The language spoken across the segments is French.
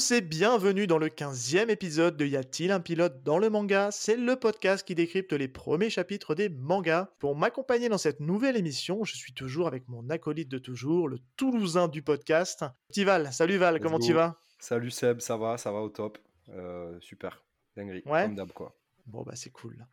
Tous et bienvenue dans le 15e épisode de Y a-t-il un pilote dans le manga? C'est le podcast qui décrypte les premiers chapitres des mangas. Pour m'accompagner dans cette nouvelle émission, je suis toujours avec mon acolyte de toujours, le Toulousain du podcast, Petit Val. Salut Val, Let's comment go. tu vas? Salut Seb, ça va, ça va au top. Euh, super, dinguerie, Ouais. comme d'hab quoi. Bon bah c'est cool.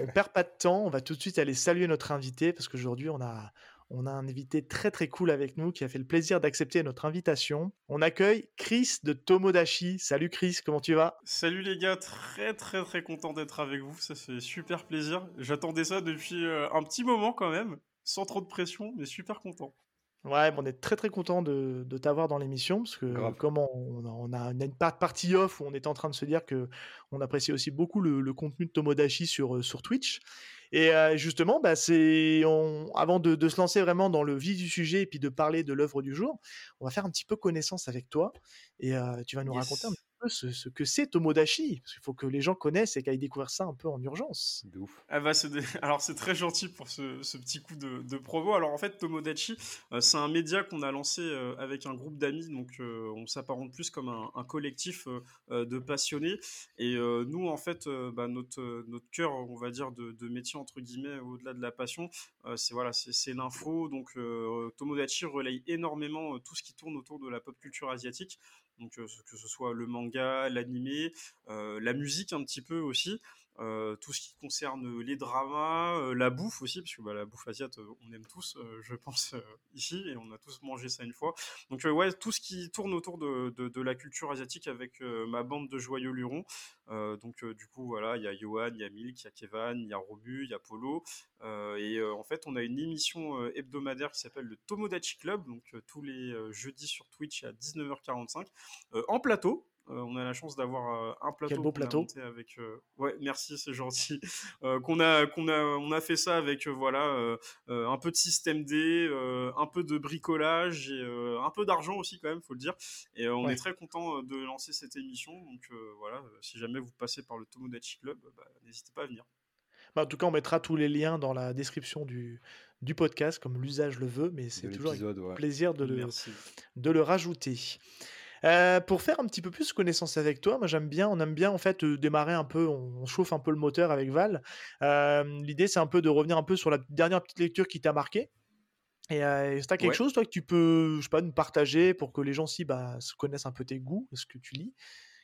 On perd pas de temps, on va tout de suite aller saluer notre invité parce qu'aujourd'hui on a on a un invité très très cool avec nous qui a fait le plaisir d'accepter notre invitation. On accueille Chris de Tomodachi. Salut Chris, comment tu vas? Salut les gars, très très très content d'être avec vous, ça fait super plaisir. J'attendais ça depuis euh, un petit moment quand même, sans trop de pression, mais super content. Ouais, on est très très content de, de t'avoir dans l'émission parce que Grave. comme on, on a, une par- partie off où on était en train de se dire que on apprécie aussi beaucoup le, le contenu de Tomodachi sur, euh, sur Twitch. Et euh, justement, bah, c'est on- avant de, de se lancer vraiment dans le vif du sujet et puis de parler de l'œuvre du jour, on va faire un petit peu connaissance avec toi et euh, tu vas nous Yes. raconter un petit peu ce, ce que c'est Tomodachi parce qu'il faut que les gens connaissent et qu'aillent découvrir ça un peu en urgence. De ouf. Ah bah, c'est des- Alors c'est très gentil pour ce, ce petit coup de, de promo. Alors en fait, Tomodachi, euh, c'est un média qu'on a lancé euh, avec un groupe d'amis, donc euh, on s'apparente plus comme un, un collectif de passionnés. Et euh, nous, en fait, euh, bah, notre, notre cœur, on va dire, de, de métier, entre guillemets, au-delà de la passion, euh, c'est voilà, c'est l'info. Donc euh, Tomodachi relaye énormément euh, tout ce qui tourne autour de la pop culture asiatique. Donc que ce soit le manga, l'animé, la musique un petit peu aussi. Euh, tout ce qui concerne les dramas, euh, la bouffe aussi, parce que bah, la bouffe asiate, euh, on aime tous, euh, je pense, euh, ici, et on a tous mangé ça une fois. Donc euh, ouais, tout ce qui tourne autour de, de, la culture asiatique avec euh, ma bande de joyeux lurons. Euh, donc euh, du coup, voilà, il y a Johan, il y a Milk, il y a Kevan, il y a Romu, il y a Polo. Euh, et euh, en fait, on a une émission euh, hebdomadaire qui s'appelle le Tomodachi Club, donc euh, tous les euh, jeudis sur Twitch à 19h45, euh, en plateau. Euh, on a la chance d'avoir euh, un plateau. Quel beau plateau. monté avec. euh, Ouais, merci, c'est gentil. Euh, qu'on a, qu'on a, on a fait ça avec euh, voilà un peu de système D, euh, un peu de bricolage et euh, un peu d'argent aussi quand même, faut le dire. Et euh, on Ouais. est très content euh, de lancer cette émission. Donc euh, voilà, euh, si jamais vous passez par le Tomodachi Club, bah, n'hésitez pas à venir. Bah, en tout cas, on mettra tous les liens dans la description du, du podcast comme l'usage le veut, mais c'est toujours ouais. plaisir de le, Merci. de le rajouter. Euh, pour faire un petit peu plus connaissance avec toi, moi j'aime bien, on aime bien en fait euh, démarrer un peu, on, on chauffe un peu le moteur avec Val. Euh, L'idée c'est un peu de revenir un peu sur la dernière petite lecture qui t'a marqué. Et est-ce que t'as quelque Ouais. chose toi que tu peux, je sais pas, nous partager pour que les gens aussi bah, se connaissent un peu tes goûts, est-ce que tu lis?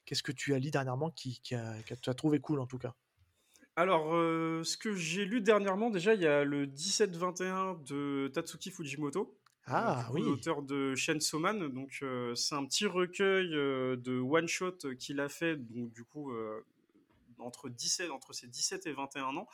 Qu'est-ce que tu as lu dernièrement qui, qui a, as trouvé cool en tout cas? Alors, ce que j'ai lu dernièrement, déjà, il y a le 17-21 de Tatsuki Fujimoto. Ah oui, L'auteur de Chainsaw Man. Donc, euh, c'est un petit recueil euh, de one-shot qu'il a fait, donc, du coup, euh, entre, 17, entre ses 17 et 21 ans.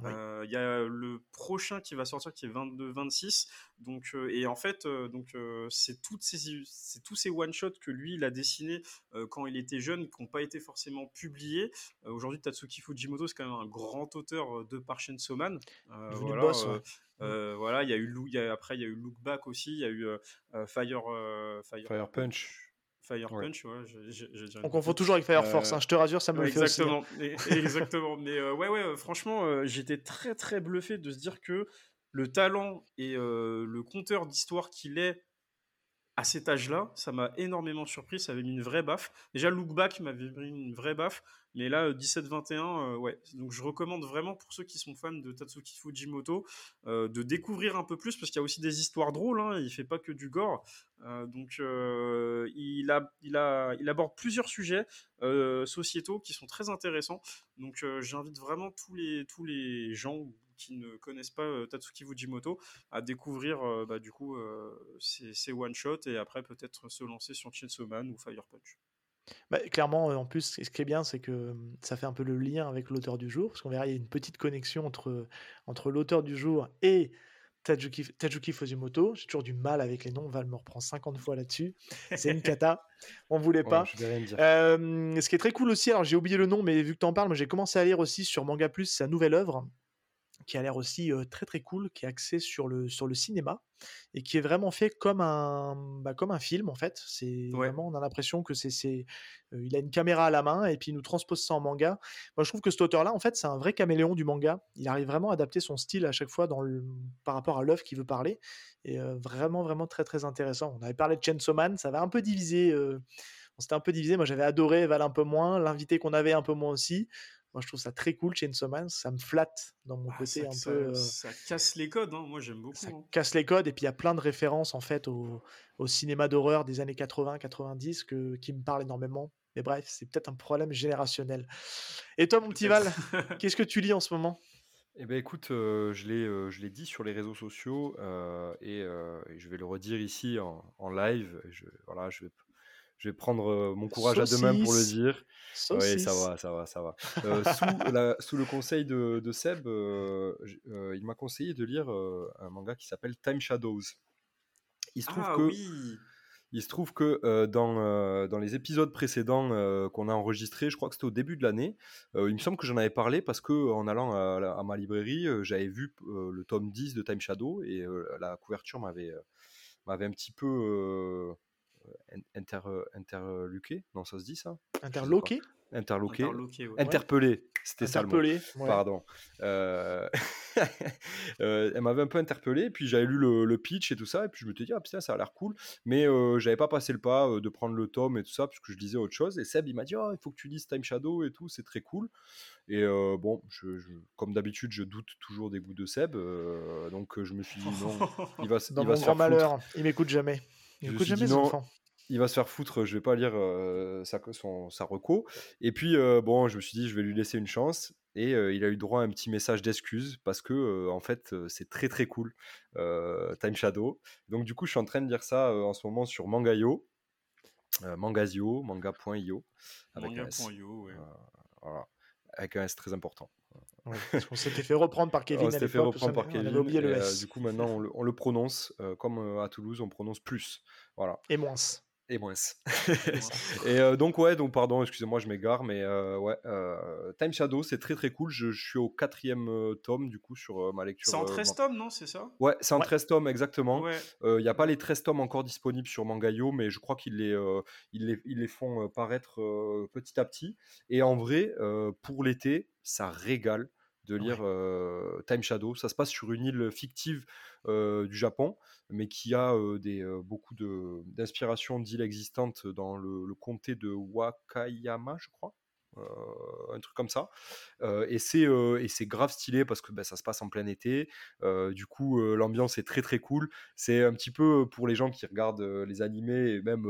Oui. Euh, Il y a le prochain qui va sortir qui est 22-26. Donc, euh, et en fait, euh, donc, c'est toutes ces, c'est tous ces one-shots que lui, il a dessinés euh, quand il était jeune, qui n'ont pas été forcément publiés. Aujourd'hui, Tatsuki Fujimoto, c'est quand même un grand auteur de par Chainsaw Man. Voilà, boss, ouais. euh, voilà, il y a eu y a- après il y a eu Look Back aussi, il y a eu euh, euh, Fire, euh, Fire Fire Punch. Fire. Punch, ouais, déjà on confond toujours avec Fire Force, Euh, hein, je te rassure, ça me le fait aussi. hein. Exactement, et- exactement. Mais euh, ouais, ouais, euh, franchement, euh, j'étais très très bluffé de se dire que le talent et euh, le conteur d'histoire qu'il est à cet âge-là, ça m'a énormément surpris, ça avait mis une vraie baffe. Déjà, Look Back m'avait mis une vraie baffe, mais là, euh, 17-21, euh, ouais. Donc, je recommande vraiment pour ceux qui sont fans de Tatsuki Fujimoto euh, de découvrir un peu plus, parce qu'il y a aussi des histoires drôles, hein, il fait pas que du gore. Euh, donc, euh, il, aborde plusieurs sujets euh, sociétaux qui sont très intéressants. Donc, euh, j'invite vraiment tous les gens qui ne connaissent pas euh, Tatsuki Fujimoto à découvrir euh, bah, du coup euh, ces, ces one shots et après peut-être se lancer sur Chainsaw Man ou Fire Punch. Bah, clairement, en plus, ce qui est bien, c'est que ça fait un peu le lien avec l'auteur du jour, parce qu'on verra, il y a une petite connexion entre, entre l'auteur du jour et Tajuki, Tajuki Fujimoto. J'ai toujours du mal avec les noms, Val me reprend 50 fois là-dessus. C'est une cata, on voulait pas. Euh, ce qui est très cool aussi, alors j'ai oublié le nom, mais vu que t'en parles, moi j'ai commencé à lire aussi sur Manga Plus sa nouvelle œuvre, qui a l'air aussi très très cool, qui est axée sur le, sur le cinéma et qui est vraiment fait comme un, bah, comme un film en fait. C'est Ouais. vraiment, on a l'impression que c'est, c'est, euh, il a une caméra à la main et puis il nous transpose ça en manga. Moi je trouve que cet auteur-là, en fait, c'est un vrai caméléon du manga. Il arrive vraiment à adapter son style à chaque fois dans le, par rapport à l'œuvre qu'il veut parler et euh, vraiment vraiment très très intéressant. On avait parlé de Chainsaw Man, ça va un peu diviser. euh, on s'était un peu divisé. Moi, j'avais adoré, Val un peu moins. L'invité qu'on avait un peu moins aussi. Moi, je trouve ça très cool, Chainsaw Man. Ça me flatte dans mon Ah, côté ça, un ça- peu. euh, ça casse les codes, hein. moi j'aime beaucoup. ça hein. casse les codes. Et puis, il y a plein de références, en fait, au, au cinéma d'horreur des années 80-90 que, qui me parlent énormément. Mais bref, c'est peut-être un problème générationnel. Et toi, mon petit Val, qu'est-ce que tu lis en ce moment? Eh ben écoute, euh, je l'ai euh, je l'ai dit sur les réseaux sociaux euh, et, euh, et je vais le redire ici en, en live. Je, voilà, je vais, je vais prendre euh, mon courage à deux mains pour le Saucisse. dire. Oui, ça Saucisse. va, ça va, ça va. Euh, sous, la- sous le conseil de, de Seb, euh, euh, il m'a conseillé de lire un manga qui s'appelle Time Shadows. Il se trouve Ah que oui, il se trouve que euh, dans, euh, dans les épisodes précédents euh, qu'on a enregistrés, je crois que c'était au début de l'année, il me semble que j'en avais parlé parce que en allant à, à ma librairie, j'avais vu le tome 10 de Time Shadow et la couverture m'avait un petit peu inter, interluqué. Non, ça se dit ça? Interloqué? Interloqué. interloqué. ouais. Interpellé, c'était ça le mot. Interpellé. ouais. Pardon. Euh, euh, elle m'avait un peu interpellé, puis j'avais lu le, le pitch et tout ça, et puis je me suis dit, ah putain, ça a l'air cool, mais euh, j'avais pas passé le pas euh, de prendre le tome et tout ça, parce que je lisais autre chose, et Seb, il m'a dit, oh, il faut que tu lises Time Shadow et tout, c'est très cool. Et euh, bon, je, je- comme d'habitude, je doute toujours des goûts de Seb, euh, donc je me suis dit, non, il va, Dans il va se faire foutre. malheur, il m'écoute jamais. Il suis jamais, non. enfant. il va se faire foutre, je vais pas lire euh, sa, son, sa reco. Et puis, euh, bon, je me suis dit, je vais lui laisser une chance. Et euh, il a eu droit à un petit message d'excuse parce que, en fait, c'est très très cool, Time Shadow. Donc, du coup, je suis en train de lire ça en ce moment sur Mangayo, Mangazio, manga.io. Manga.io, ouais. Voilà, avec un S très important. Ouais, parce qu'on s'était fait reprendre par Kevin on s'était fait reprendre par on Kevin. avait oublié le et, euh, S. du coup, maintenant, on le, on le prononce euh, comme euh, à Toulouse, on prononce plus. Voilà, Et moins. Et moins. Et euh, donc ouais, donc pardon, excusez-moi, je m'égare, mais euh, ouais, euh, Time Shadow, c'est très très cool. Je, je suis au quatrième tome du coup sur ma lecture. C'est en euh, 13 man- tomes, non C'est ça? Ouais, c'est en Ouais. 13 tomes exactement. Ouais. Il n'y a pas les 13 tomes encore disponibles sur Mangayo, mais je crois qu'ils les, ils les, ils les font paraître petit à petit. Et en vrai, pour l'été, ça régale de lire Time Shadow. Ça se passe sur une île fictive du Japon, mais qui a des, beaucoup de- d'inspiration d'îles existantes dans le, le comté de Wakayama, je crois. Euh, un truc comme ça Euh, et c'est euh, et c'est grave stylé parce que ben, ça se passe en plein été du coup l'ambiance est très très cool c'est un petit peu pour les gens qui regardent les animés et même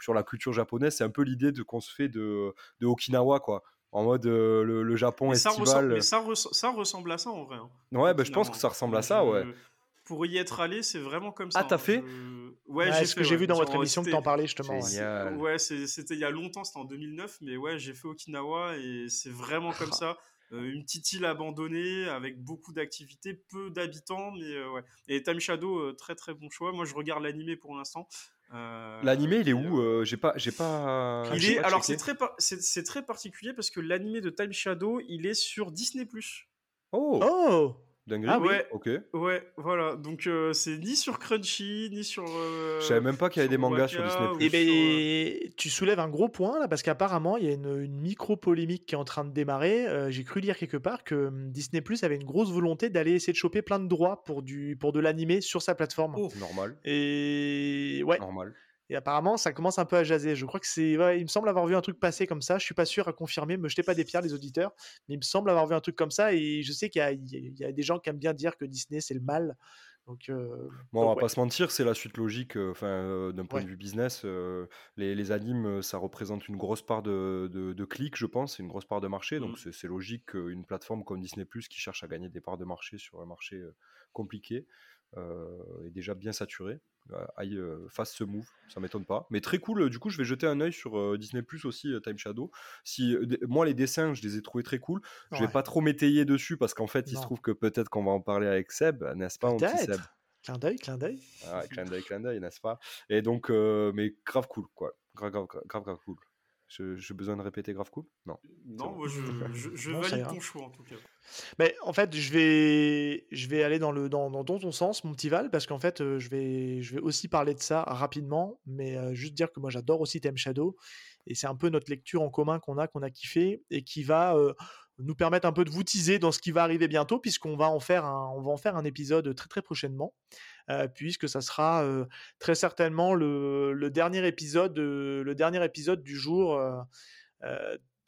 sur la culture japonaise c'est un peu l'idée de qu'on se fait de, de Okinawa quoi en mode euh, le, le Japon Mais ça, estival ressemble, mais ça, res- ça ressemble à ça en vrai. hein, ouais ben je pense que ça ressemble à Je- ça ouais Pour y être allé, c'est vraiment comme ça. Ah, t'as hein. fait Je- Ouais, j'ai ce que j'ai ouais. vu dans votre émission que c'était- t'en parlais justement. ouais. Génial. Ouais, c'est- c'était il y a longtemps, c'était en 2009, mais ouais, j'ai fait Okinawa et c'est vraiment comme ça. Euh, une petite île abandonnée avec beaucoup d'activités, peu d'habitants, mais euh, ouais. Et Time Shadow, euh, très très bon choix. Moi, je regarde l'animé pour l'instant. Euh, l'animé il est où euh, Euh, j'ai pas j'ai pas il est, pas alors c'est très, par- c'est c'est très particulier parce que l'animé de Time Shadow, il est sur Disney+. oh, Oh dinguerie. ah oui. Ouais, ok ouais, voilà. Donc euh, c'est ni sur Crunchy, ni sur. euh, je savais même pas qu'il y avait sur des mangas sur Disney+. ou Eh sur, euh, ben, tu soulèves un gros point là, parce qu'apparemment, il y a une, une micro-polémique qui est en train de démarrer. Euh, J'ai cru lire quelque part que hum, Disney Plus avait une grosse volonté d'aller essayer de choper plein de droits pour, du, pour de l'animé sur sa plateforme. Oh. normal Et ouais, normal et apparemment, ça commence un peu à jaser. Je crois que c'est. ouais, il me semble avoir vu un truc passer comme ça. Je suis pas sûr à confirmer, me jetez pas des pierres, les auditeurs. Mais il me semble avoir vu un truc comme ça. Et je sais qu'il y, a- il y a des gens qui aiment bien dire que Disney, c'est le mal. Donc, euh, Bon, on va ouais. pas se mentir, c'est la suite logique. euh, Enfin, euh, d'un point Ouais. de vue business, les, les animes, ça représente une grosse part de, de, de clics, je pense, c'est une grosse part de marché. Donc, Mm. c'est logique qu'une plateforme comme Disney qui cherche à gagner des parts de marché sur un marché compliqué euh, et déjà bien saturé, euh, aille, euh, fasse ce move. Ça m'étonne pas. Mais très cool. Du coup, je vais jeter un œil sur Disney aussi, euh, Time Shadow. Si moi les dessins, je les ai trouvés très cool. Je vais Ouais. pas trop m'étayer dessus parce qu'en fait, il se trouve que peut-être qu'on va en parler avec Seb, n'est-ce pas, mon petit Seb? Clin d'œil, clin d'œil. ah, clin d'œil, clin d'œil, n'est-ce pas? Et donc, euh, mais grave cool, quoi. Grave, grave, grave, grave cool. Je- J'ai besoin de répéter grave cool? Non. Non, moi je, je, je Non, valide ton choix en tout cas. Mais en fait, je vais, je vais aller dans, le, dans, dans ton sens, mon petit Val, parce qu'en fait, euh, je vais, je vais aussi parler de ça rapidement, mais euh, juste dire que moi, j'adore aussi Thème Shadow, et c'est un peu notre lecture en commun qu'on a, qu'on a kiffé, et qui va euh, nous permettre un peu de vous teaser dans ce qui va arriver bientôt, puisqu'on va en faire un, on va en faire un épisode très très prochainement. Puisque ça sera très certainement le, dernier épisode, le dernier épisode du jour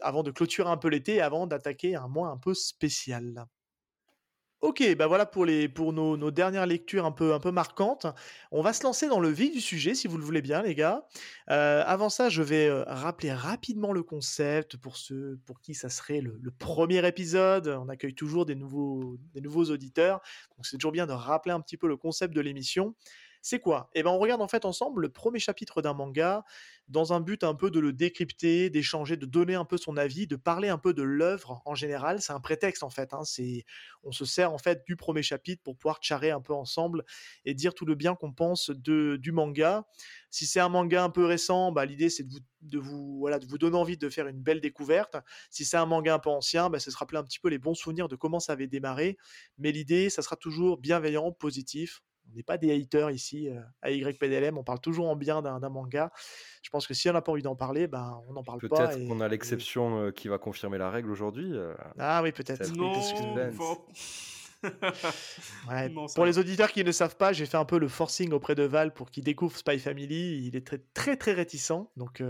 avant de clôturer un peu l'été, avant d'attaquer un mois un peu spécial. Ok, bah voilà pour, nos, dernières lectures un peu, un peu marquantes. On va se lancer dans le vif du sujet, si vous le voulez bien, les gars. Euh, avant ça, je vais euh, rappeler rapidement le concept pour ceux pour qui ça serait le, premier épisode. On accueille toujours des nouveaux, des nouveaux auditeurs, donc c'est toujours bien de rappeler un petit peu le concept de l'émission. C'est quoi? Eh ben, on regarde en fait ensemble le premier chapitre d'un manga dans un but un peu de le décrypter, d'échanger, de donner un peu son avis, de parler un peu de l'œuvre en général. C'est un prétexte en fait. Hein. C'est, on se sert en fait du premier chapitre pour pouvoir charrer un peu ensemble et dire tout le bien qu'on pense de, du manga. Si c'est un manga un peu récent, bah, l'idée c'est de vous, de vous, voilà, de vous donner envie de faire une belle découverte. Si c'est un manga un peu ancien, bah, c'est se rappeler un petit peu les bons souvenirs de comment ça avait démarré. Mais l'idée, ça sera toujours bienveillant, positif on n'est pas des haters ici euh, à YPDLM, on parle toujours en bien d'un manga. Je pense que si on n'a pas envie d'en parler, ben, on n'en parle pas. Peut-être qu'on a l'exception euh, qui va confirmer la règle aujourd'hui. Euh. ah oui, peut-être. Non, pour les auditeurs qui ne savent pas, j'ai fait un peu le forcing auprès de Val pour qu'il découvre Spy Family. Il est très très, très réticent, donc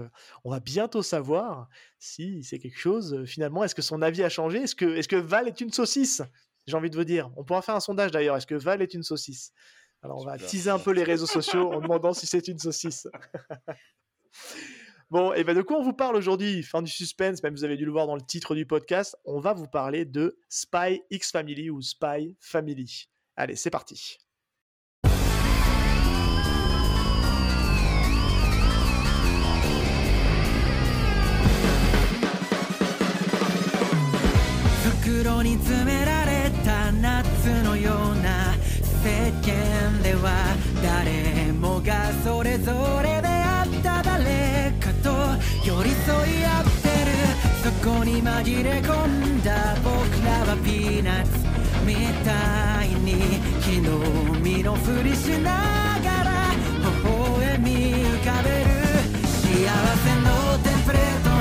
on va bientôt savoir si c'est quelque chose. finalement, est-ce que son avis a changé? Est-ce que, est -ce que Val est une saucisse? J'ai envie de vous dire. On pourra faire un sondage d'ailleurs. Est-ce que Val est une saucisse? Alors on va teaser un peu les réseaux sociaux en demandant si c'est une saucisse. bon, et ben de quoi on vous parle aujourd'hui? Fin du suspense, même vous avez dû le voir dans le titre du podcast, on va vous parler de Spy X Family ou Spy Family. Allez, c'est parti. 世がそれぞれであった誰かと寄り添い合ってるそこに紛れ込んだ僕らはピーナッツみたいに木の身のふりしながら微笑み浮かべる幸せのテンプレート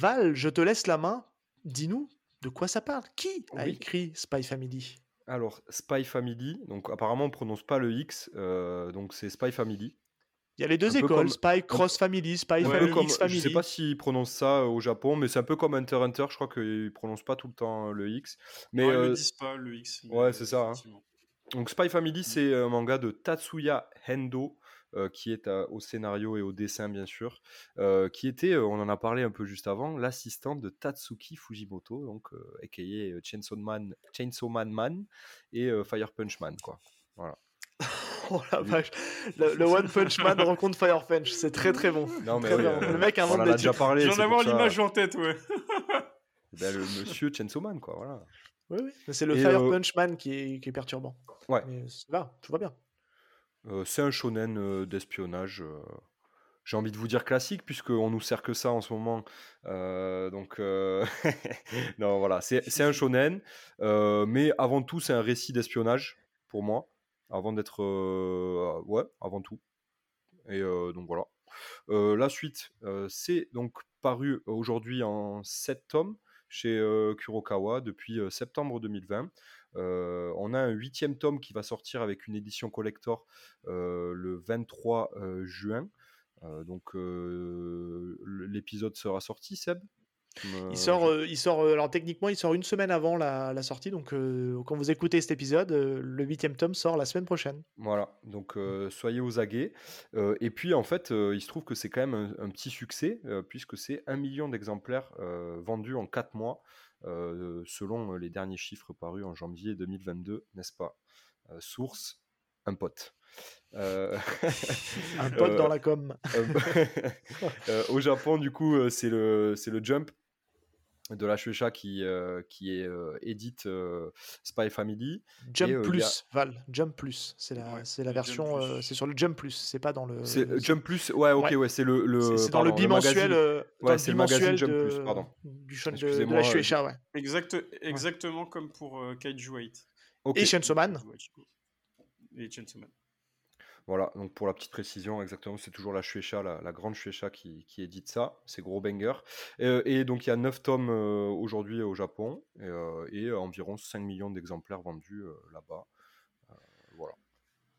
Val, je te laisse la main. Dis-nous de quoi ça parle. Qui a écrit Spy Family? Alors, Spy Family, donc apparemment on prononce pas le X, euh, donc c'est Spy Family. Il y a les deux écoles, Spy Cross Family, Spy Family, X Family. Je sais pas s'ils prononcent ça euh, au Japon, mais c'est un peu comme Hunter Hunter, je crois qu'ils prononcent pas tout le temps le X. Mais ils ne disent pas le X. Ouais, c'est ça. Hein. Donc Spy Family, c'est un manga de Tatsuya Hendo, euh, qui est au scénario et au dessin bien sûr, euh, qui était, euh, on en a parlé un peu juste avant, l'assistante de Tatsuki Fujimoto, donc aka Chainsaw Man, Chainsaw Man Man et Fire Punch Man quoi. Voilà. oh la vache, le, One Punch Man rencontre Fire Punch, c'est très très bon. Non, mais le mec a on déjà parlé. J'en avoir l'image en tête, ouais. ben, le monsieur Chainsaw Man, quoi, voilà. Oui, oui, c'est le Fire Punch Man qui est, qui est perturbant. Ouais. Mais va, tout va bien c'est un shonen d'espionnage. j'ai envie de vous dire classique, puisqu'on nous sert que ça en ce moment. donc, non, voilà, c'est un shonen. mais avant tout, c'est un récit d'espionnage, pour moi. Avant d'être. ouais, avant tout. Et donc voilà. la suite, c'est donc paru aujourd'hui en 7 tomes chez Kurokawa depuis septembre 2020 on a un huitième tome qui va sortir avec une édition collector le 23 juin. donc l'épisode sera sorti, Seb? Il sort, il sort. alors techniquement, il sort une semaine avant la, sortie. Donc, quand vous écoutez cet épisode, le huitième tome sort la semaine prochaine. Voilà. Donc, soyez aux aguets. et puis, en fait, il se trouve que c'est quand même un, un petit succès puisque c'est un million d'exemplaires vendus en quatre mois. Euh, selon les derniers chiffres parus en janvier 2022, n'est-ce pas? Euh, Source, un pote. Euh, un pote dans la com. au Japon, du coup, c'est le, le Jump de la Shueisha qui, euh, qui est euh, édite euh, Spy Family. Jump Plus, Val, Jump Plus, c'est la, c'est la version, c'est sur le Jump Plus, c'est pas dans le. Jump Plus, ouais, ok, ouais, c'est le, le c'est, dans le bimensuel, ouais, c'est le magazine Jump Plus, pardon. Du show de, de, la Shueisha, ouais. Exact, exactement comme pour Kaiju 8. Et Chainsaw Man. Et Chainsaw Man. Voilà, donc pour la petite précision, exactement, c'est toujours la Shueisha, la, grande Shueisha qui, qui édite ça, c'est gros banger. et donc il y a 9 tomes aujourd'hui au Japon et, environ 5 millions d'exemplaires vendus là-bas. voilà.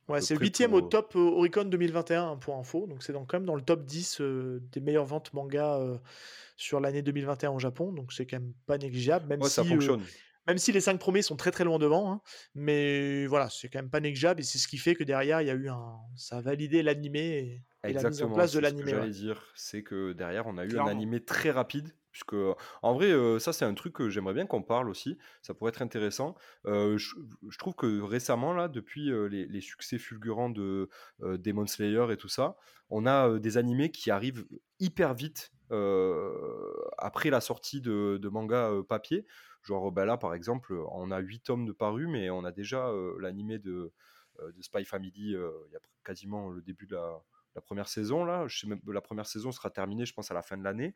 Ouais, c'est le huitième au top Oricon 2021 pour info, donc c'est quand même dans le top 10 des meilleures ventes manga sur l'année 2021 au Japon, donc c'est quand même pas négligeable, même si ça fonctionne. Même si les cinq premiers sont très très loin devant, hein, mais voilà, c'est quand même pas négligeable et c'est ce qui fait que derrière il y a eu un, ça a validé l'animé et, la mise en place de l'animé. J'allais dire, c'est que derrière on a eu un animé très rapide puisque en vrai ça c'est un truc que j'aimerais bien qu'on parle aussi ça pourrait être intéressant je, trouve que récemment là depuis les, succès fulgurants de Demon Slayer et tout ça on a des animés qui arrivent hyper vite après la sortie de, de manga papier Genre bah là, par exemple, on a 8 tomes de paru, mais on a déjà l'animé de, de, Spy Family il y a quasiment le début de la, première saison. Là. Je sais même, la première saison sera terminée, je pense, à la fin de l'année.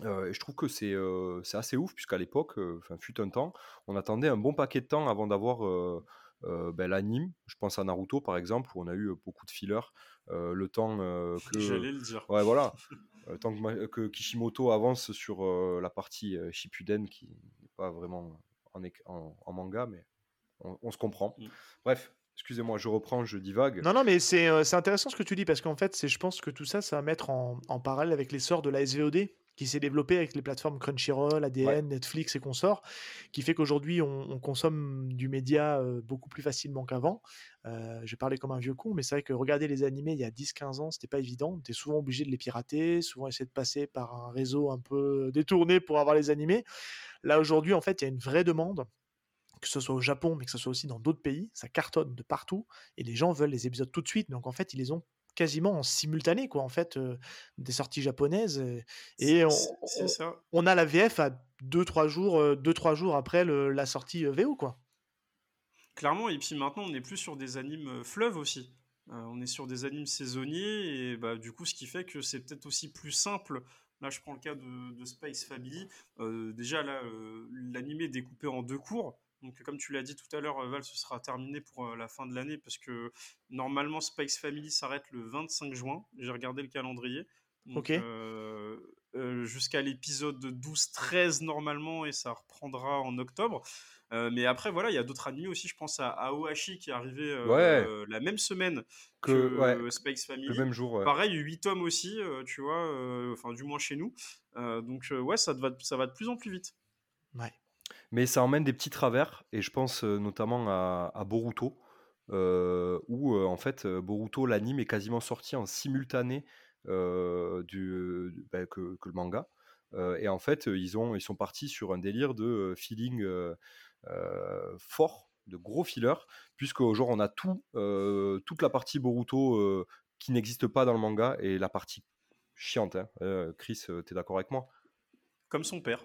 et je trouve que c'est c'est assez ouf, puisqu'à l'époque, enfin, fut un temps, on attendait un bon paquet de temps avant d'avoir ben, l'anime. Je pense à Naruto, par exemple, où on a eu beaucoup de fillers. le temps que. J'allais le dire. Ouais, voilà. Euh, tant que, Kishimoto avance sur euh, la partie euh, Shippuden, qui n'est pas vraiment en, manga, mais on, se comprend. Mm. Bref, excusez-moi, je reprends, je divague. Non, non, mais c'est intéressant ce que tu dis, parce qu'en fait, je pense que tout ça, ça va mettre en, en parallèle avec l'essor de la SVOD qui s'est développé avec les plateformes Crunchyroll, ADN, Netflix et consorts, qui fait qu'aujourd'hui on, consomme du média beaucoup plus facilement qu'avant. Euh, je parlais comme un vieux con, mais c'est vrai que regarder les animés il y a 10-15 ans, c'était pas évident. Tu es souvent obligé de les pirater, souvent essayer de passer par un réseau un peu détourné pour avoir les animés. Là aujourd'hui, en fait, il y a une vraie demande que ce soit au Japon, mais que ce soit aussi dans d'autres pays, ça cartonne de partout, et les gens veulent les épisodes tout de suite, donc en fait, ils les ont quasiment en simultané, quoi, en fait, des sorties japonaises. Et, on, a la VF à 2-3 jours, deux, trois jours après la sortie VO, quoi. Clairement, et puis maintenant, on n'est plus sur des animes fleuves aussi. on est sur des animes saisonniers, et bah, du coup, ce qui fait que c'est peut-être aussi plus simple. Là, je prends le cas de, de Space Family. déjà, là, l'animé est découpé en deux cours. Donc, comme tu l'as dit tout à l'heure, Val, ce sera terminé pour euh, la fin de l'année parce que normalement, Spikes Family s'arrête le 25 juin. J'ai regardé le calendrier. ok. Euh, euh, jusqu'à l'épisode 12-13 normalement et ça reprendra en octobre. mais après, voilà, il y a d'autres animés aussi. Je pense à Aohashi qui est arrivé la même semaine que, Spikes Family. Le même jour. Pareil, 8 tomes aussi, tu vois, enfin, du moins chez nous. donc, ouais, ça va, ça va de plus en plus vite. Ouais. Mais ça emmène des petits travers, et je pense notamment à, Boruto, où en fait Boruto, l'anime est quasiment sorti en simultané du, bah, que, le manga. et en fait, ils, ont, ils sont partis sur un délire de feeling fort, de gros fillers, puisqu'aujourd'hui on a tout, toute la partie Boruto qui n'existe pas dans le manga et la partie chiante. Hein. Chris, tu es d'accord avec moi? Comme son père.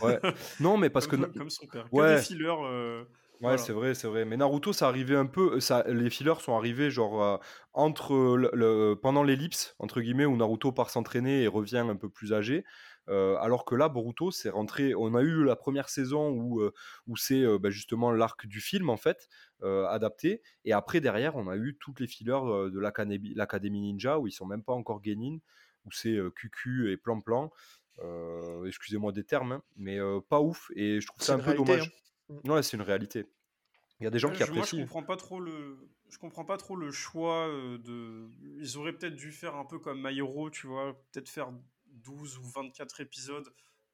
Ouais. Non, mais parce que. Comme son père. Ouais. des fillers. Euh, ouais, c'est vrai, c'est vrai. Mais Naruto, ça arrivait un peu. Ça, les fillers sont arrivés genre euh, entre le, pendant l'ellipse entre guillemets où Naruto part s'entraîner et revient un peu plus âgé. Euh, alors que là, Boruto, c'est rentré. On a eu la première saison où, où c'est bah, justement l'arc du film en fait adapté, et après derrière, on a eu toutes les fillers de l'académie Ninja où ils sont même pas encore Genin, où c'est QQ et Plan Plan. Euh, excusez-moi des termes, hein, mais euh, pas ouf. Et je trouve ça un peu dommage. Hein. Mm. Ouais, c'est une réalité. Il y a des gens qui apprécient. Moi, je comprends pas trop le, je comprends pas trop le choix euh, de. Ils auraient peut-être dû faire un peu comme My tu vois, peut-être faire 12 ou 24 épisodes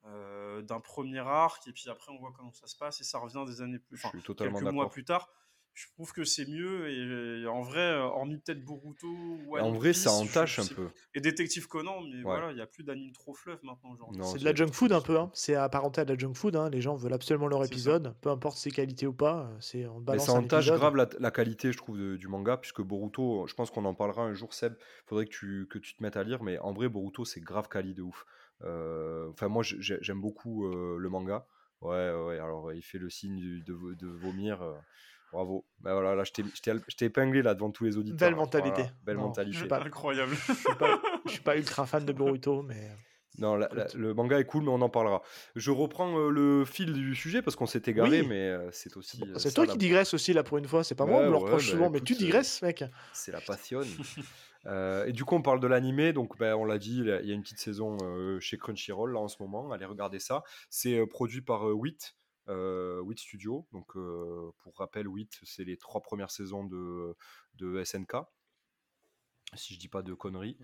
d'un premier arc, et puis après on voit comment ça se passe, et ça revient des années plus, enfin, quelques mois plus tard je trouve que c'est mieux et, en vrai euh, hormis peut-être Boruto ou en vrai ça entache un peu. et Détective Conan mais voilà il n'y a plus d'anime trop fluff maintenant c'est de la junk food un peu hein. c'est apparenté à de la junk food hein. les gens veulent absolument leur épisode peu importe ses qualités ou pas c'est on mais ça entache grave la, qualité je trouve du manga puisque Boruto je pense qu'on en parlera un jour Seb. Faudrait que tu, que tu te mettes à lire mais en vrai Boruto c'est grave quali de ouf. Euh, enfin moi j'aime beaucoup euh, le manga. Ouais ouais alors il fait le signe de, de vomir Bravo. Ben voilà, là, je t'ai épinglé là devant tous les auditeurs. Belle mentalité. belle mentalité. Pas, incroyable. Je suis pas, suis pas ultra fan de Boruto, mais. Non, la- la- le manga est cool, mais on en parlera. Je reprends euh, le fil du sujet parce qu'on s'est égaré, Oui. mais euh, c'est aussi. euh, C'est ça, toi la- qui digresses aussi là pour une fois, c'est pas moi, on me le ouais, reproche bah, souvent, mais tu euh, digresses, mec. C'est la passion. Euh, et du coup, on parle de l'animé. Donc, ben, on l'a dit, il y a- une petite saison euh, chez Crunchyroll là en ce moment. Allez regarder ça. C'est euh, produit par euh, WIT, euh, WIT Studio. Donc, euh, pour rappel, WIT, c'est les trois premières saisons de, de SNK. Si je dis pas de conneries.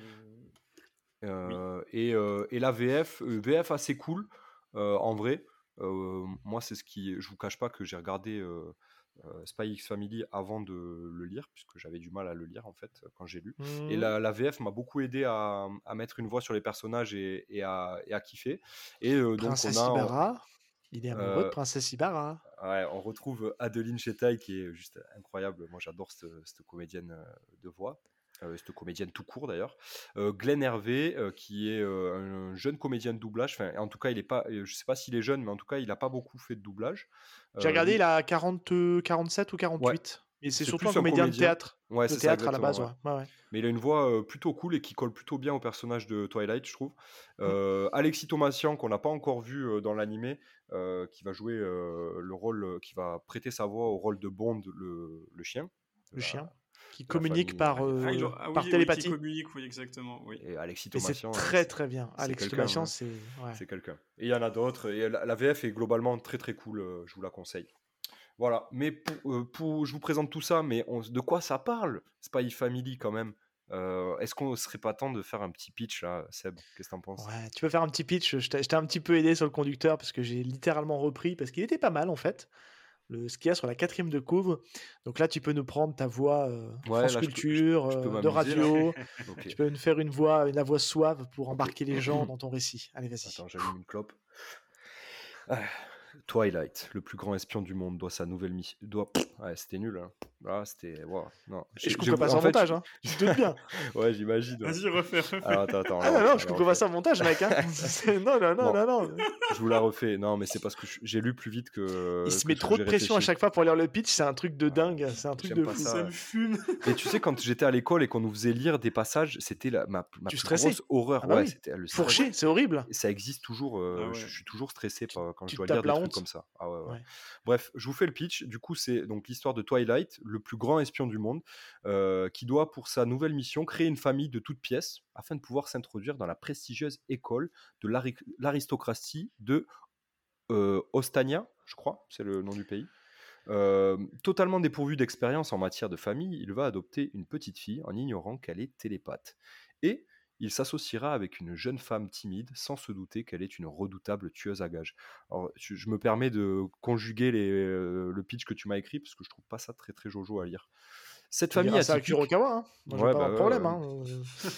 Euh, et, euh, et la VF, VF assez cool, en vrai. Moi, c'est ce qui. Je vous cache pas que j'ai regardé Spy X Family avant de le lire, puisque j'avais du mal à le lire en fait quand j'ai lu. Et Mhm. la, la VF m'a beaucoup aidé à, à mettre une voix sur les personnages et, et à, et à kiffer. Et euh, donc Princesse on a. il est amoureux de Princesse Ibarra. Ouais, on retrouve Adeline Chetaille qui est juste incroyable. Moi, j'adore cette, cette comédienne de voix. Euh, cette comédienne tout court d'ailleurs. Euh, Glenn Hervé, euh, qui est un jeune comédien de doublage. Enfin, en tout cas, il est pas. Je sais pas s'il est jeune, mais en tout cas, il n'a pas beaucoup fait de doublage. J'ai regardé, il a 40, 47 ou 48. Et c'est surtout un comédien de théâtre. Ouais, de ça, théâtre à la base, exactement, ouais. Ouais, ouais. Mais il a une voix plutôt cool et qui colle plutôt bien au personnage de Twilight, je trouve. Mmh. Alexis Thomasian, qu'on n'a pas encore vu dans l'animé, euh, qui va jouer euh, le rôle, euh, qui va prêter sa voix au rôle de Bond, le, le chien. Le la- chien. Qui communique par, euh, Ah, il- ah oui, par oui, télépathie. qui communique, oui, exactement. Oui. Et Alexis c'est Thomasian, euh, très c'est- très bien. c'est Alex quelqu'un, Thomasian, hein. c'est. ouais. c'est quelqu'un. Et il y en a d'autres. Et la, la VF est globalement très très cool. euh, je vous la conseille. Voilà. Mais pour, euh, pour- je vous présente tout ça. Mais on- de quoi ça parle Spy Family quand même? Euh, Est-ce qu'on serait pas temps de faire un petit pitch là, Seb? Qu'est-ce que t'en penses? Ouais, tu peux faire un petit pitch. Je t'ai un petit peu aidé sur le conducteur parce que j'ai littéralement repris parce qu'il était pas mal en fait. Le, ce qu'il y a sur la quatrième de couvre. Donc là, tu peux nous prendre ta voix euh, Ouais, France là, je peux- je- Culture, je peux euh, de radio. Tu peux nous faire une voix, la voix suave pour embarquer les gens dans ton récit. Allez, vas-y. Attends, j'allume une clope. Ah, Twilight, le plus grand espion du monde, doit sa nouvelle mission. Doit... Ouais, c'était nul. Hein. Ah, c'était. wow, Non. Et je couperai pas ça en montage. Hein. Je te doute bien. Ouais, j'imagine. ouais. Vas-y, refais, refais. Alors, attends, attends. Ah non, non, je couperai pas ça en montage, mec. Hein. Non, non, non, Bon. non, non. Je vous la refais. Non, mais c'est parce que j'ai lu plus vite que. Il se que met trop de pression à chaque fois pour lire le pitch. C'est un truc de dingue. C'est un truc de fou. ça. Ça me fume. Et tu sais, quand j'étais à l'école et qu'on nous faisait lire des passages, c'était la, ma, ma Tu plus grosse horreur. Ah bah ouais, oui. c'était le. Fourché, c'est horrible. Ça existe toujours. euh, Ah je, suis toujours stressé par- quand je dois lire comme ça. Ah ouais, ouais. Ouais. Bref, je vous fais le pitch. Du coup, c'est donc l'histoire de Twilight, le plus grand espion du monde, euh, qui doit pour sa nouvelle mission créer une famille de toutes pièces afin de pouvoir s'introduire dans la prestigieuse école de l'ari- l'aristocratie de euh, Ostania, je crois, c'est le nom du pays. Euh, totalement dépourvu d'expérience en matière de famille, il va adopter une petite fille en ignorant qu'elle est télépathe. Et il s'associera avec une jeune femme timide sans se douter qu'elle est une redoutable tueuse à gages. Alors, je, je me permets de conjuguer les, euh, le pitch que tu m'as écrit parce que je trouve pas ça très très jojo à lire. Cette famille atypique, Kurokawa. Hein. Moi, Ouais, bah problème. Hein.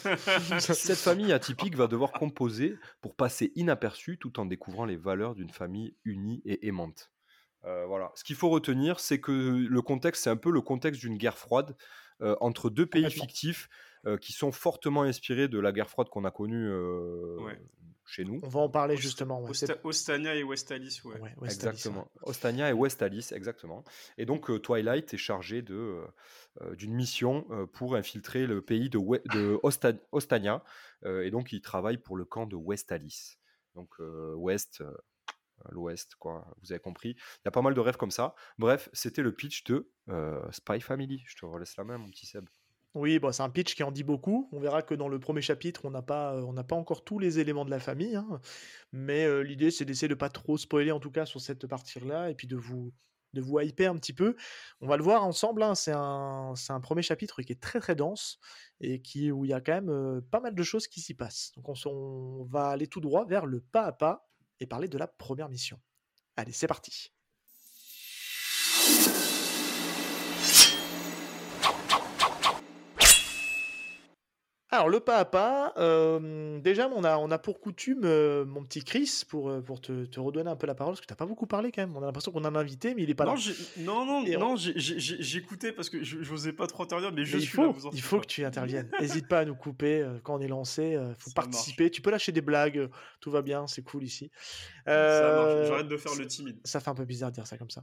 cette famille atypique va devoir composer pour passer inaperçue tout en découvrant les valeurs d'une famille unie et aimante. Euh, voilà. Ce qu'il faut retenir, c'est que le contexte, c'est un peu le contexte d'une guerre froide euh, entre deux pays fictifs euh, qui sont fortement inspirés de la guerre froide qu'on a connue euh, Ouais. chez nous. On va en parler Ost- justement. ouais, c'est- Osta- Ostania et Westalis, ouais. ouais, West Alice, ouais. Exactement. Ostania et West Alice, exactement. Et donc euh, Twilight est chargé de d'une mission euh, pour infiltrer le pays de, We- de Osta- Ostania. Euh, et donc il travaille pour le camp de West Alice. Donc euh, West, euh, l'Ouest, quoi. Vous avez compris. Il y a pas mal de rêves comme ça. Bref, c'était le pitch de euh, Spy Family. Je te relaisse la main, mon petit Seb. Oui, bon, c'est un pitch qui en dit beaucoup. On verra que dans le premier chapitre, on n'a pas, euh, encore tous les éléments de la famille. hein. Mais euh, l'idée, c'est d'essayer de pas trop spoiler, en tout cas, sur cette partie-là, et puis de vous, de vous hyper un petit peu. On va le voir ensemble. hein, C'est un, premier chapitre qui est très très dense et qui, où il y a quand même euh, pas mal de choses qui s'y passent. Donc on va aller tout droit vers le pas à pas et parler de la première mission. Allez, c'est parti. Alors, le pas à pas, euh, déjà, on a, on a pour coutume, euh, mon petit Chris, pour, euh, pour te, te redonner un peu la parole, parce que tu n'as pas beaucoup parlé quand même. On a l'impression qu'on a un invité, mais il n'est pas non, là. non, non, Et non, j'écoutais parce que je n'osais pas trop intervenir, mais je il suis là, faut, vous en il faut pas. que tu interviennes. N'hésite pas à nous couper euh, quand on est lancé. Il faut Ça participer. Tu peux lâcher des blagues. Tout va bien. C'est cool ici. Ça marche, j'arrête de faire le timide. ça fait un peu bizarre de dire ça comme ça.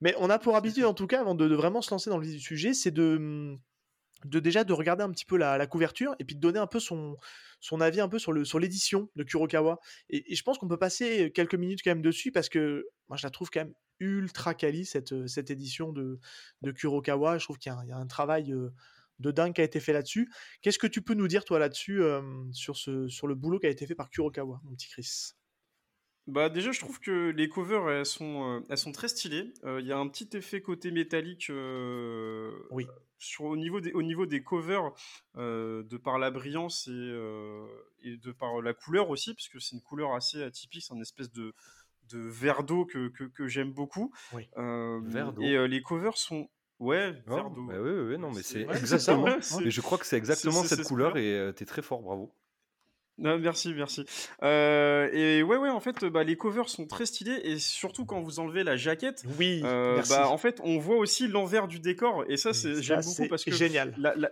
Mais on a pour habitude, en tout cas, avant de, de vraiment se lancer dans le vif du sujet, c'est de, de déjà de regarder un petit peu la, la couverture et puis de donner un peu son, son avis un peu sur le sur l'édition de Kurokawa. Et, je pense qu'on peut passer quelques minutes quand même dessus parce que moi je la trouve quand même ultra quali cette, cette édition de, de Kurokawa. Je trouve qu'il y, a un travail de dingue qui a été fait là-dessus. Qu'est-ce que tu peux nous dire toi là-dessus euh, sur, ce, sur le boulot qui a été fait par Kurokawa, mon petit Chris? Bah déjà je trouve que les covers elles sont, euh, elles sont très stylées. Il y a un petit effet côté métallique euh, oui. sur, au, niveau des, au niveau des covers de par la brillance et, et, de par la couleur aussi, parce que c'est une couleur assez atypique, c'est une espèce de, de verre d'eau que, que, que j'aime beaucoup. Oui. verre d'eau. Et les covers sont Ouais, oh, verre d'eau. Bah oui, oui, non, mais c'est exactement. Ça, mais je crois que c'est exactement cette couleur et euh, t'es très fort, bravo. Non, merci, merci. Euh, et ouais, ouais, en fait, bah, les covers sont très stylés et surtout quand vous enlevez la jaquette, oui, euh, merci. bah, en fait, on voit aussi l'envers du décor et ça, c'est j'aime beaucoup parce que génial. La, la,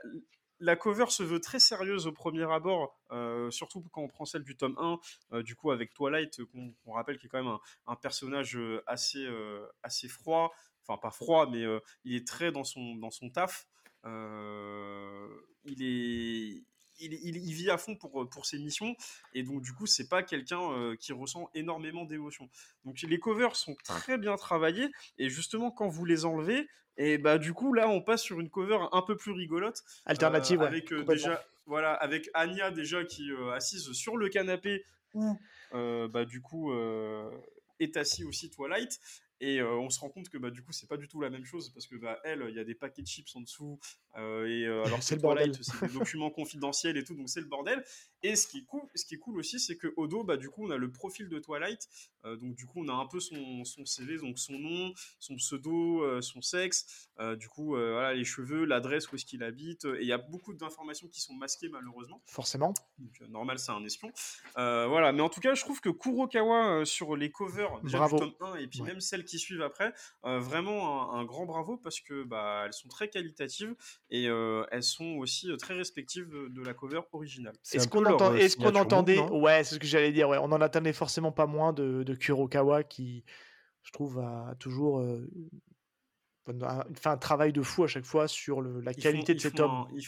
la, cover se veut très sérieuse au premier abord, euh, surtout quand on prend celle du tome 1, euh, du coup avec Twilight, qu'on qu rappelle qui est quand même un, un personnage assez, euh, assez froid, enfin pas froid, mais euh, il est très dans son, dans son taf. Euh, il est. Il, il, il, vit à fond pour, pour ses missions. Et donc du coup c'est pas quelqu'un euh, qui ressent énormément d'émotions. Donc les covers sont très bien travaillés. Et justement quand vous les enlevez et bah du coup là on passe sur une cover un peu plus rigolote alternative euh, avec ouais, déjà voilà avec Anya déjà qui euh, assise sur le canapé ou bah du coup est assis aussi Twilight et euh, on se rend compte que bah, du coup c'est pas du tout la même chose parce que bah, elle il y a des paquets de chips en dessous euh, et euh, alors c'est le bordel. c'est des documents confidentiels et tout donc c'est le bordel. Et ce qui est cool ce qui est cool aussi c'est que au dos bah du coup on a le profil de Twilight donc du coup on a un peu son, son CV donc son nom son pseudo son sexe du coup voilà les cheveux l'adresse où est-ce qu'il habite et il y a beaucoup d'informations qui sont masquées malheureusement. Forcément. Donc normal c'est un espion. Voilà mais en tout cas je trouve que Kurokawa sur les covers déjà Bravo. du tome 1 et puis ouais. même celles qui suivent après. Euh, vraiment un, un, grand bravo parce que bah, elles sont très qualitatives et euh, elles sont aussi très respectives de, de la cover originale. Est-ce qu'on entend, est qu entendait Ouais, c'est ce que j'allais dire. Ouais, on en attendait forcément pas moins de, de Kurokawa qui, je trouve, a toujours euh, fait un travail de fou à chaque fois sur le, la ils qualité font, de cet homme. Un, ils,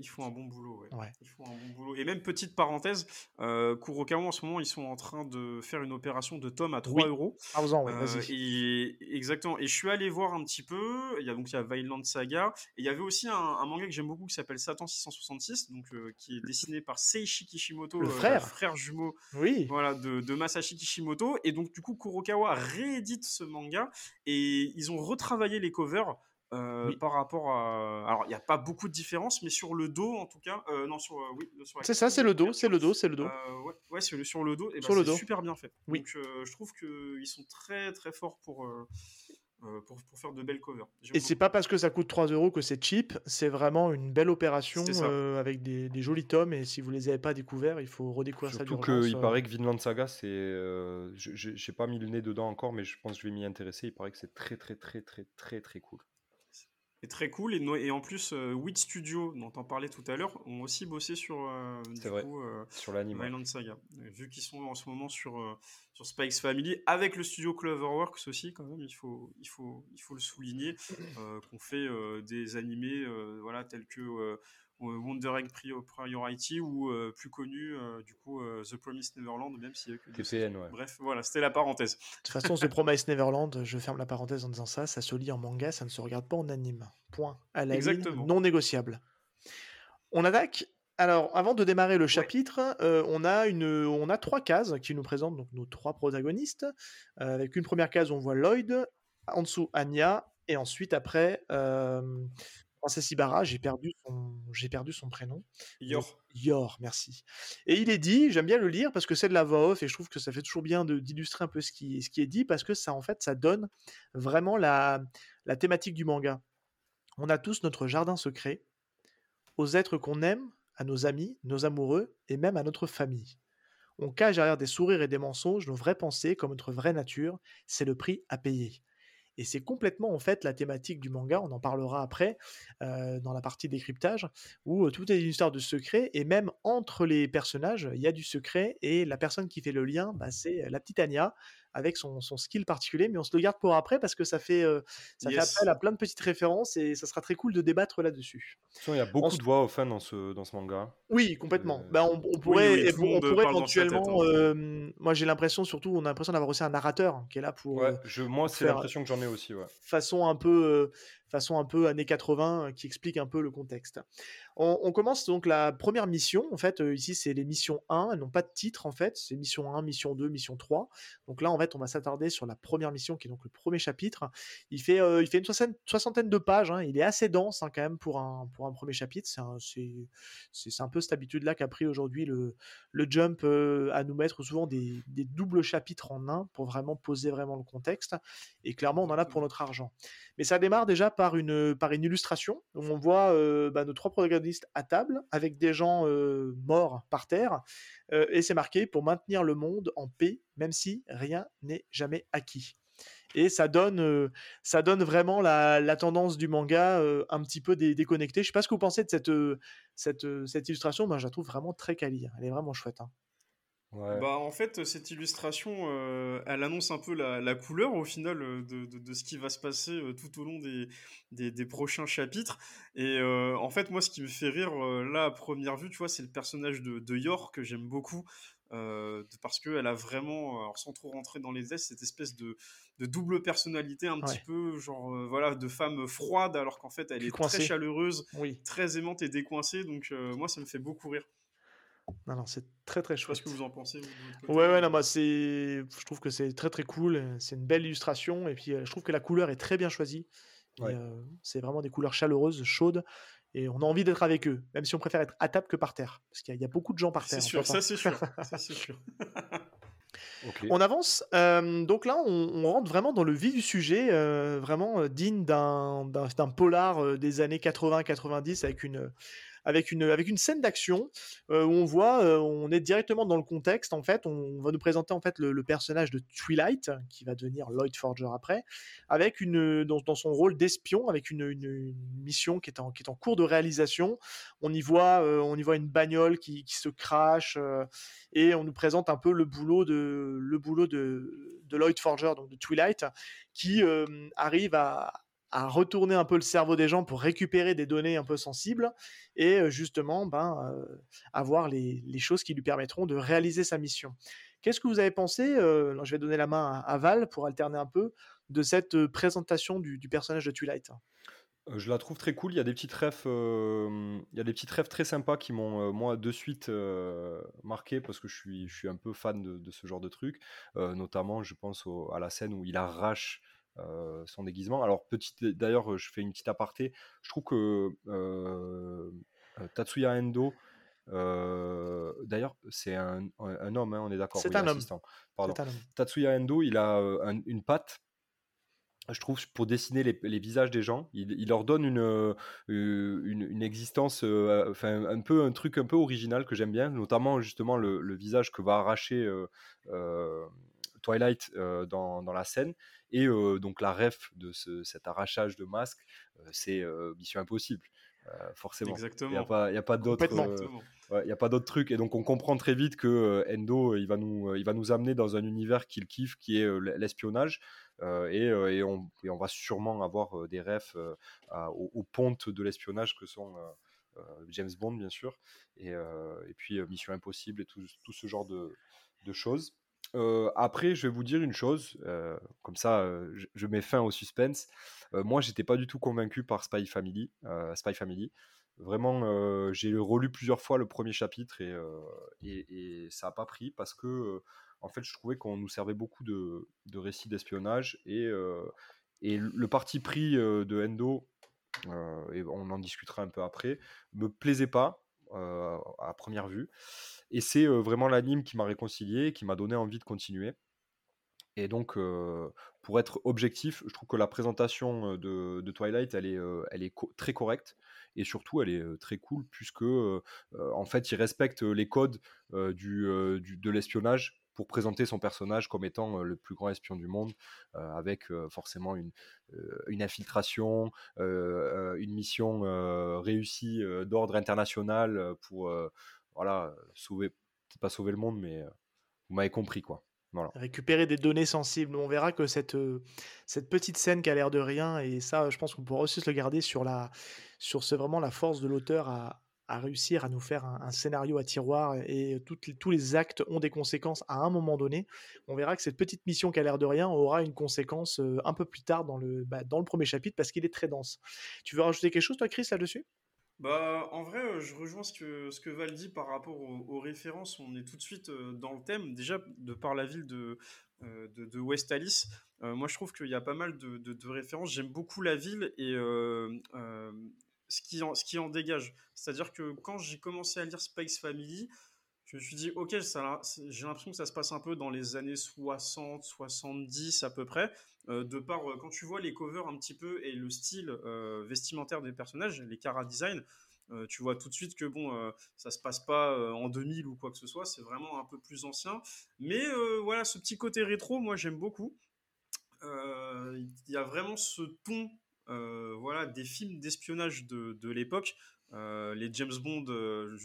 ils font un bon boulot. Ouais. ouais. Ils font un bon boulot. Et même petite parenthèse, euh, Kurokawa en ce moment, ils sont en train de faire une opération de tome à 3 oui. euros. Ah, ouais, euh, et, exactement. Et je suis allé voir un petit peu. Il y a donc il y a Violent Saga. Et il y avait aussi un, un manga que j'aime beaucoup qui s'appelle Satan 666, donc euh, qui est dessiné par Seishi Kishimoto, le frère, frère jumeau, oui. voilà, de, de Masashi Kishimoto. Et donc du coup Kurokawa réédite ce manga et ils ont retravaillé les covers. Euh, oui. par rapport à alors il n'y a pas beaucoup de différence mais sur le dos en tout cas euh, non sur euh, oui sur c'est ça c'est le dos c'est le dos c'est le dos ouais, ouais sur, le, sur le dos et sur bah, le dos super bien fait oui. donc je trouve que ils sont très très forts pour pour, pour, faire de belles covers. Et c'est pas parce que ça coûte 3 euros que c'est cheap, c'est vraiment une belle opération euh, avec des, des, jolis tomes. Et si vous les avez pas découverts, il faut redécouvrir Surtout ça. Surtout qu'il euh... paraît que Vinland Saga, c'est. Euh, je n'ai pas mis le nez dedans encore, mais je pense que je vais m'y intéresser. Il paraît que c'est très, très, très, très, très, très cool est très cool. Et, en plus euh, Wit Studio dont on parlait tout à l'heure ont aussi bossé sur euh, du vrai. coup euh, sur l'anime Violent Saga. Vu qu'ils sont en ce moment sur sur Spikes Family avec le studio Cloverworks aussi quand même il faut il faut il faut le souligner qu'on fait des animés voilà tels que Wonder Egg Priority ou euh, plus connu euh, du coup euh, The Promised Neverland même s'il y a que TPN ouais. bref voilà c'était la parenthèse de toute façon The Promised Neverland je ferme la parenthèse en disant ça ça se lit en manga ça ne se regarde pas en anime point à la Exactement. ligne non négociable on attaque alors, avant de démarrer le chapitre, ouais. euh, on, a une, on a trois cases qui nous présentent donc, nos trois protagonistes. Euh, avec une première case, on voit Lloyd, en dessous Anya, et ensuite, après, euh, Ibarra, j'ai perdu son, j'ai perdu son prénom. Yor. Yor, merci. Et il est dit, j'aime bien le lire parce que c'est de la voix off et je trouve que ça fait toujours bien d'illustrer un peu ce qui, ce qui est dit parce que ça, en fait, ça donne vraiment la, la thématique du manga. On a tous notre jardin secret, aux êtres qu'on aime, à nos amis, nos amoureux et même à notre famille. On cache derrière des sourires et des mensonges nos vraies pensées comme notre vraie nature, c'est le prix à payer. Et c'est complètement en fait la thématique du manga, on en parlera après euh, dans la partie décryptage, où euh, tout est une histoire de secret, et même entre les personnages, il y a du secret, et la personne qui fait le lien, bah, c'est la petite Anya, avec son, son, skill particulier, mais on se le garde pour après parce que ça fait, ça fait appel à plein de petites références et ça sera très cool de débattre là-dessus. Il y a beaucoup de voix au fin dans ce, dans ce manga. Oui, complètement. Euh... Bah, on, on, pourrait, on pourrait éventuellement. Tête, hein. moi, j'ai l'impression, surtout, on a l'impression d'avoir aussi un narrateur qui est là pour. Ouais, je, moi, c'est l'impression que j'en ai aussi. Ouais. Façon un peu façon un peu années 80 qui explique un peu le contexte. On, on commence donc la première mission. En fait, euh, ici, c'est les missions 1. Elles n'ont pas de titre, en fait. C'est mission 1, mission 2, mission 3. Donc là, en fait, on va s'attarder sur la première mission qui est donc le premier chapitre. Il fait, euh, il fait une soixantaine, soixantaine de pages. Hein. Il est assez dense hein, quand même pour un, pour un premier chapitre. C'est un, un, peu cette habitude-là qu'a pris aujourd'hui le, le Jump euh, à nous mettre souvent des, des, doubles chapitres en un pour vraiment poser vraiment le contexte. Et clairement, on en a pour notre argent. Mais ça démarre déjà par une, par une illustration où on voit euh, bah, nos trois protagonistes à table avec des gens euh, morts par terre. Euh, et c'est marqué pour maintenir le monde en paix, même si rien n'est jamais acquis. Et ça donne, euh, ça donne vraiment la, la tendance du manga euh, un petit peu dé déconnectée. Je sais pas ce que vous pensez de cette, euh, cette, cette illustration, mais je la trouve vraiment très quali. Elle est vraiment chouette. Hein. Ouais. Bah, en fait, cette illustration, euh, elle annonce un peu la, la couleur au final de, de, de, ce qui va se passer euh, tout au long des, des, des prochains chapitres. Et euh, en fait, moi, ce qui me fait rire là à première vue, tu vois, c'est le personnage de, de Yor que j'aime beaucoup. parce qu'elle a vraiment, alors sans trop rentrer dans les détails, cette espèce de, de double personnalité un ouais. petit peu, genre, voilà, de femme froide, alors qu'en fait, elle est très chaleureuse, oui. très aimante et décoincée. Donc, moi, ça me fait beaucoup rire. Non, non, c'est très très chouette. Qu'est-ce que vous en pensez vous, Ouais, ouais, non, moi, c'est, je trouve que c'est très très cool. C'est une belle illustration et puis je trouve que la couleur est très bien choisie. Ouais. Euh, c'est vraiment des couleurs chaleureuses, chaudes et on a envie d'être avec eux, même si on préfère être à table que par terre, parce qu'il y, y, a beaucoup de gens par terre. C'est sûr, ça c'est sûr, ça c'est sûr. Okay. On avance. Euh, donc là, on, on, rentre vraiment dans le vif du sujet, euh, vraiment digne d'un polar des années 80-90 avec une avec une, avec une scène d'action euh, où on voit, euh, on est directement dans le contexte. En fait, on va nous présenter en fait le, personnage de Twilight qui va devenir Lloyd Forger après, avec une dans, dans son rôle d'espion, avec une, mission qui est en qui est en cours de réalisation. On y voit, euh, on y voit une bagnole qui, qui se crache et on nous présente un peu le boulot de le boulot de, de Lloyd Forger, donc de Twilight, qui arrive à à retourner un peu le cerveau des gens pour récupérer des données un peu sensibles et justement ben, euh, avoir les, les, choses qui lui permettront de réaliser sa mission. Qu'est-ce que vous avez pensé euh, Je vais donner la main à, Val pour alterner un peu de cette présentation du, personnage de Twilight? Je la trouve très cool. Il y a des petites rêves, euh, il y a des petites rêves très sympas qui m'ont euh, moi de suite euh, marqué parce que je suis, je suis un peu fan de, ce genre de truc. notamment, je pense à la scène où il arrache euh, son déguisement. Alors, petite, d'ailleurs, je fais une petite aparté. Je trouve que euh, Tatsuya Endo, euh, d'ailleurs, c'est un, un, homme, hein, on est d'accord. C'est un, homme. Pardon. un homme. Tatsuya Endo, il a un, une patte je trouve, pour dessiner les, les, visages des gens. Il, il leur donne une, une, une existence, euh, enfin, un peu un truc un peu original que j'aime bien, notamment justement le, le, visage que va arracher euh, euh, Twilight euh, dans, dans, la scène. Et donc la ref de ce, cet arrachage de masque, c'est Mission Impossible. forcément. Exactement. Il n'y a pas, y a pas d'autres. Il ouais, n'y a pas d'autres trucs. Et donc, on comprend très vite que Endo, il va, nous, il va nous amener dans un univers qu'il kiffe, qui est l'espionnage. Et, et, on, et, on, va sûrement avoir des refs aux, aux, pontes de l'espionnage que sont James Bond, bien sûr, et, et puis Mission Impossible et tout, tout ce genre de, de choses. Après, je vais vous dire une chose, comme ça, je, mets fin au suspense. moi, j'étais pas du tout convaincu par Spy Family. Spy Family. Vraiment, j'ai relu plusieurs fois le premier chapitre et, ça n'a pas pris parce que, en fait, je trouvais qu'on nous servait beaucoup de, de récits d'espionnage et, et le parti pris de Endo, et on en discutera un peu après, me plaisait pas à première vue. Et c'est euh, vraiment l'anime qui m'a réconcilié, qui m'a donné envie de continuer. Et donc, euh, pour être objectif, je trouve que la présentation de, Twilight, elle est, euh, elle est très correcte et surtout, elle est très cool puisque, euh, en fait, il respecte les codes de l'espionnage pour présenter son personnage comme étant le plus grand espion du monde, avec forcément une, infiltration, une mission réussie d'ordre international pour voilà, sauver, peut-être pas sauver le monde, mais vous m'avez compris, quoi. récupérer des données sensibles. On verra que cette, cette petite scène qui a l'air de rien, et ça, je pense qu'on pourra aussi se le garder sur, la, sur ce, vraiment la force de l'auteur à, à réussir à nous faire un, scénario à tiroir et tous les actes ont des conséquences à un moment donné. On verra que cette petite mission qui a l'air de rien aura une conséquence un peu plus tard dans le, bah, dans le premier chapitre parce qu'il est très dense. Tu veux rajouter quelque chose toi Chris là-dessus? Bah, en vrai, je rejoins ce que, ce que Val dit par rapport aux, références. On est tout de suite dans le thème. Déjà, de par la ville de, de, West Alice, moi je trouve qu'il y a pas mal de références. J'aime beaucoup la ville et ce qui en, ce qui en dégage. C'est-à-dire que quand j'ai commencé à lire Space Family, je me suis dit, ok, j'ai l'impression que ça se passe un peu dans les années 60, 70 à peu près. Euh, de par, euh, quand tu vois les covers un petit peu et le style euh, vestimentaire des personnages, les cara design, tu vois tout de suite que bon, ça se passe pas en 2000 ou quoi que ce soit, c'est vraiment un peu plus ancien. Mais voilà, ce petit côté rétro, moi j'aime beaucoup. Il y a vraiment ce ton voilà, des films d'espionnage de, de l'époque. Euh, les James Bond, euh,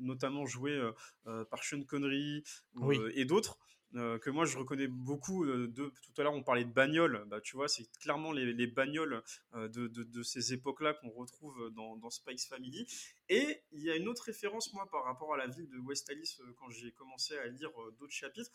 notamment joués par Sean Connery et d'autres. que moi je reconnais beaucoup de tout à l'heure on parlait de bagnoles bah, tu vois c'est clairement les, les bagnoles de, de, de, ces époques là qu'on retrouve dans, dans, Spice Family et il y a une autre référence moi par rapport à la ville de West Alice quand j'ai commencé à lire d'autres chapitres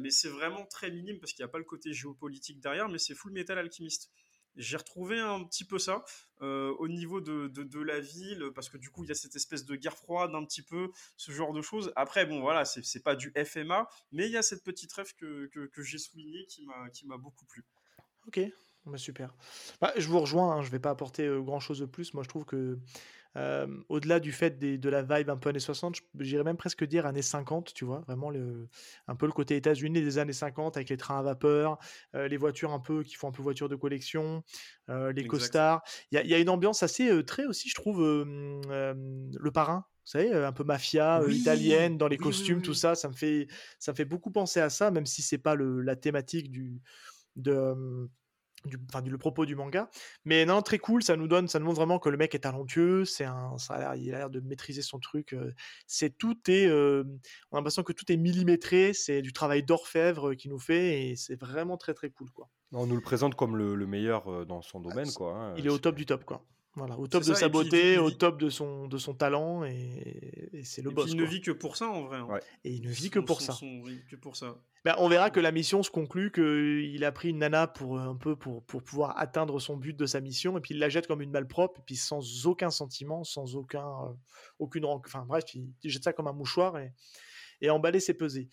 mais c'est vraiment très minime parce qu'il n'y a pas le côté géopolitique derrière mais c'est Full Metal Alchemist j'ai retrouvé un petit peu ça euh, au niveau de, de, la ville, parce que du coup, il y a cette espèce de guerre froide, un petit peu, ce genre de choses. Après, bon, voilà, c'est pas du FMA, mais il y a cette petite rêve que, que, j'ai souligné qui m'a beaucoup plu. Ok, bah, super. Bah, je vous rejoins, hein, je vais pas apporter euh, grand chose de plus. Moi, je trouve que au-delà du fait de la vibe un peu années 60, j'irais même presque dire années 50, tu vois, vraiment le, un peu le côté États-Unis des années 50 avec les trains à vapeur, les voitures un peu qui font un peu voiture de collection, les costards. Il y, a une ambiance assez très aussi, je trouve, le parrain. Vous savez, un peu mafia italienne dans les costumes, tout ça, ça me fait, ça me fait beaucoup penser à ça, même si c'est pas le, la thématique du, de, du, enfin, du, le propos du manga. Mais non, très cool, ça nous donne, ça nous montre vraiment que le mec est talentueux, c'est un, ça a il a l'air de maîtriser son truc. c'est tout est, on a l'impression que tout est millimétré, c'est du travail d'orfèvre qu'il nous fait et c'est vraiment très très cool quoi. On nous le présente comme le, le meilleur dans son bah, domaine quoi. Hein, il est au top du top quoi. Voilà, au top de sa beauté, au top de son, de son talent, et, c'est le boss. il ne vit que pour ça en vrai. Hein. Et il ne vit que pour ça. que pour ça. Ben, on verra que la mission se conclut qu'il a pris une nana pour un peu pour, pour pouvoir atteindre son but de sa mission, et puis il la jette comme une balle propre, et puis sans aucun sentiment, sans aucun, euh, aucune enfin bref, il, jette ça comme un mouchoir et, et emballer ses pesées.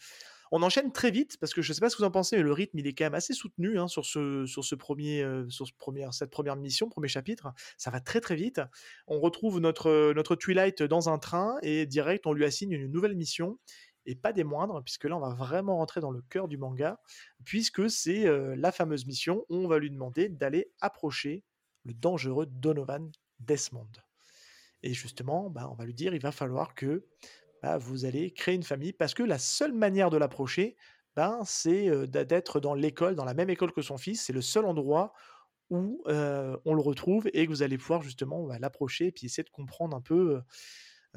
On enchaîne très vite parce que je ne sais pas ce que vous en pensez, mais le rythme il est quand même assez soutenu hein, sur ce premier euh, sur cette première mission, premier chapitre. Ça va très très vite. On retrouve notre notre Twilight dans un train et direct on lui assigne une nouvelle mission et pas des moindres puisque là on va vraiment rentrer dans le cœur du manga puisque c'est euh, la fameuse mission où on va lui demander d'aller approcher le dangereux Donovan Desmond. Et justement, bah, on va lui dire il va falloir que bah, vous allez créer une famille parce que la seule manière de l'approcher, ben, c'est d'être dans l'école, dans la même école que son fils. C'est le seul endroit où on le retrouve et que vous allez pouvoir justement bah, l'approcher et puis essayer de comprendre un peu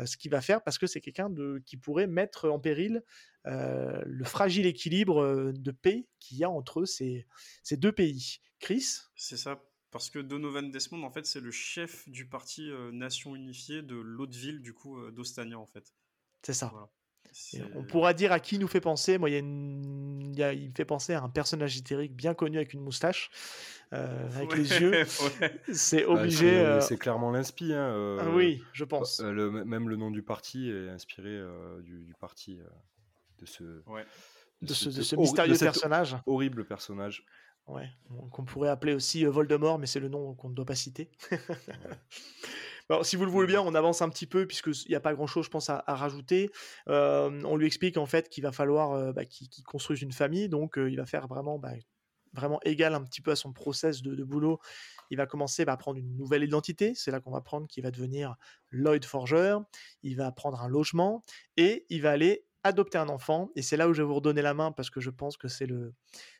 ce qu'il va faire parce que c'est quelqu'un qui pourrait mettre en péril le fragile équilibre de paix qu'il y a entre ces, deux pays. Chris? C'est ça. Parce que Donovan Desmond, en fait, c'est le chef du parti Nation Unifiée de l'autre ville, du coup, d'Ostania, en fait. C'est ça. on pourra dire à qui il nous fait penser. Moi, il, y a il, me fait penser à un personnage itérique bien connu avec une moustache, euh, avec les yeux. C'est bah, obligé. Euh, c'est clairement l'inspi. Hein, euh, ah oui, je pense. Le, même le nom du parti est inspiré du, parti de ce, de, ce, mystérieux personnage. Horrible personnage. Ouais, qu'on pourrait appeler aussi Voldemort, mais c'est le nom qu'on ne doit pas citer. si vous le voulez bien, on avance un petit peu puisqu'il n'y a pas grand-chose, je pense, à, rajouter. Euh, on lui explique en fait qu'il va falloir euh, bah, qu'il construise une famille, donc euh, il va faire vraiment, bah, vraiment égal un petit peu à son process de, boulot. Il va commencer à prendre une nouvelle identité, c'est là qu'on va prendre qu'il va devenir Lloyd Forger. Il va prendre un logement et il va aller adopter un enfant. Et c'est là où je vais vous redonner la main parce que je pense que c'est le,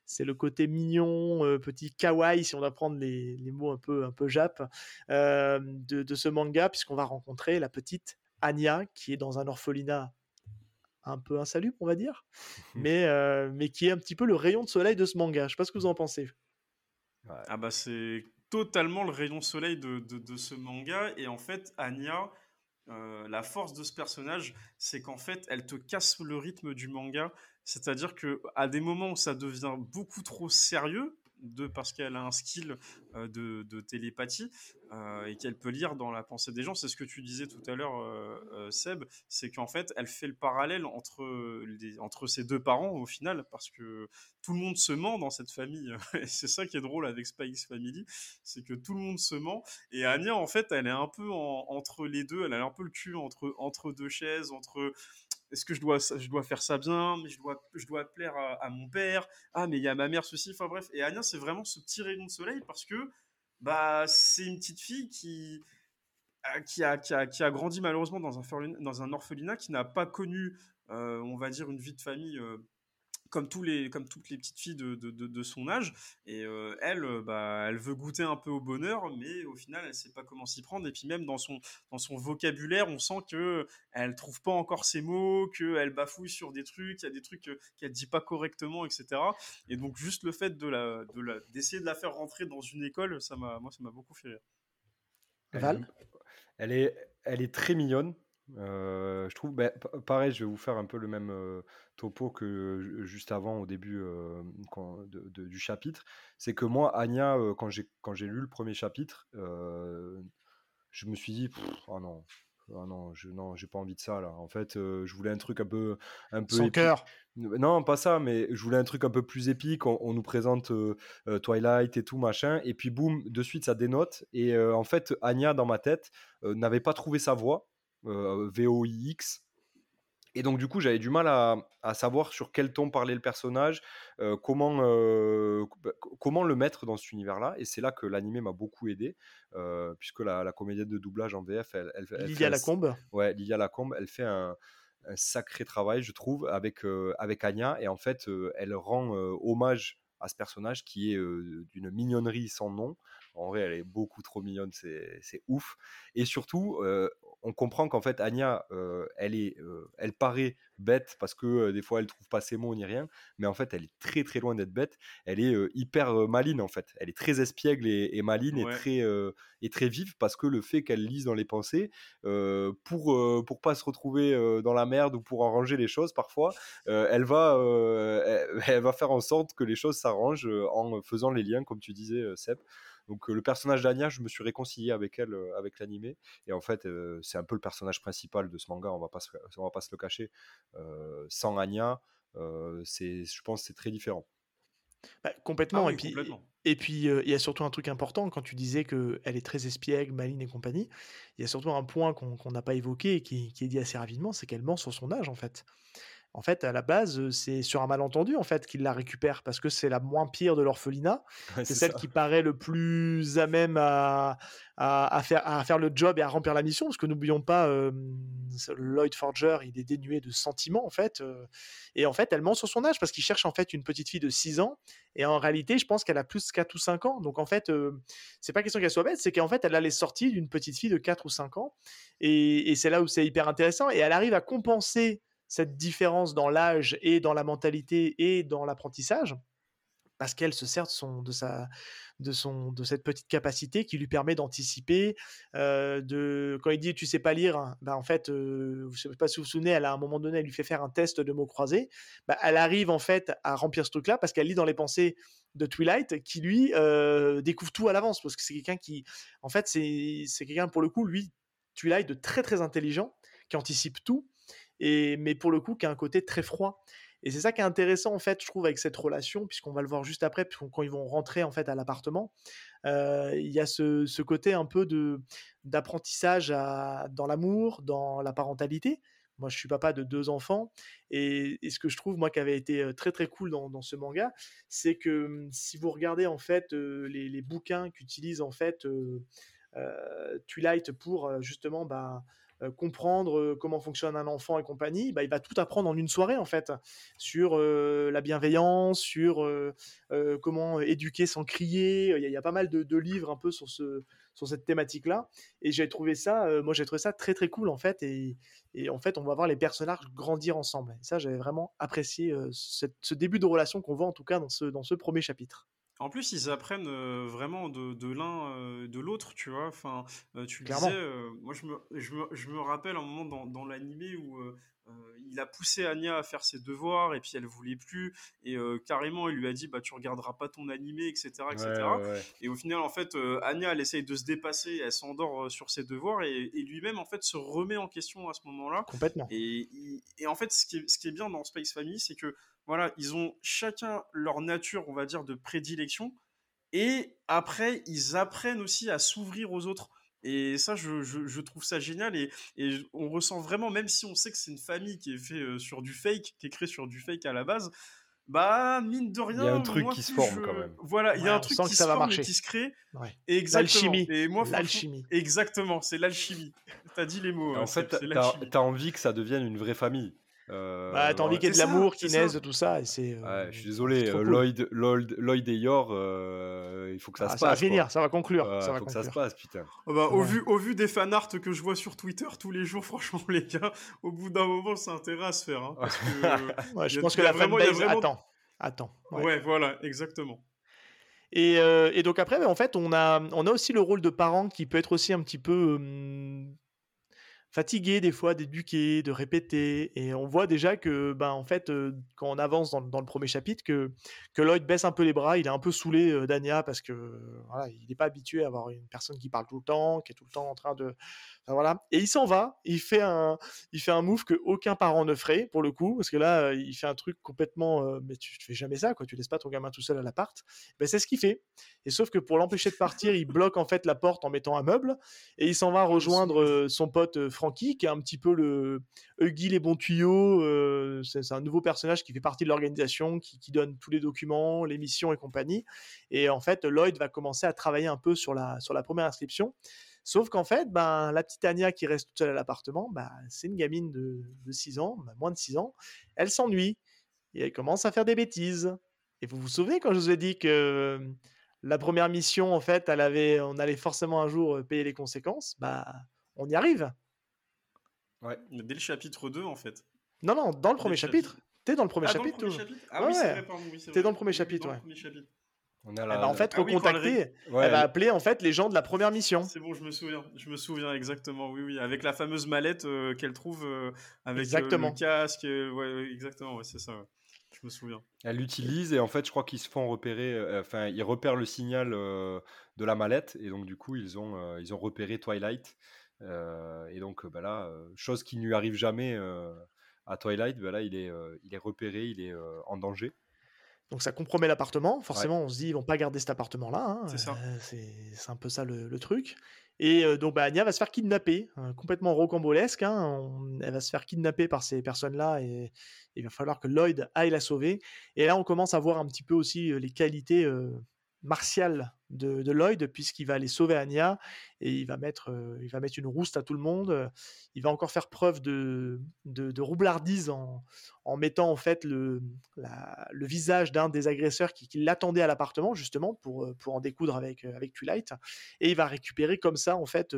c'est le côté mignon, euh, petit kawaii, si on doit prendre les, mots un peu, un peu jap, euh, de, ce manga, puisqu'on va rencontrer la petite Anya, qui est dans un orphelinat un peu insalubre, on va dire, mais, mais qui est un petit peu le rayon de soleil de ce manga. Je sais pas ce que vous en pensez. Ah bah c'est totalement le rayon de soleil de, de, ce manga, et en fait, Anya, la force de ce personnage, c'est qu'en fait, elle te casse le rythme du manga. C'est-à-dire que à des moments où ça devient beaucoup trop sérieux, de parce qu'elle a un skill euh, de, télépathie euh, et qu'elle peut lire dans la pensée des gens. C'est ce que tu disais tout à l'heure, euh, Seb, c'est qu'en fait, elle fait le parallèle entre, entre ses deux parents au final, parce que tout le monde se ment dans cette famille. et c'est ça qui est drôle avec Spike's Family, c'est que tout le monde se ment. Et Anya, en fait, elle est un peu entre les deux, elle a un peu le cul entre, entre deux chaises, entre est-ce que je dois, je dois faire ça bien, mais je dois, je dois plaire à, mon père, ah, mais il y a ma mère, ceci, enfin bref. Et Anya, c'est vraiment ce petit rayon de soleil parce que bah, c'est une petite fille qui, euh, qui, a, qui, a, qui a grandi malheureusement dans un, dans un orphelinat, qui n'a pas connu, euh, on va dire, une vie de famille euh, comme, tous les, comme toutes les petites filles de, de, de, son âge. Et euh, elle, euh, bah, elle veut goûter un peu au bonheur, mais au final, elle sait pas comment s'y prendre. Et puis même dans son, dans son vocabulaire, on sent que elle trouve pas encore ses mots, qu'elle bafouille sur des trucs, il y a des trucs euh, qu'elle dit pas correctement, etc. Et donc juste le fait de la, de la, d'essayer de la faire rentrer dans une école, ça m'a, moi, ça m'a beaucoup fait rire. Val? elle est, elle est très mignonne. Euh, je trouve, bah, pareil, je vais vous faire un peu le même euh, topo que juste avant, au début euh, du chapitre. C'est que moi, Anya, quand j'ai quand j'ai lu le premier chapitre, je me suis dit, oh non, oh non, je non, j'ai pas envie de ça là. En fait, je voulais un truc un peu un peu Son cœur. Non, pas ça, mais je voulais un truc un peu plus épique. On, nous présente Twilight et tout machin, et puis boum, de suite ça dénote. Et en fait, Anya dans ma tête n'avait pas trouvé sa voix VOIX. Et donc, du coup, j'avais du mal à, savoir sur quel ton parlait le personnage, euh, comment, euh, bah, comment le mettre dans cet univers-là. Et c'est là que l'animé m'a beaucoup aidé, puisque la, comédienne de doublage en VF, elle, elle, elle Lilia Lacombe. Ouais, Lilia Lacombe, elle fait un, sacré travail, je trouve, avec, avec Anya. Et en fait, elle rend hommage à ce personnage qui est d'une mignonnerie sans nom. En vrai, elle est beaucoup trop mignonne, c'est ouf. Et surtout, on comprend qu'en fait, Anya, elle, est, elle paraît bête parce que des fois, elle trouve pas ses mots ni rien. Mais en fait, elle est très très loin d'être bête. Elle est hyper maline en fait. Elle est très espiègle et, et maline et, très, et très vive parce que le fait qu'elle lise dans les pensées, pour, pour pas se retrouver dans la merde ou pour arranger les choses parfois, elle, va, elle, va faire en sorte que les choses s'arrangent en faisant les liens, comme tu disais, Seb. Donc le personnage d'Anya, je me suis réconcilié avec elle, avec l'animé. Et en fait, c'est un peu le personnage principal de ce manga, on va pas on va pas se le cacher. sans Anya, c'est, je pense c'est très différent. Bah, complètement. Ah et, puis, et puis, il y a surtout un truc important quand tu disais qu'elle est très espiègle, maline et compagnie. Il y a surtout un point qu'on n'a pas évoqué et qui, qui, est dit assez rapidement, c'est qu'elle ment sur son âge en fait en fait, à la base, c'est sur un malentendu en fait qu'il la récupère parce que c'est la moins pire de l'orphelinat. c'est celle qui paraît le plus à même à, faire, à faire le job et à remplir la mission parce que n'oublions pas, Lloyd Forger, il est dénué de sentiments en fait. et en fait, elle ment sur son âge parce qu'il cherche en fait une petite fille de 6 ans et en réalité, je pense qu'elle a plus 4 ou 5 ans. Donc en fait, c'est pas question qu'elle soit bête, c'est qu'en fait, elle a les sorties d'une petite fille de 4 ou 5 ans. Et, et c'est là où c'est hyper intéressant. Et elle arrive à compenser cette différence dans l'âge et dans la mentalité et dans l'apprentissage, parce qu'elle se sert de, sa, de, son, de cette petite capacité qui lui permet d'anticiper. Euh, de, quand il dit tu sais pas lire, bah en fait, je sais pas si vous vous souvenez, elle a un moment donné, elle lui fait faire un test de mots croisés. Bah, elle arrive en fait à remplir ce truc-là parce qu'elle lit dans les pensées de Twilight qui lui euh, découvre tout à l'avance parce que c'est quelqu'un qui, en fait, c'est quelqu'un pour le coup, lui, Twilight de très très intelligent qui anticipe tout mais pour le coup, qui a un côté très froid. Et c'est ça qui est intéressant, en fait, je trouve, avec cette relation, puisqu'on va le voir juste après, quand ils vont rentrer, en fait, à l'appartement, euh, il y a ce, côté un peu de, d'apprentissage dans l'amour, dans la parentalité. Moi, je suis papa de deux enfants, et, ce que je trouve, moi, qui avait été euh, très, très cool dans, ce manga, c'est que si vous regardez, en fait, euh, les, bouquins qu'utilise, en fait, Twilight pour, justement, bah, euh, comprendre euh, comment fonctionne un enfant et compagnie, bah, il va tout apprendre en une soirée en fait, sur euh, la bienveillance, sur comment éduquer sans crier. Il y, a, pas mal de, livres un peu sur ce, sur cette thématique-là. Et j'ai trouvé ça, moi j'ai trouvé ça très très cool en fait. Et, et, en fait, on va voir les personnages grandir ensemble. Et ça, j'avais vraiment apprécié ce début de relation qu'on voit en tout cas dans ce, dans ce premier chapitre. En plus, ils apprennent vraiment de, de l'un de l'autre, tu vois. Enfin, tu le disais, moi je me, je, me, je me, rappelle un moment dans, dans l'animé où il a poussé Anya à faire ses devoirs et puis elle voulait plus. Et carrément il lui a dit bah tu regarderas pas ton animé etc etc et au final en fait Anya elle essaye de se dépasser elle s'endort sur ses devoirs et, lui-même en fait se remet en question à ce moment-là. Complètement. Et, et, en fait ce qui est, ce qui est bien dans Space Family c'est que voilà ils ont chacun leur nature on va dire de prédilection et après ils apprennent aussi à s'ouvrir aux autres et ça, je, je, trouve ça génial. Et, et, on ressent vraiment, même si on sait que c'est une famille qui est fait sur du fake, qui est créée sur du fake à la base, bah, mine de rien. Il y a un truc qui se forme quand même. Voilà, il y a un truc qui se forme et qui se crée. Exactement. L'alchimie. Et moi, l'alchimie. Exactement, c'est l'alchimie. T'as dit les mots. En hein, fait, t'as as envie que ça devienne une vraie famille. Euh, bah, t'as envie qu'il y ait de l'amour qui naisse de tout ça. Et c'est, euh, je suis désolé, euh, Lloyd, Lloyd, Lloyd, et Yor, il faut que ça ah, se passe. Ça va finir, ça va conclure. Il ça faut que ça se passe, putain. Oh, bah, au, vu, au vu des fanarts que je vois sur Twitter tous les jours, franchement, les gars, au bout d'un moment, c'est intérêt à se faire. Hein, parce que, ouais, je pense que la vraiment, fanbase vraiment... attend. attend. Ouais. ouais. voilà, exactement. Et, et, donc après, en fait, on a, on a aussi le rôle de parent qui peut être aussi un petit peu fatigué des fois d'éduquer, de répéter. Et on voit déjà que, ben, en fait, quand on avance dans, le premier chapitre, que, Lloyd baisse un peu les bras, il est un peu saoulé d'Ania parce que il n'est pas habitué à avoir une personne qui parle tout le temps, qui est tout le temps en train de, voilà. Et il s'en va, il fait un, il fait un move que aucun parent ne ferait pour le coup, parce que là, il fait un truc complètement, euh, mais tu, fais jamais ça, quoi. Tu laisses pas ton gamin tout seul à l'appart. Ben, c'est ce qu'il fait. Et sauf que pour l'empêcher de partir, il bloque en fait la porte en mettant un meuble, et il s'en va rejoindre euh, son pote euh, Frankie, qui est un petit peu le Huggy les bons tuyaux. c'est un nouveau personnage qui fait partie de l'organisation, qui, qui, donne tous les documents, les missions et compagnie. Et en fait, Lloyd va commencer à travailler un peu sur la, sur la première inscription. Sauf qu'en fait, ben, la petite Anya qui reste toute seule à l'appartement, ben, c'est une gamine de, 6 ans, ben, moins de 6 ans. Elle s'ennuie et elle commence à faire des bêtises. Et vous vous souvenez quand je vous ai dit que la première mission, en fait, elle avait, on allait forcément un jour payer les conséquences Bah, on y arrive. Ouais, dès le chapitre 2, en fait. Non, non, dans le premier chapitre. T'es dans le premier ah, chapitre. Dans le premier chapitre ah oui, c'est vrai, pardon. Oui, T'es dans le premier chapitre, ouais. On a la... elle va en fait ah recontacter, elle va appeler en fait les gens de la première mission. C'est bon, je me souviens, je me souviens exactement, oui, oui, avec la fameuse mallette euh, qu'elle trouve euh, avec euh, le casque, ouais, exactement, ouais, c'est ça, je me souviens. Elle l'utilise et en fait, je crois qu'ils se font repérer, enfin, ils repèrent le signal de la mallette et donc du coup, ils ont, ils ont repéré Twilight et donc bah là, chose qui ne lui arrive jamais à Twilight, bah là, il est, il est repéré, il est en danger. Donc ça compromet l'appartement. Forcément, on se dit ils vont pas garder cet appartement-là. Hein, c'est ça. Euh, c'est un peu ça le, truc. Et euh, donc bah, Anya va se faire kidnapper, hein, complètement rocambolesque. Hein, elle va se faire kidnapper par ces personnes-là et, il va falloir que Lloyd aille la sauver. Et là, on commence à voir un petit peu aussi euh, les qualités martiales de, Lloyd puisqu'il va aller sauver Anya et il va mettre, euh, il va mettre une rouste à tout le monde. Il va encore faire preuve de, de, roublardise en, en, mettant en fait le, le visage d'un des agresseurs qui, l'attendait à l'appartement justement pour, euh, pour en découdre avec, euh, avec Twilight. Et il va récupérer comme ça en fait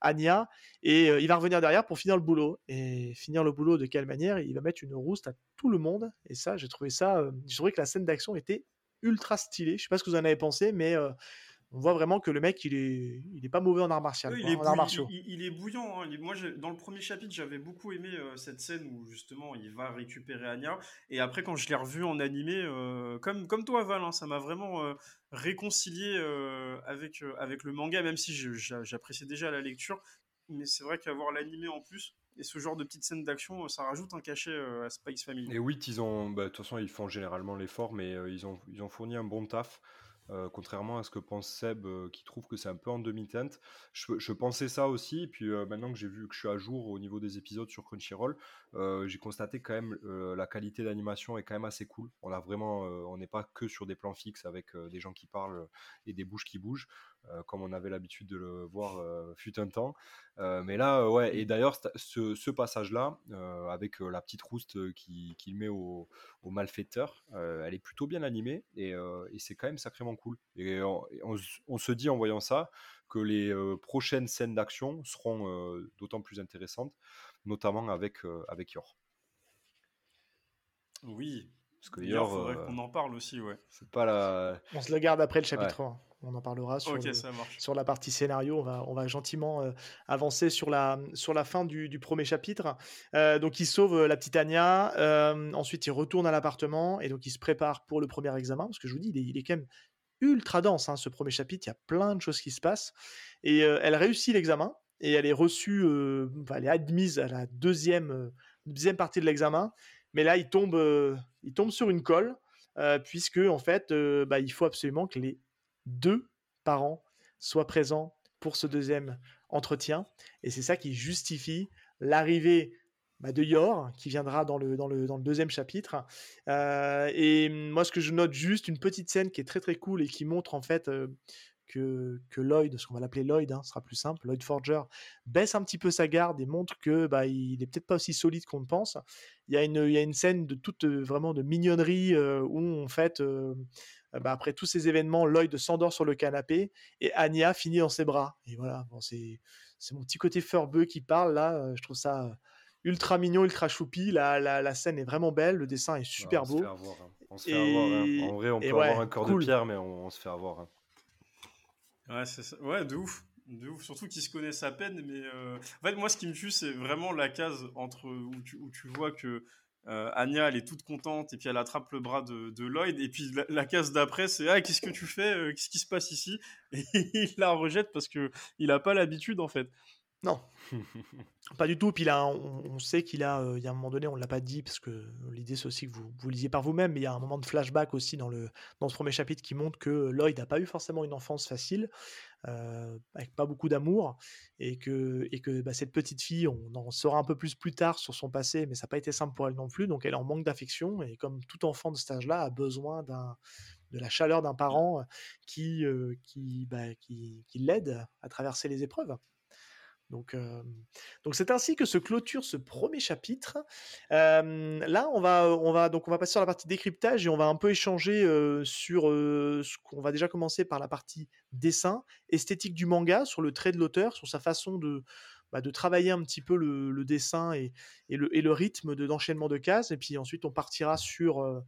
Anya et il va revenir derrière pour finir le boulot. Et finir le boulot de quelle manière? Il va mettre une rouste à tout le monde. Et ça, j'ai trouvé ça, j'ai trouvé que la scène d'action était ultra stylé. Je sais pas ce que vous en avez pensé, mais euh, on voit vraiment que le mec, il est, il est pas mauvais en art martial. il, est Il, est bouillant. Hein. Moi, dans le premier chapitre, j'avais beaucoup aimé euh, cette scène où justement il va récupérer Anya. Et après, quand je l'ai revu en animé, euh, comme, comme toi, Val, hein, ça m'a vraiment réconcilié avec, avec le manga, même si j'appréciais déjà la lecture. Mais c'est vrai qu'avoir l'animé en plus, et ce genre de petites scènes d'action, ça rajoute un cachet à Spice Family. Et oui, ils ont, bah, de toute façon, ils font généralement l'effort, mais ils, ont, ils ont fourni un bon taf. contrairement à ce que pense Seb, qui trouve que c'est un peu en demi-teinte. Je, pensais ça aussi, et puis maintenant que j'ai vu que je suis à jour au niveau des épisodes sur Crunchyroll, j'ai constaté quand même la qualité d'animation est quand même assez cool. On a vraiment, on n'est pas que sur des plans fixes avec des gens qui parlent et des bouches qui bougent. Euh, comme on avait l'habitude de le voir euh, fut un temps. Euh, mais là, ouais, et d'ailleurs, ce, passage-là, avec la petite rouste qu'il met au, malfaiteur, elle est plutôt bien animée et, c'est quand même sacrément cool. Et on, se dit en voyant ça que les prochaines scènes d'action seront d'autant plus intéressantes, notamment avec, avec Yor. Oui, parce que Yor, faudrait qu'on en parle aussi, ouais. C'est pas la... On se le garde après le chapitre 1 on en parlera sur, sur la partie scénario. On va, on va gentiment euh, avancer sur la, sur la fin du, premier chapitre. Euh, donc, il sauve euh, la petite Anya. ensuite, il retourne à l'appartement et donc il se prépare pour le premier examen. Parce que je vous dis, il est, quand même ultra dense, hein, ce premier chapitre. Il y a plein de choses qui se passent. Et elle réussit l'examen et elle est reçue, elle est admise à la deuxième, deuxième partie de l'examen. Mais là, il tombe, il tombe sur une colle. puisque en fait, bah, il faut absolument que les deux parents soient présents pour ce deuxième entretien. Et c'est ça qui justifie l'arrivée bah, de Yor, qui viendra dans le, dans le, dans le deuxième chapitre. Euh, et moi, ce que je note juste, une petite scène qui est très très cool et qui montre en fait euh, que, que Lloyd, ce qu'on va l'appeler Lloyd, hein, sera plus simple, Lloyd Forger, baisse un petit peu sa garde et montre que bah, il est peut-être pas aussi solide qu'on le pense. Il y, a une, y a une scène de toute vraiment de mignonnerie euh, où en fait euh, bah, après tous ces événements, Lloyd s'endort sur le canapé et Anya finit dans ses bras. Et voilà, bon, c'est, mon petit côté furbeux qui parle là. Euh, je trouve ça euh, ultra mignon, ultra choupi. La, la, la, scène est vraiment belle, le dessin est super beau. Hein. On se fait avoir. Hein. En vrai, on peut avoir un corps de pierre, mais on, se fait avoir. Hein. Ouais, c'est ça. ouais, de ouf. De ouf. Surtout qu'ils se connaissent à peine, mais en fait, moi, ce qui me tue, c'est vraiment la case entre où tu, où tu vois que euh, Anya, elle est toute contente et puis elle attrape le bras de, Lloyd. Et puis la, case d'après, c'est ah qu'est-ce que tu fais euh, Qu'est-ce qui se passe ici? Et il la rejette parce que il a pas l'habitude en fait. Non, pas du tout. Puis là, on, sait qu'il a, euh, il y a un moment donné, on l'a pas dit parce que l'idée c'est aussi que vous, vous lisiez par vous-même, mais il y a un moment de flashback aussi dans le dans ce premier chapitre qui montre que Lloyd n'a pas eu forcément une enfance facile, euh, avec pas beaucoup d'amour, et que et que bah, cette petite fille, on en saura un peu plus plus tard sur son passé, mais ça n'a pas été simple pour elle non plus, donc elle est en manque d'affection et comme tout enfant de cet âge-là a besoin d'un de la chaleur d'un parent qui, euh, qui, bah, qui, qui l'aide à traverser les épreuves. Donc, donc c'est ainsi que se clôture ce premier chapitre. là, on va, on va donc on va passer sur la partie décryptage et on va un peu échanger sur ce qu'on va déjà commencer par la partie dessin, esthétique du manga, sur le trait de l'auteur, sur sa façon de bah, travailler un petit peu le, dessin et, le, et, le, rythme de d'enchaînement de cases. Et puis ensuite, on partira sur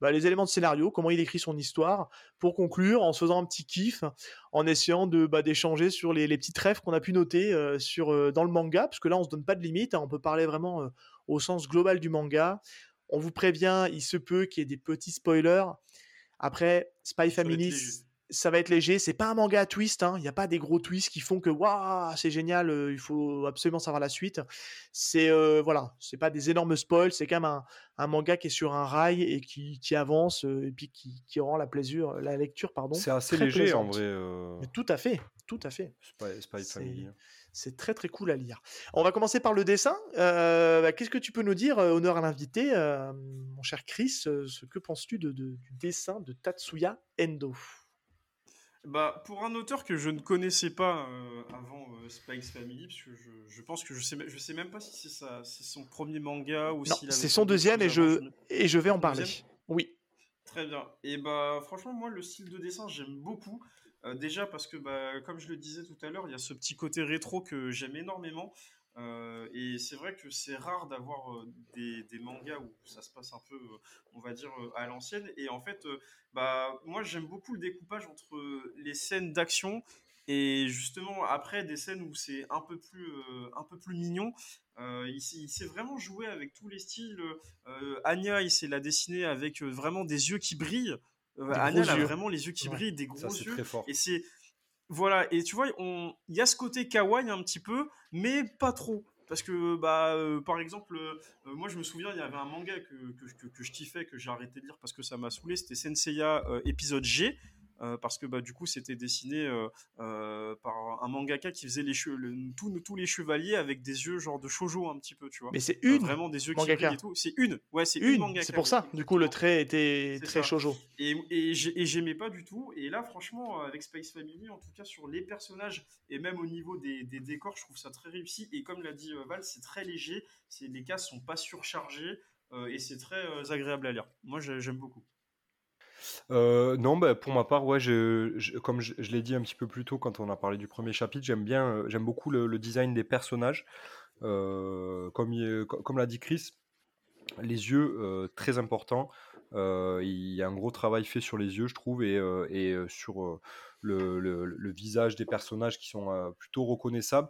bah, les éléments de scénario, comment il écrit son histoire, pour conclure en se faisant un petit kiff, en essayant de bah, d'échanger sur les, les petites rêves qu'on a pu noter euh, sur euh, dans le manga, parce que là on se donne pas de limite, hein, on peut parler vraiment euh, au sens global du manga. On vous prévient, il se peut qu'il y ait des petits spoilers. Après, Spy Family, ça va être léger. C'est pas un manga à twist. Hein. Il n'y a pas des gros twists qui font que waouh, c'est génial. il faut absolument savoir la suite. C'est euh, voilà, c'est pas des énormes spoils. C'est quand même un, manga qui est sur un rail et qui, avance et puis qui, rend la plaisir, la lecture pardon. C'est assez léger en vrai. tout à fait, tout à fait. Hein. C'est très très cool à lire. On va commencer par le dessin. Euh, bah, qu'est-ce que tu peux nous dire, honneur à l'invité, mon cher Chris Ce que penses-tu de, du dessin de Tatsuya Endo? Bah, pour un auteur que je ne connaissais pas euh, avant euh, Spikes Family, parce que je, je, pense que je sais, je sais même pas si c'est son premier manga ou si c'est son deuxième et je, et je vais en parler. Oui. Très bien. Et bah, franchement, moi, le style de dessin, j'aime beaucoup. Euh, déjà parce que, bah, comme je le disais tout à l'heure, il y a ce petit côté rétro que j'aime énormément. Euh, et c'est vrai que c'est rare d'avoir euh, des, des, mangas où ça se passe un peu, euh, on va dire, à l'ancienne. Et en fait, bah, moi j'aime beaucoup le découpage entre les scènes d'action et justement après des scènes où c'est un peu plus, un peu plus mignon. il, il s'est vraiment joué avec tous les styles. Anya, il s'est la dessiné avec vraiment des yeux qui brillent. Anya, a vraiment les yeux qui brillent, des gros yeux. Et c'est voilà, et tu vois, il y a ce côté kawaii un petit peu, mais pas trop. Parce que, bah, euh, par exemple, euh, moi je me souviens, il y avait un manga que, que, je kiffais, que j'ai arrêté de lire parce que ça m'a saoulé, c'était Senseiya euh, épisode G. Euh, parce que bah, du coup c'était dessiné euh, euh, par un mangaka qui faisait les tous, les chevaliers avec des yeux genre de shojo un petit peu, tu vois. Mais c'est une vraiment des yeux qui brillent et tout. C'est une, ouais, c'est une. c'est pour ça. Du coup le trait était très shojo. Et, et, j'aimais pas du tout. Et là franchement avec Space Family, en tout cas sur les personnages et même au niveau des, décors, je trouve ça très réussi. Et comme l'a dit Val, c'est très léger. Les cases sont pas surchargées et c'est très agréable à lire. Moi j'aime beaucoup. Euh, non, bah, pour ma part, ouais, comme je, l'ai dit un petit peu plus tôt quand on a parlé du premier chapitre, j'aime bien, euh, j'aime beaucoup le, design des personnages. Euh, comme, l'a dit Chris, les yeux, très importants. Euh, il y a un gros travail fait sur les yeux, je trouve, et, sur le, visage des personnages qui sont plutôt reconnaissables.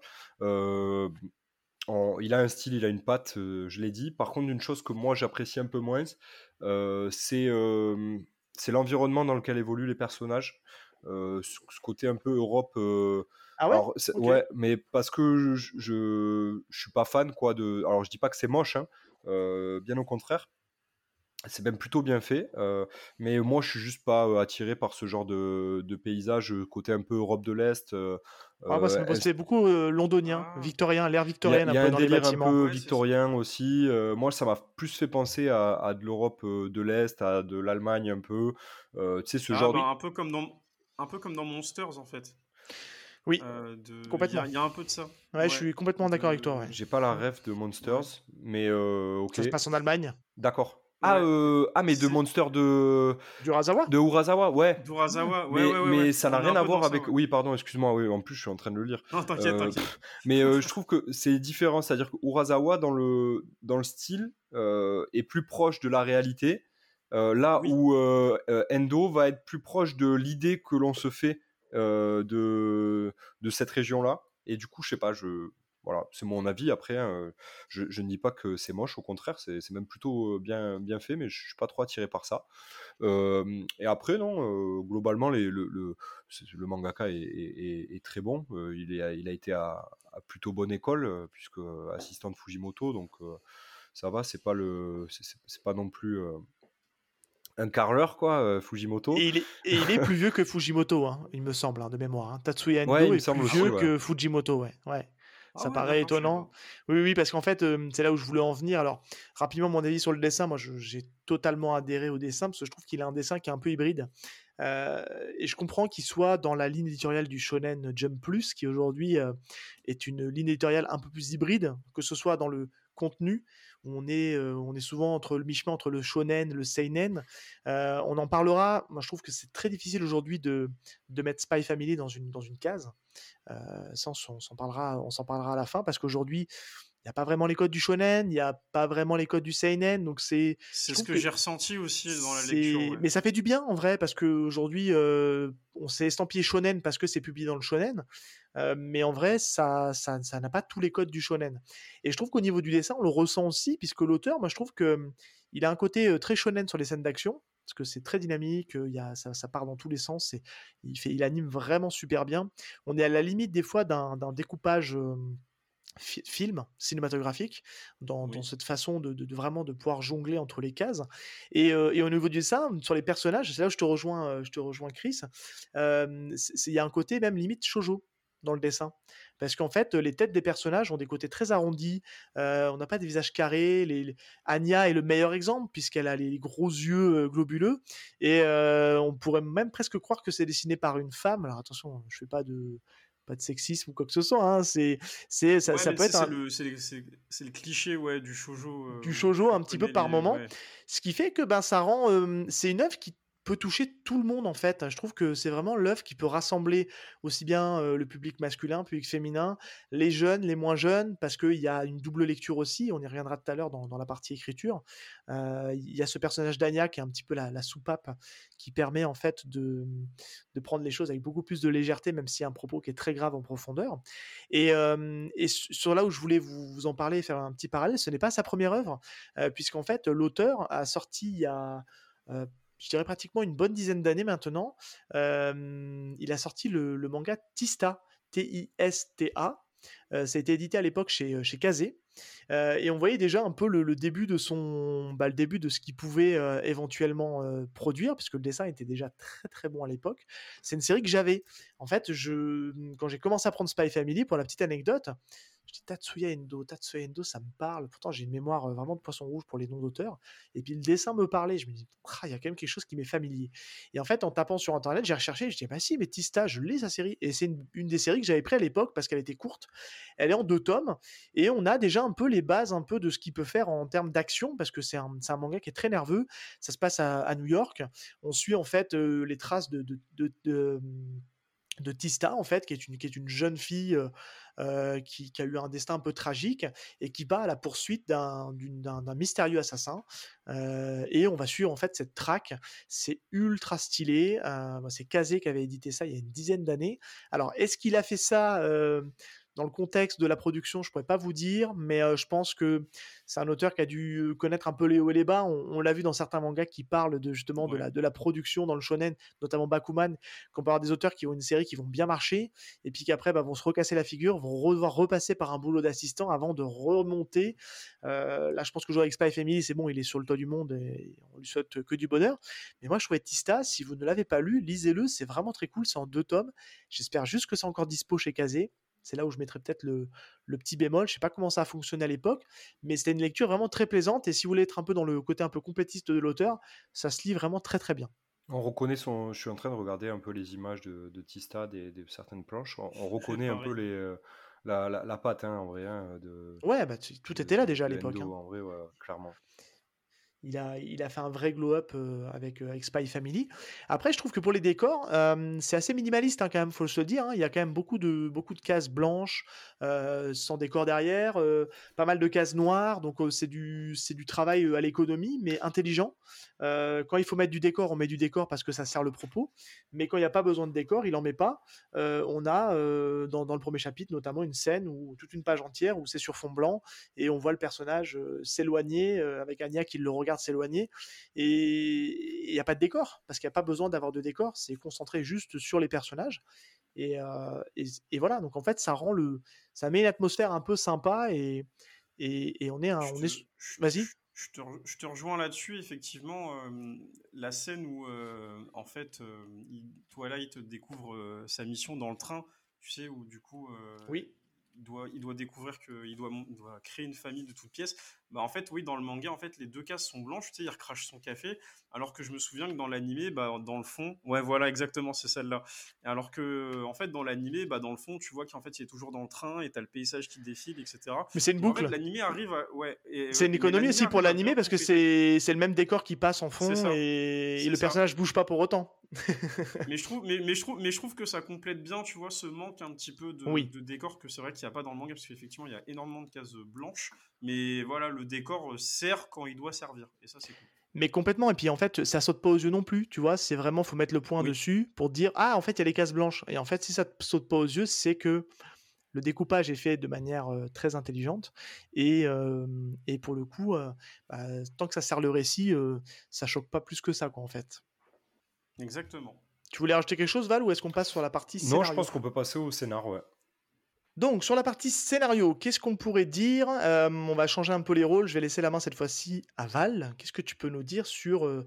Il a un style, il a une patte, je l'ai dit. Par contre, une chose que moi j'apprécie un peu moins, c'est c'est l'environnement dans lequel évoluent les personnages. Euh, ce, côté un peu Europe. euh, Ah ouais? alors, c'est- Ok. ouais, mais parce que je, je, je suis pas fan quoi de. Alors, je dis pas que c'est moche, hein, euh, bien au contraire. C'est même plutôt bien fait, euh, mais moi je suis juste pas euh, attiré par ce genre de, de paysage, côté un peu Europe de l'Est. euh, Ah, moi, ça me euh, fait beaucoup euh, londonien, Ah. victorien, l'ère victorienne il y a un peu un dans les délire un bâtiments. peu Ouais, victorien aussi. euh, moi, ça m'a plus fait penser à, à de l'Europe de l'Est, à de l'Allemagne un peu. euh, tu sais, ce Ah, genre bah, de... un peu comme dans un peu comme dans Monsters en fait. Oui, Euh, de- complètement. Il y, a- il y a un peu de ça. ouais, je suis complètement De- d'accord avec toi. ouais. J'ai pas la ref de Monsters, mais euh, ok. Ça se passe en Allemagne, D'accord. Ah, euh, ah, mais de Monster de... du Razawa. de Urasawa, ouais. D'Urasawa, ouais, mais ouais, ouais, mais ça n'a rien à voir ça, avec. ouais. Oui, pardon, excuse-moi. Oui, en plus, je suis en train de le lire. Non, t'inquiète, Euh, t'inquiète. Mais euh, je trouve que c'est différent, c'est-à-dire que Urasawa dans le dans le style euh, est plus proche de la réalité, euh, là Oui. où Endo va être plus proche de l'idée que l'on se fait euh, de de cette région-là. Et du coup, je sais pas, je voilà, c'est mon avis. Après, hein, je, je ne dis pas que c'est moche, au contraire, c'est même plutôt bien bien fait, mais je suis pas trop attiré par ça. Euh, et après, non, euh, globalement, les, le, le, c'est- le mangaka est, est- est- est très bon. Euh, il, est, il a été à, à plutôt bonne école, puisque assistant de Fujimoto, donc ça va, c'est pas, le, c'est- c'est c'est pas non plus un carreleur, quoi, euh, Fujimoto. Et il, est, et il est plus vieux que Fujimoto, hein, il me semble, hein, de mémoire. hein. Tatsuya Endo Ouais, est plus vieux ouais. que Fujimoto, ouais. ouais. Ah Ça ouais, paraît étonnant. Oui, oui, parce qu'en fait, euh, c'est là où je voulais en venir. Alors, rapidement, mon avis sur le dessin, moi, j'ai totalement adhéré au dessin, parce que je trouve qu'il a un dessin qui est un peu hybride. Euh, et je comprends qu'il soit dans la ligne éditoriale du Shonen Jump Plus, qui aujourd'hui euh, est une ligne éditoriale un peu plus hybride, que ce soit dans le contenu, on est, euh, on est souvent entre le mi-chemin entre le shonen, le seinen. On en parlera. Moi, je trouve que c'est très difficile aujourd'hui de, de mettre Spy Family dans une, dans une case. Euh, ça, on s'en on s'en parlera, on s'en parlera à la fin parce qu'aujourd'hui, il n'y a pas vraiment les codes du shonen, il n'y a pas vraiment les codes du seinen, donc c'est. C'est ce que, que j'ai ressenti aussi dans la lecture. ouais. Mais ça fait du bien en vrai parce qu'aujourd'hui, euh, on s'est estampillé shonen parce que c'est publié dans le shonen, euh, mais en vrai, ça, ça, ça n'a pas tous les codes du shonen. Et je trouve qu'au niveau du dessin, on le ressent aussi puisque l'auteur, moi, je trouve que il a un côté euh, très shonen sur les scènes d'action parce que c'est très dynamique, il y a, ça, ça part dans tous les sens, et il, fait, il anime vraiment super bien. On est à la limite des fois d'un découpage fi- film cinématographique dans, cette façon de, de- de vraiment de pouvoir jongler entre les cases et, euh, et au niveau du dessin sur les personnages c'est là où je te rejoins je te rejoins Chris euh, il y a un côté même limite shojo dans le dessin parce qu'en fait les têtes des personnages ont des côtés très arrondis euh, on n'a pas des visages carrés les, les- Anya est le meilleur exemple puisqu'elle a les gros yeux euh, globuleux et euh, on pourrait même presque croire que c'est dessiné par une femme alors attention je fais pas de pas de sexisme ou quoi que ce soit hein, c'est c'est ça, Ouais, ça mais peut être c'est un- le, c'est le- cliché ouais, du shoujo. euh, du shoujo un petit peu par les- moment ouais. ce qui fait que ben, ça rend. euh, c'est une œuvre qui peut toucher tout le monde en fait. Je trouve que c'est vraiment l'œuvre qui peut rassembler aussi bien euh, le public masculin, public féminin, les jeunes, les moins jeunes, parce qu'il y a une double lecture aussi. On y reviendra tout à l'heure dans, la partie écriture. Euh, Il y a ce personnage d'Anya qui est un petit peu la, soupape qui permet en fait de, prendre les choses avec beaucoup plus de légèreté, même s'il y a un propos qui est très grave en profondeur. Et, euh, et su- sur là où je voulais vous, en parler, faire un petit parallèle, ce n'est pas sa première œuvre, euh, puisqu'en fait, l'auteur a sorti il y a, euh, je dirais pratiquement une bonne dizaine d'années maintenant, euh, il a sorti le, manga Tista, T-I-S-T-A. Euh, ça a été édité à l'époque chez, chez Kazé. Euh, et on voyait déjà un peu le, début de son, bah, le début de ce qu'il pouvait euh, éventuellement euh, produire, puisque le dessin était déjà très très bon à l'époque. C'est une série que j'avais. En fait, je, quand j'ai commencé à prendre Spy Family, pour la petite anecdote, Je dis Tatsuya Endo, Tatsuya Endo, ça me parle. Pourtant, j'ai une mémoire euh, vraiment de poisson rouge pour les noms d'auteurs. Et puis le dessin me parlait. Je me dis, ah, il y a quand même quelque chose qui m'est familier. Et en fait, en tapant sur internet, j'ai recherché. Je dis, bah si, mais Tista, je l'ai sa série. Et c'est une, des séries que j'avais pris à l'époque parce qu'elle était courte. Elle est en deux tomes. Et on a déjà un peu les bases un peu de ce qu'il peut faire en termes d'action parce que c'est un, manga qui est très nerveux. Ça se passe à, New York. On suit en fait euh, les traces de de Tista, en fait, qui est une, jeune fille qui, a eu un destin un peu tragique et qui va à la poursuite d'un mystérieux assassin. Et on va suivre en fait cette traque. C'est ultra stylé. C'est Kazé qui avait édité ça il y a une dizaine d'années. Alors, est-ce qu'il a fait ça dans le contexte de la production, je pourrais pas vous dire, mais je pense que c'est un auteur qui a dû connaître un peu les hauts et les bas. On, l'a vu dans certains mangas qui parlent de justement de, la, de la production dans le shonen, notamment Bakuman, qu'on peut avoir des auteurs qui ont une série qui vont bien marcher et puis qu'après bah, vont se recasser la figure, vont devoir repasser par un boulot d'assistant avant de remonter. là, je pense que jouer Spy Family, c'est bon, il est sur le toit du monde et on lui souhaite que du bonheur. Mais moi, je trouvais Tista, si vous ne l'avez pas lu, lisez-le, c'est vraiment très cool. C'est en deux tomes. J'espère juste que c'est encore dispo chez Kazé. C'est là où je mettrais peut-être le, petit bémol. Je sais pas comment ça a fonctionné à l'époque, mais c'était une lecture vraiment très plaisante. Et si vous voulez être un peu dans le côté un peu complétiste de l'auteur, ça se lit vraiment très très bien. On reconnaît son. Je suis en train de regarder un peu les images de, Tista, des, certaines planches. On, reconnaît un peu les. Euh, la, la, patte, hein, en vrai. Hein, de, ouais, bah, tout était là déjà à l'époque. Hein. En vrai, clairement. Il a, fait un vrai glow-up euh, avec, euh, avec, Spy Family. Après, je trouve que pour les décors, euh, c'est assez minimaliste hein, quand même, faut se le dire. Hein. Il y a quand même beaucoup de, cases blanches, sans décor derrière, pas mal de cases noires. Donc c'est du, travail à l'économie, mais intelligent. quand il faut mettre du décor, on met du décor parce que ça sert le propos. Mais quand il n'y a pas besoin de décor, il n'en met pas. on a dans, dans, le premier chapitre notamment une scène où toute une page entière où c'est sur fond blanc et on voit le personnage s'éloigner avec Anya qui le regarde de s'éloigner. Et il n'y a pas de décor, parce qu'il n'y a pas besoin d'avoir de décor, c'est concentré juste sur les personnages. Euh, et, et, voilà, donc en fait, ça rend le, ça met une atmosphère un peu sympa et, et, on est, un, on est, vas-y. Je te, je te, rejoins là-dessus, effectivement, euh, la scène où, euh, en fait, Twilight découvre sa mission dans le train, tu sais, où du coup, oui il doit, il doit découvrir qu'il doit, doit créer une famille de toutes pièces. Bah, en fait, oui, dans le manga, en fait, les deux cases sont blanches, tu sais, il recrache son café, alors que je me souviens que dans l'animé, bah, dans le fond, ouais, voilà, exactement, c'est celle-là. Alors que, en fait, dans l'animé, bah, dans le fond, tu vois qu'en fait, il est toujours dans le train et t'as le paysage qui défile, etc. Mais c'est une boucle. En fait, l'animé arrive, ouais. C'est une économie aussi pour l'animé parce que c'est le même décor qui passe en fond et, le personnage bouge pas pour autant. mais je trouve, mais, mais, je trouve, mais je trouve que ça complète bien, tu vois, ce manque un petit peu de, de décor que c'est vrai qu'il n'y a pas dans le manga parce qu'effectivement, il y a énormément de cases blanches, mais voilà, le décor sert quand il doit servir. Et ça, c'est cool. Mais complètement. Et puis en fait, ça saute pas aux yeux non plus. Tu vois, c'est vraiment, faut mettre le point dessus pour dire ah en fait il y a les cases blanches. Et en fait, si ça saute pas aux yeux, c'est que le découpage est fait de manière très intelligente et, et, pour le coup, bah, tant que ça sert le récit, ça choque pas plus que ça quoi en fait. Exactement. Tu voulais rajouter quelque chose Val ou est-ce qu'on passe sur la partie scénario Non, je pense qu'on peut passer au scénar, ouais. Donc, sur la partie scénario, qu'est-ce qu'on pourrait dire? Euh, On va changer un peu les rôles. Je vais laisser la main cette fois-ci à Val. Qu'est-ce que tu peux nous dire sur, euh,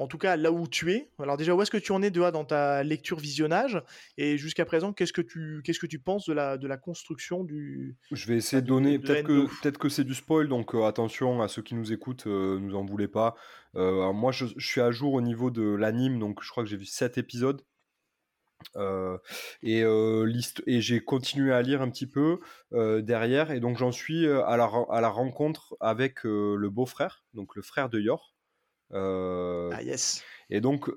en tout cas, là où tu es. Alors déjà, où est-ce que tu en es de, dans ta lecture visionnage? Et jusqu'à présent, qu'est-ce que tu, qu'est-ce que tu penses de la, de la construction du... Je vais essayer de donner, peut-être que, peut que c'est du spoil, donc euh, attention à ceux qui nous écoutent, nous en voulez pas. moi, je, je, suis à jour au niveau de l'anime, donc je crois que j'ai vu 7 épisodes. Euh, et, euh, et j'ai continué à lire un petit peu euh, derrière. Et donc j'en suis à la, à la rencontre avec le beau-frère donc le frère de Yor ah yes. et donc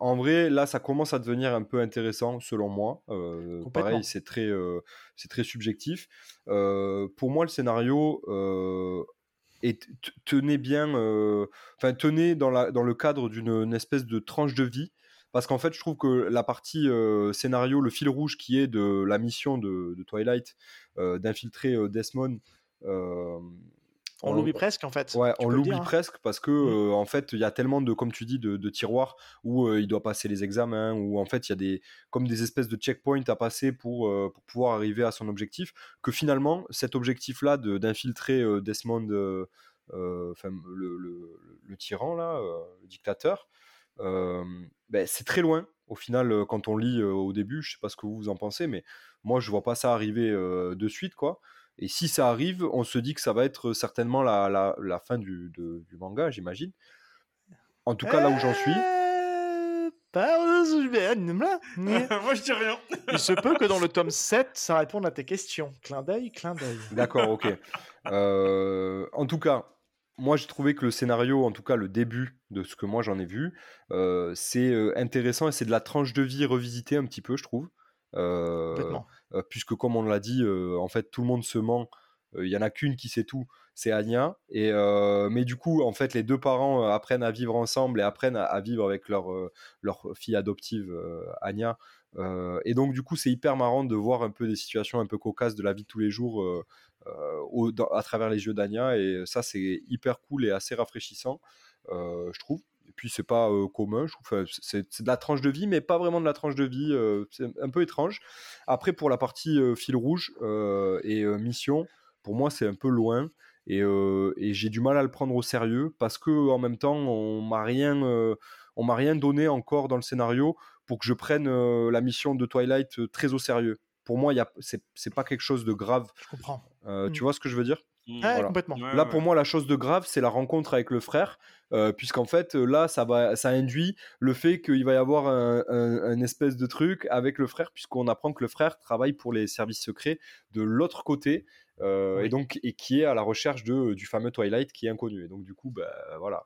en vrai là ça commence à devenir un peu intéressant selon moi. Pareil c'est très c'est très subjectif. Pour moi le scénario et tenait bien enfin tenait dans, la, dans le cadre d'une espèce de tranche de vie. Parce qu'en fait, je trouve que la partie euh, scénario, le fil rouge qui est de la mission de, Twilight euh, d'infiltrer euh, Desmond. On l'oublie presque en fait. Ouais, on l'oublie hein. presque parce que mm. en fait il y a tellement de comme tu dis de, tiroirs où il doit passer les examens où en fait il y a des comme des espèces de checkpoints à passer pour, pour pouvoir arriver à son objectif que finalement cet objectif là d'infiltrer Desmond enfin le, le, tyran là le dictateur ben, c'est très loin. Au final, quand on lit au début, je sais pas ce que vous en pensez, mais moi je vois pas ça arriver de suite, quoi. Et si ça arrive, on se dit que ça va être certainement la, la, la fin du, de- du manga, j'imagine. En tout cas, là où j'en suis. Euh, pas- Moi, je dis rien. Il se peut que dans le tome 7, ça réponde à tes questions. Clin d'œil, clin d'œil. D'accord, ok. Euh, en tout cas, moi j'ai trouvé que le scénario, en tout cas le début de ce que moi j'en ai vu, euh, c'est euh, intéressant et c'est de la tranche de vie revisitée un petit peu, je trouve. Puisque comme on l'a dit, en fait tout le monde se ment. Il y en a qu'une qui sait tout, c'est Anya. Et mais du coup, en fait, les deux parents apprennent à vivre ensemble et apprennent à, vivre avec leur leur fille adoptive Anya. Et donc du coup, c'est hyper marrant de voir un peu des situations un peu cocasses de la vie de tous les jours au- à travers les yeux d'Anya. Et ça, c'est hyper cool et assez rafraîchissant, je trouve. Et puis c'est pas euh, commun, je trouve. C'est de la tranche de vie, mais pas vraiment de la tranche de vie. euh, c'est un peu étrange. Après, pour la partie euh, fil rouge et mission, pour moi, c'est un peu loin. Et, et j'ai du mal à le prendre au sérieux parce que en même temps, on m'a rien, on m'a rien donné encore dans le scénario pour que je prenne la mission de Twilight très au sérieux. Pour moi, c'est, pas quelque chose de grave. Je comprends. Tu vois ce que je veux dire? Ouais, Voilà. complètement. Ouais, Là, ouais. pour moi, la chose de grave, c'est la rencontre avec le frère, euh, puisqu'en fait, euh, là, ça, va, ça induit le fait qu'il va y avoir un, un- un espèce de truc avec le frère, puisqu'on apprend que le frère travaille pour les services secrets de l'autre côté, euh, Oui. et donc et qui est à la recherche de, du fameux Twilight qui est inconnu. Et donc, du coup, bah, voilà,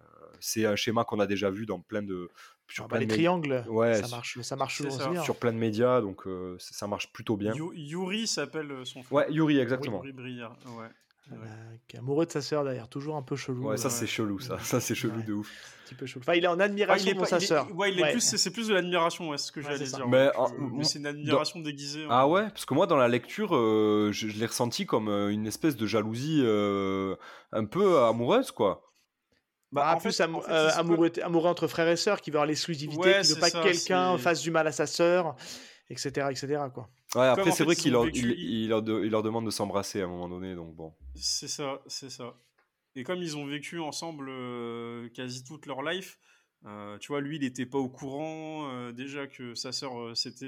Euh, c'est un schéma qu'on a déjà vu dans plein de sur Ah bah, plein les triangles, Ouais, ça sur- marche, ça marche ça. bien. sur plein de médias, donc euh, ça ça marche plutôt bien. Yu- Yuri s'appelle euh, son frère. Ouais, Yuri, exactement. Yuri Briard, ouais. Ouais. Euh, qui est amoureux de sa sœur d'ailleurs, toujours un peu chelou. Ouais, ça euh, c'est chelou, ça. Ça c'est chelou Ouais. de ouf. un petit peu chelou. Enfin, il est en Ah, admiration pour sa sœur. Ouais, il est Ouais. plus, c'est plus de l'admiration, ouais, c'est ce que j'allais dire. Mais, que- mais c'est une dans- admiration déguisée. hein. Ah ouais, parce que moi dans la lecture, euh, je, je l'ai ressenti comme une espèce de jalousie euh, un peu amoureuse, quoi. Bah, Ah, en plus fait- amou- en fait, euh, amoureux, entre frères et sœurs, qui veut avoir l'exclusivité, Ouais, qui veut c'est pas ça, que quelqu'un fasse du mal à sa sœur, etc., etc. Quoi. Ouais, après c'est vrai qu'il leur, vécu- il, il leur de- il leur demande de s'embrasser à un moment donné, donc bon. C'est ça, c'est ça. Et comme ils ont vécu ensemble euh, quasi toute leur life, euh, tu vois, lui, il n'était pas au courant euh, déjà que sa sœur euh, s'était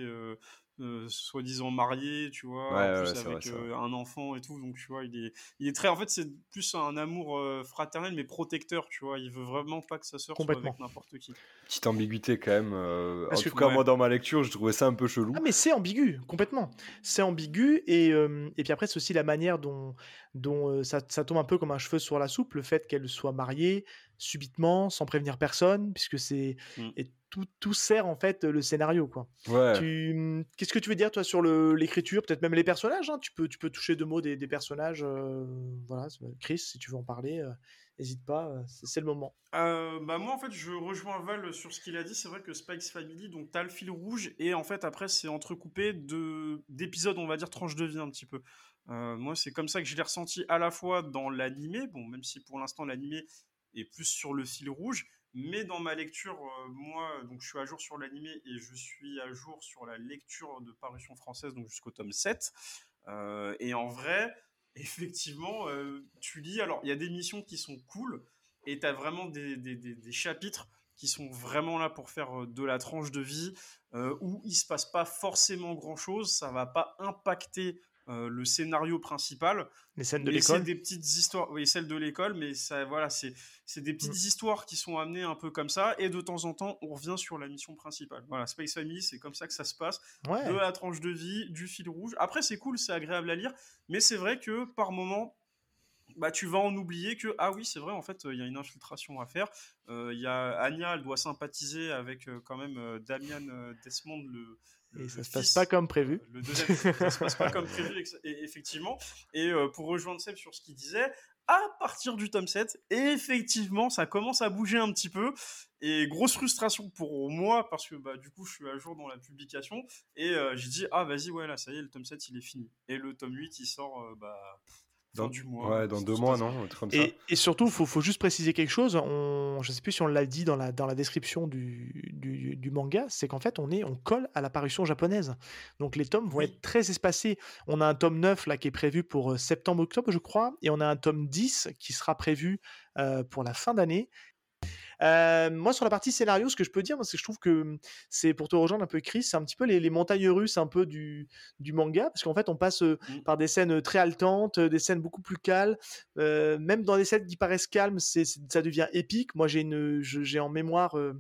euh, soi-disant mariée, tu vois, Ouais, en plus avec euh, un enfant et tout. Donc, tu vois, il est, il est très. En fait, c'est plus un amour euh, fraternel, mais protecteur, tu vois. Il veut vraiment pas que sa sœur soit Complètement. avec n'importe qui. Petite ambiguïté quand même. euh, Parce en que- tout cas, ouais. moi dans ma lecture, je trouvais ça un peu chelou. Ah, mais c'est ambigu, complètement. C'est ambigu, et, euh, et puis après, c'est aussi la manière dont, dont euh, ça, ça tombe un peu comme un cheveu sur la soupe, le fait qu'elle soit mariée subitement, sans prévenir personne, puisque c'est. Mm. Tout, tout sert en fait le scénario, quoi. Ouais. Tu... Qu'est-ce que tu veux dire, toi, sur le- l'écriture Peut-être même les personnages hein? Tu, peux, tu peux toucher deux mots des, des personnages. euh, voilà, Chris, si tu veux en parler, euh, n'hésite pas, euh, c'est c'est le moment. Euh, bah moi en fait je rejoins Val sur ce qu'il a dit c'est vrai que Spikes Family donc t'as le fil rouge et en fait après c'est entrecoupé de d'épisodes on va dire tranche de vie un petit peu Euh, moi c'est comme ça que je l'ai ressenti à la fois dans l'animé bon même si pour l'instant l'animé est plus sur le fil rouge mais dans ma lecture euh, moi donc je suis à jour sur l'animé et je suis à jour sur la lecture de parution française donc jusqu'au tome 7 Euh, et en vrai effectivement, euh, tu lis. Alors, il y a des missions qui sont cool et tu as vraiment des, chapitres qui sont vraiment là pour faire de la tranche de vie où il se passe pas forcément grand chose. Ça va pas impacter euh, le scénario principal. Les scènes de Mais c'est l'école. des petites histoires, oui, celles de l'école, mais ça, voilà, c'est des petites histoires qui sont amenées un peu comme ça, et de temps en temps, on revient sur la mission principale. Voilà, Space Family, c'est comme ça que ça se passe Ouais. de la tranche de vie, du fil rouge. Après, c'est cool, c'est agréable à lire, mais c'est vrai que par moment, bah, tu vas en oublier que, ah oui, c'est vrai, en fait, il y a une infiltration à faire. Euh, Il y a Anya, elle doit sympathiser avec euh, quand même euh, Damian Desmond, le. Et ça se passe pas comme prévu. le deuxième, ça se passe pas comme prévu, et- effectivement. Et pour rejoindre Seb sur ce qu'il disait, à partir du tome 7, effectivement, ça commence à bouger un petit peu. Et grosse frustration pour moi, parce que bah, du coup, je suis à jour dans la publication. Et euh, j'ai dit, ah, vas-y, ouais, là, ça y est, le tome 7, il est fini. Et le tome 8, il sort euh, bah, Dans, du mois. ouais, dans si deux mois, non comme ça. Et, et surtout, il faut, faut juste préciser quelque chose. On, je ne sais plus si on l'a dit dans la, dans la description du, du, du manga, c'est qu'en fait, on, est, on colle à la parution japonaise. Donc les tomes vont Oui. être très espacés. On a un tome 9 là, qui est prévu pour euh, septembre-octobre, je crois, et on a un tome 10 qui sera prévu euh, pour la fin d'année. Euh, moi, sur la partie scénario, ce que je peux dire, c'est que je trouve que c'est pour te rejoindre un peu, Chris, c'est un petit peu les, les montagnes russes un peu du, du manga, parce qu'en fait, on passe euh, Mm. par des scènes très haletantes, des scènes beaucoup plus calmes. euh, même dans des scènes qui paraissent calmes, c'est, ça devient épique. Moi, j'ai, une, je- j'ai en mémoire euh,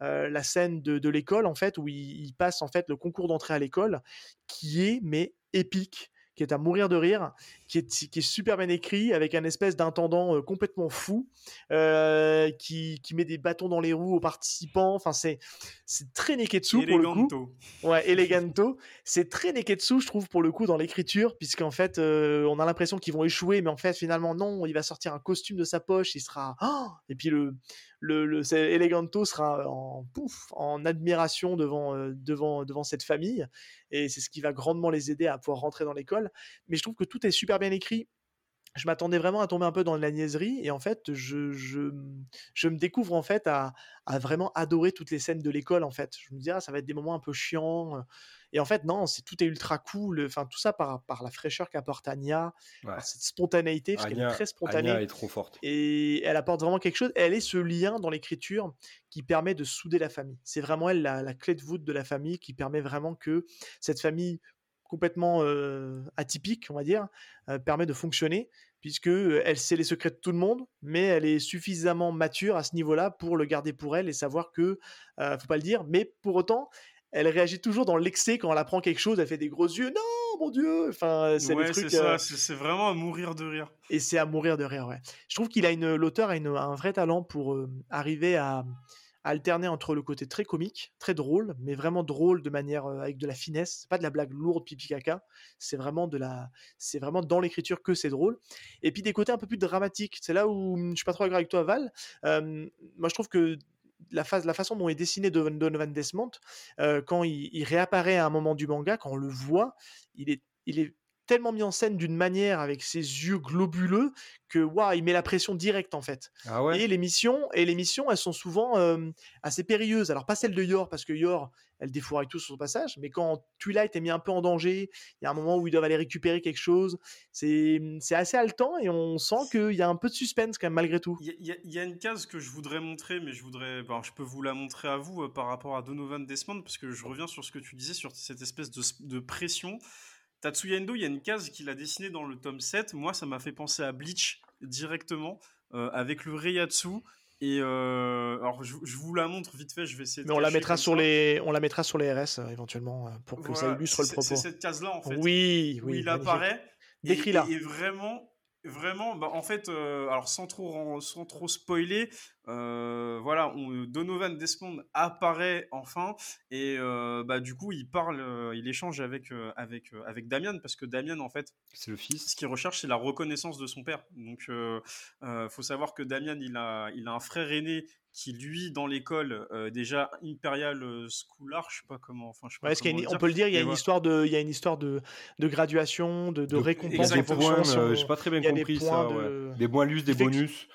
la scène de, de l'école, en fait, où il, il passe en fait le concours d'entrée à l'école, qui est mais épique qui est à mourir de rire, qui est, qui est super bien écrit, avec un espèce d'intendant euh, complètement fou, euh, qui, qui met des bâtons dans les roues aux participants. Enfin, c'est, c'est très Neketsu pour le coup. Ouais, Eleganto. C'est très Neketsu, je trouve, pour le coup, dans l'écriture, puisqu'en fait, euh, on a l'impression qu'ils vont échouer, mais en fait, finalement, non, il va sortir un costume de sa poche, il sera. Oh et puis, le, le, le Eleganto sera en, pouf, en admiration devant, euh, devant, devant cette famille, et c'est ce qui va grandement les aider à pouvoir rentrer dans l'école. Mais je trouve que tout est super bien écrit. Je m'attendais vraiment à tomber un peu dans la niaiserie et en fait je, je, je me découvre en fait à, à vraiment adorer toutes les scènes de l'école en fait. Je me dis ah ça va être des moments un peu chiants et en fait non c'est tout est ultra cool. Enfin tout ça par, par la fraîcheur qu'apporte Anya, Ouais. par cette spontanéité parce qu'elle est très spontanée Anya est trop forte. et elle apporte vraiment quelque chose. Elle est ce lien dans l'écriture qui permet de souder la famille. C'est vraiment elle la, la clé de voûte de la famille qui permet vraiment que cette famille complètement euh, atypique, on va dire, euh, permet de fonctionner puisque elle sait les secrets de tout le monde, mais elle est suffisamment mature à ce niveau-là pour le garder pour elle et savoir que, euh, faut pas le dire, mais pour autant, elle réagit toujours dans l'excès quand elle apprend quelque chose, elle fait des gros yeux, non, mon Dieu, enfin, c'est Ouais, c'est ça, vraiment à mourir de rire. et c'est à mourir de rire, ouais. Je trouve qu'il a une, l'auteur a une- un vrai talent pour arriver à alterner entre le côté très comique, très drôle, mais vraiment drôle de manière euh, avec de la finesse. Pas de la blague lourde pipi caca. C'est vraiment de la, c'est vraiment dans l'écriture que c'est drôle. Et puis des côtés un peu plus dramatiques. C'est là où hum, je suis pas trop d'accord avec toi, Val. Moi, je trouve que la, phase, la façon dont est dessiné Donovan Donovan Desmond, euh, quand il, il réapparaît à un moment du manga, quand on le voit, il est, il est tellement mis en scène d'une manière avec ses yeux globuleux que waouh, il met la pression directe en fait. Ah ouais? Et les missions, et les missions, elles sont souvent euh, assez périlleuses. Alors pas celle de Yor parce que Yor, elle défouraille tout sur son passage, mais quand Twilight est mis un peu en danger, il y a un moment où ils doivent aller récupérer quelque chose. C'est c'est assez haletant et on sent qu'il y a un peu de suspense quand même malgré tout. Il y, a- y y une case que je voudrais montrer, mais je voudrais, ben, je peux vous la montrer à vous euh, par rapport à Donovan Desmond, parce que je reviens sur ce que tu disais sur cette espèce de pression. Tatsuya Endo, il y a une case qu'il a dessinée dans le tome 7. Moi, ça m'a fait penser à Bleach directement, euh, avec le Reiatsu. Et euh, alors, je, je vous la montre vite fait, je vais essayer de Mais on la mettra sur ça. les, on la mettra sur les RS euh, éventuellement pour que ça illustre le propos. C'est cette case-là, en fait. Oui, où oui. il magnifique. apparaît. Décris-la. Et, et vraiment, vraiment, bah, en fait, euh, alors sans trop, sans trop spoiler, euh, voilà, on- Donovan Desmond apparaît enfin et euh, bah du coup il parle, il échange avec avec avec Damian parce que Damian en fait, C'est le fils. ce qu'il recherche c'est la reconnaissance de son père. Donc faut savoir que Damian il a il a un frère aîné qui lui dans l'école euh, déjà Imperial euh, Schoolar, je sais pas comment, enfin je sais pas Ouais, comment une- on peut le dire, il y a une voilà. histoire de, il y a une histoire de, de graduation, de, de récompense Il y a en des points, euh, j'ai pas très bien des compris points ça. de- ouais. Des malus, des bonus.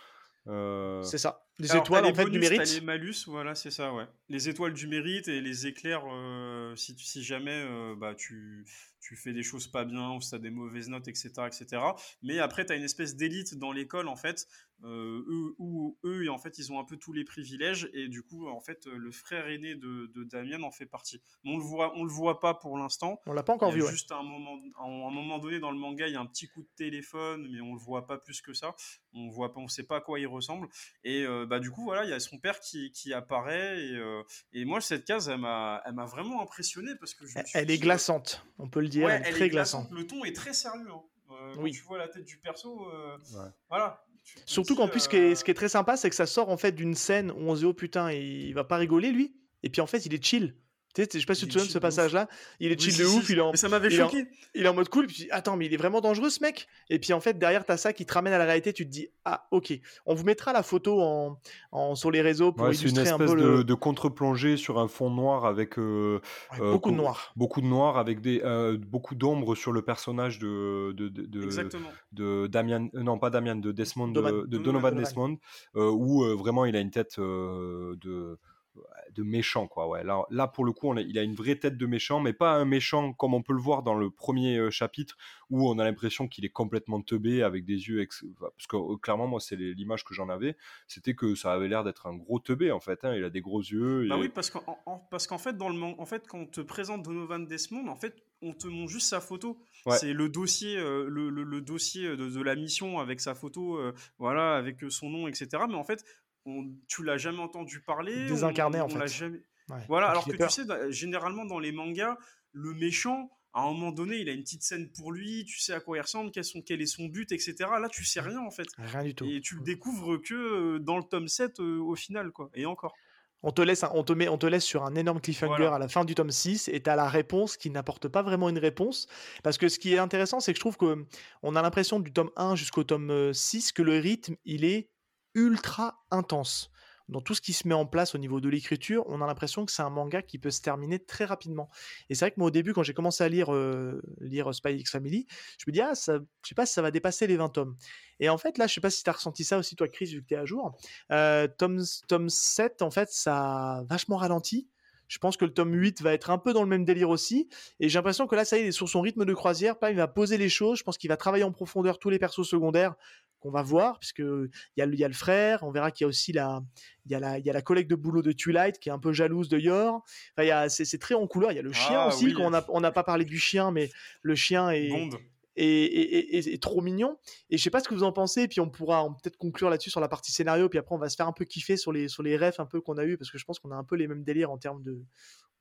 euh, C'est ça. Alors, étoiles en les fait bonus, du mérite. les malus, voilà, c'est ça, ouais. Les étoiles du mérite et les éclairs, euh, si, tu- si jamais euh, bah, tu, tu fais des choses pas bien ou si t'as des mauvaises notes, etc. etc. Mais après, t'as une espèce d'élite dans l'école, en fait, euh, eux, où eux, en fait, ils ont un peu tous les privilèges et du coup, en fait, le frère aîné de, de Damien en fait partie. Mais on le voit, on le voit pas pour l'instant. On l'a pas encore vu. ouais. juste à un moment, à un moment donné dans le manga, il y a un petit coup de téléphone, mais on le voit pas plus que ça. On voit pas, on sait pas à quoi il ressemble. Et bah du coup voilà, il y a son père qui, qui apparaît et, euh, et moi cette case, elle m'a, elle m'a vraiment impressionné parce que je Elle est glaçante, on peut le dire. Ouais, elle est elle très est glaçante. glaçante. Le ton est très sérieux. hein. Euh, quand Oui. tu vois la tête du perso, euh, Ouais. voilà. Tu Surtout qu'en plus, ce qui, est, ce qui est très sympa, c'est que ça sort en fait d'une scène où on se dit oh putain, il va pas rigoler lui. Et puis en fait, il est chill. Tu sais, je sais pas si tu te souviens de ce passage-là. Il est chill de si, ouf. Il est en, Mais ça m'avait il est en- choqué. il est en mode cool. Et puis attends, mais il est vraiment dangereux ce mec. Et puis en fait, derrière, t'as ça qui te ramène à la réalité. Tu te dis ah ok. On vous mettra la photo en, en- sur les réseaux pour ouais, c'est une illustrer un espèce peu de, le. de contre-plongée sur un fond noir avec euh, Ouais, euh, beaucoup de noir. beaucoup de noir, avec des, euh, beaucoup d'ombre sur le personnage de, de, de, de- Exactement. de Damian, euh, non pas Damian, de Desmond, Donovan- de, de Donovan. Donovan Donovan. Desmond, euh, où euh, vraiment il a une tête euh, de de méchant quoi ouais. Là, là pour le coup on il a une vraie tête de méchant mais pas un méchant comme on peut le voir dans le premier euh, chapitre où on a l'impression qu'il est complètement teubé avec des yeux parce que euh, clairement moi c'est l'image que j'en avais c'était que ça avait l'air d'être un gros teubé en fait hein. il a des gros yeux bah oui parce qu'en parce qu'en fait dans le en fait quand on te présente Donovan Desmond en fait on te montre juste sa photo. C'est le dossier euh, le, le, dossier de, la mission avec sa photo voilà avec son nom etc mais en fait tu l'as jamais entendu parler. Désincarné, en fait. Jamais... voilà, alors que tu sais, généralement dans les mangas, le méchant, à un moment donné, il a une petite scène pour lui, tu sais à quoi il ressemble, quel, quel est son but, etc. Là, tu sais rien en fait. Rien du tout. Et tu le découvres que euh, dans le tome 7 euh, au final, quoi. Et encore. On te, laisse, on, te met, on te laisse sur un énorme cliffhanger à la fin du tome 6 et tu as la réponse qui n'apporte pas vraiment une réponse. Parce que ce qui est intéressant, c'est que je trouve qu'on a l'impression du tome 1 jusqu'au tome 6 que le rythme, il est ultra intense. Dans tout ce qui se met en place au niveau de l'écriture, on a l'impression que c'est un manga qui peut se terminer très rapidement. Et c'est vrai que moi, au début, quand j'ai commencé à lire, euh, lire Spy X Family, je me dis, ah, ça, je sais pas si ça va dépasser les 20 tomes. Et en fait, là, je sais pas si tu as ressenti ça aussi, toi, Chris, vu que tu es à jour. Euh, tome, tome 7, en fait, ça a vachement ralenti. Je pense que le tome 8 va être un peu dans le même délire aussi. Et j'ai l'impression que là, ça y est, sur son rythme de croisière. il va poser les choses. Je pense qu'il va travailler en profondeur tous les persos secondaires qu'on va voir, puisque il y, a, y a le frère, on verra qu'il y a aussi la, il y a la, il y a la collègue de boulot de Twilight qui est un peu jalouse de Yor. Enfin, c'est, très en couleur. Il y a le chien ah aussi, qu'on on n'a pas parlé du chien, mais le chien est, trop mignon. Et je sais pas ce que vous en pensez, puis on pourra peut-être conclure là-dessus sur la partie scénario, puis après on va se faire un peu kiffer sur les, sur les refs un peu qu'on a eu, parce que je pense qu'on a un peu les mêmes délires en termes de,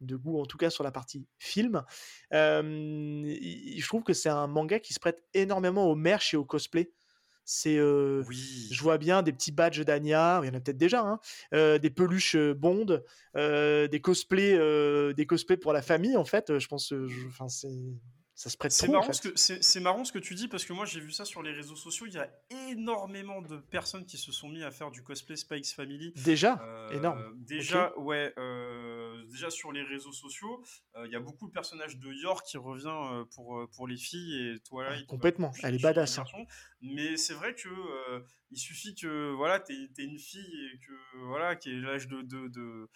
de goût, en tout cas sur la partie film. je trouve que c'est un manga qui se prête énormément au merch et au cosplay. C'est, je vois bien des petits badges d'Anya, il y en a peut-être déjà, hein, des peluches Bond, des cosplays, des cosplays pour la famille en fait. Je pense, enfin c'est ça se prête c'est marrant, ce que, c'est, marrant ce que tu dis parce que moi j'ai vu ça sur les réseaux sociaux. Il y a énormément de personnes qui se sont mis à faire du cosplay Spikes Family. Déjà Énorme. Déjà, ouais. Euh, déjà sur les réseaux sociaux, euh, il y a beaucoup de personnages de York qui revient euh, pour, pour les filles et toi ah, complètement, elle est badass. Hein. Mais c'est vrai que il suffit que voilà, tu es une fille et que voilà, qui est l'âge de, de, de,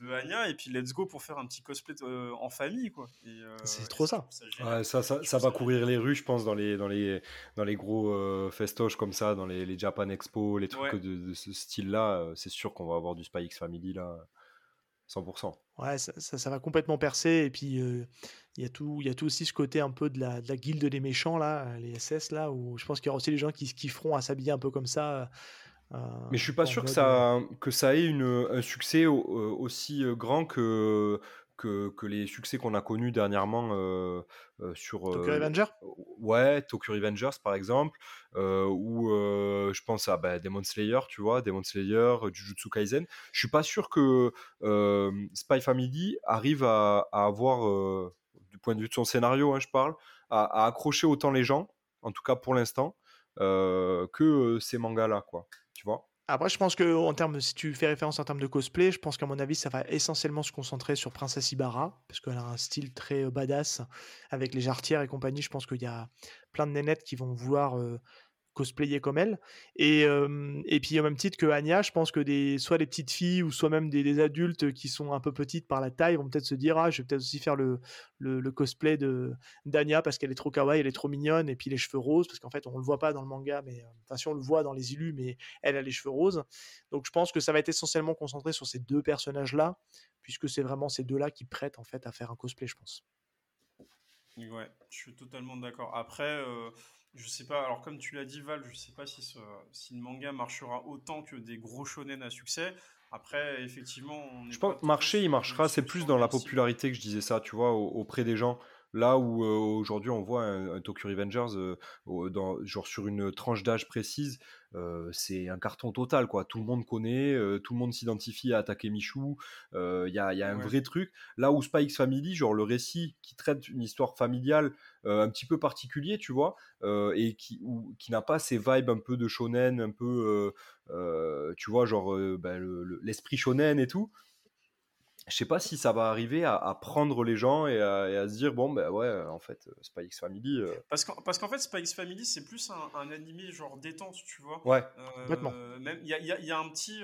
de Anya et puis let's go pour faire un petit cosplay euh, en famille quoi. Euh, c'est trop ça. Ça, ça, ça, ça va courir les rues, je pense, dans les, dans les, dans les gros euh, festoches comme ça, dans les, les Japan Expo, les trucs de, ce style-là. c'est sûr qu'on va avoir du Spy X Family là. 100%. Ouais, ça, ça, va complètement percer. Et puis, il y, a tout, y a tout aussi ce côté un peu de la, de la guilde des méchants, là, les SS, là, où je pense qu'il y aura aussi les gens qui, qui feront à s'habiller un peu comme ça. Euh, mais je suis pas sûr que ça, que ça ait une, un succès euh, aussi euh, grand que, que, que, les succès qu'on a connus dernièrement euh, sur Tokyo Revengers? ouais Tokyo Revengers par exemple ou je pense à bah, Demon Slayer tu vois Demon Slayer Jujutsu Kaisen. Je suis pas sûr que Spy Family arrive à, à avoir du point de vue de son scénario hein, je parle à, à, accrocher autant les gens en tout cas pour l'instant que ces mangas là après, je pense que en termes, si tu fais référence en termes de cosplay, je pense qu'à mon avis, ça va essentiellement se concentrer sur Princesse Ibarra, parce qu'elle a un style très euh, badass avec les jarretières et compagnie. Je pense qu'il y a plein de nénettes qui vont vouloir euh, cosplayer comme elle. Et, et puis au même titre que Anya, je pense que des, soit les petites filles ou soit même des, adultes qui sont un peu petites par la taille vont peut-être se dire ah je vais peut-être aussi faire le, le, cosplay de d'Anya parce qu'elle est trop kawaii, elle est trop mignonne et puis les cheveux roses parce qu'en fait on le voit pas dans le manga mais enfin si on le voit dans les illus mais elle a les cheveux roses. Donc je pense que ça va être essentiellement concentré sur ces deux personnages là puisque c'est vraiment ces deux là qui prêtent en fait à faire un cosplay je pense. Ouais, je suis totalement d'accord. Après, je sais pas, alors comme tu l'as dit Val, je sais pas si, ce, si le manga marchera autant que des gros shonen à succès. Après, effectivement, je pense marcher, il marchera, c'est plus dans la popularité que je disais ça, tu vois, auprès des gens. Là où euh, aujourd'hui on voit un, Tokyo Revengers euh, dans, genre sur une tranche d'âge précise, euh, c'est un carton total quoi. Tout le monde connaît, tout le monde s'identifie à Takemichu. Il y a, y a, un vrai truc. Là où Spikes Family, genre le récit qui traite une histoire familiale un petit peu particulier, tu vois, et qui, qui n'a pas ces vibes un peu de shonen, un peu, tu vois, genre ben, l'esprit shonen et tout je sais pas si ça va arriver à, prendre les gens et à, se dire bon ben ouais en fait Spy X Family parce qu'en parce qu'en fait Spy X Family c'est plus un, animé genre détente tu vois ouais complètement même il y a, y a, un petit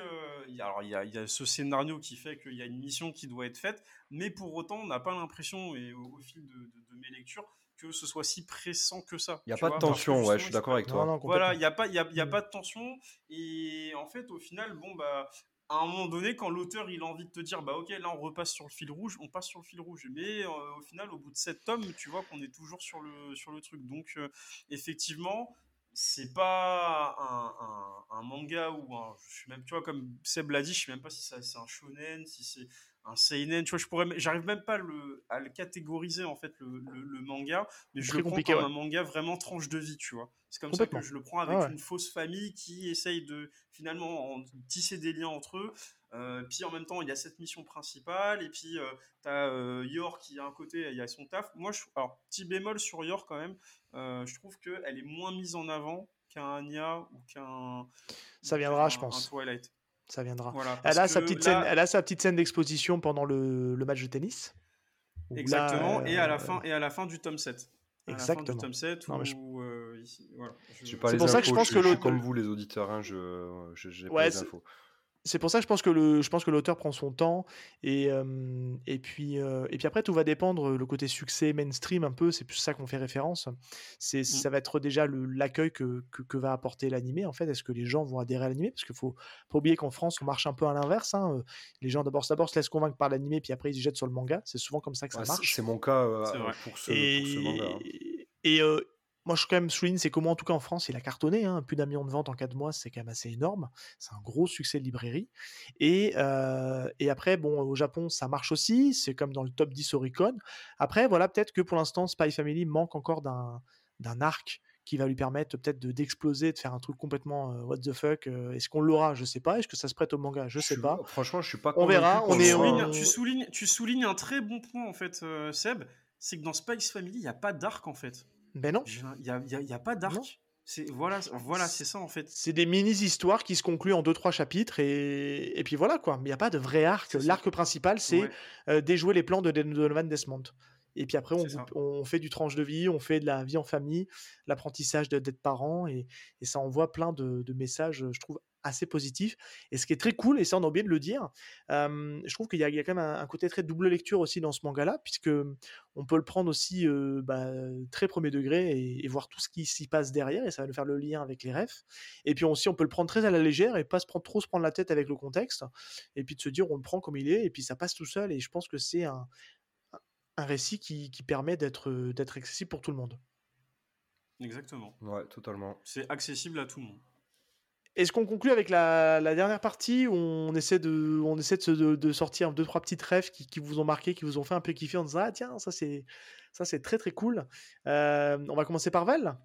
alors il y a, y a, ce scénario qui fait qu'il y a une mission qui doit être faite mais pour autant on n'a pas l'impression et au, fil de, de, mes lectures que ce soit si pressant que ça. Il n'y a pas de tension, ouais, je suis d'accord avec toi. voilà, il n'y a, pas, y a, y a mm. pas de tension. Et en fait, au final, bon, bah, à un moment donné, quand l'auteur il a envie de te dire, bah ok, là on repasse sur le fil rouge, on passe sur le fil rouge. Mais euh, au final, au bout de sept tomes, tu vois qu'on est toujours sur le, sur le truc. Donc, euh, effectivement, c'est pas un, un, manga ou un. Je suis même, tu vois, comme Seb l'a dit, je sais même pas si c'est un shonen, si c'est un seinen, tu vois, je pourrais, j'arrive même pas le, à le catégoriser en fait le, le, manga, mais je le prends comme un manga vraiment tranche de vie, tu vois. C'est comme ça que je le prends avec une fausse famille qui essaye de finalement tisser des liens entre eux. Euh, puis en même temps, il y a cette mission principale, et puis euh, tu as euh, Yor qui a un côté, il y a son taf. Moi, je, alors petit bémol sur Yor quand même, je trouve qu'elle est moins mise en avant qu'un Anya ou qu'un. Ça viendra, je pense. Twilight ça viendra. elle, a sa petite scène, elle a sa petite scène d'exposition pendant le, le, match de tennis. Exactement, et, à la fin, et à la fin du tome 7. Exactement. tome 7 non, je... Euh, ici, voilà. C'est pour ça que je pense que l'autre. Comme vous, les auditeurs, hein, je n'ai pas les infos c'est pour ça que je pense que le, je pense que l'auteur prend son temps et, et puis et puis après tout va dépendre le côté succès mainstream un peu c'est plus ça qu'on fait référence c'est mmh. ça va être déjà l'accueil que, que, va apporter l'animé en fait est-ce que les gens vont adhérer à l'animé? Parce qu'il faut pas oublier qu'en France on marche un peu à l'inverse hein, les gens d'abord d'abord se laissent convaincre par l'animé puis après ils se jettent sur le manga c'est souvent comme ça que ça marche c'est mon cas pour, ce, et, pour, ce, manga hein. et, moi, je quand même souligne, c'est comment en tout cas en France, il a cartonné. Hein, plus d'un million de ventes en quatre mois, c'est quand même assez énorme. C'est un gros succès de librairie. Et, euh, et après, bon, au Japon, ça marche aussi. C'est comme dans le top 10 Oricon. Après, voilà, peut-être que pour l'instant, Spy Family manque encore d'un arc qui va lui permettre peut-être d'exploser, de, faire un truc complètement euh, what the fuck. Euh, est-ce qu'on l'aura? Je sais pas. Est-ce que ça se prête au manga? Je sais pas. Franchement, je suis pas. On verra. On est. Tu soulignes, tu soulignes un très bon point en fait, Seb. C'est que dans Spice Family, il n'y a pas d'arc en fait. Ben non. Il n'y a, y a, pas d'arc. C'est voilà, voilà, c'est ça en fait. C'est des mini histoires qui se concluent en deux trois chapitres et, et puis voilà quoi. Mais il n'y a pas de vrai arc. L'arc principal, c'est euh, déjouer les plans de Donovan Desmond. Et puis après, on, on, fait du tranche de vie, on fait de la vie en famille, l'apprentissage d'être parent, et, et, ça envoie plein de, de, messages, je trouve, assez positif. Et ce qui est très cool, et ça on a oublié de le dire, je trouve qu'il y, a quand même un, côté très double lecture aussi dans ce manga-là, puisque on peut le prendre aussi bah, très premier degré et, voir tout ce qui s'y passe derrière, et ça va nous faire le lien avec les refs. Et puis aussi on peut le prendre très à la légère et pas se prendre, trop se prendre la tête avec le contexte, et puis de se dire on le prend comme il est, et puis ça passe tout seul, et je pense que c'est un, un récit qui, qui permet d'être accessible pour tout le monde. Exactement. Ouais, totalement. C'est accessible à tout le monde. Est-ce qu'on conclut avec la, dernière partie où on essaie de, on essaie de, sortir deux trois petites rêves qui, vous ont marqué, qui vous ont fait un peu kiffer en disant ah tiens ça c'est ça c'est très très cool. Euh, on va commencer par Val.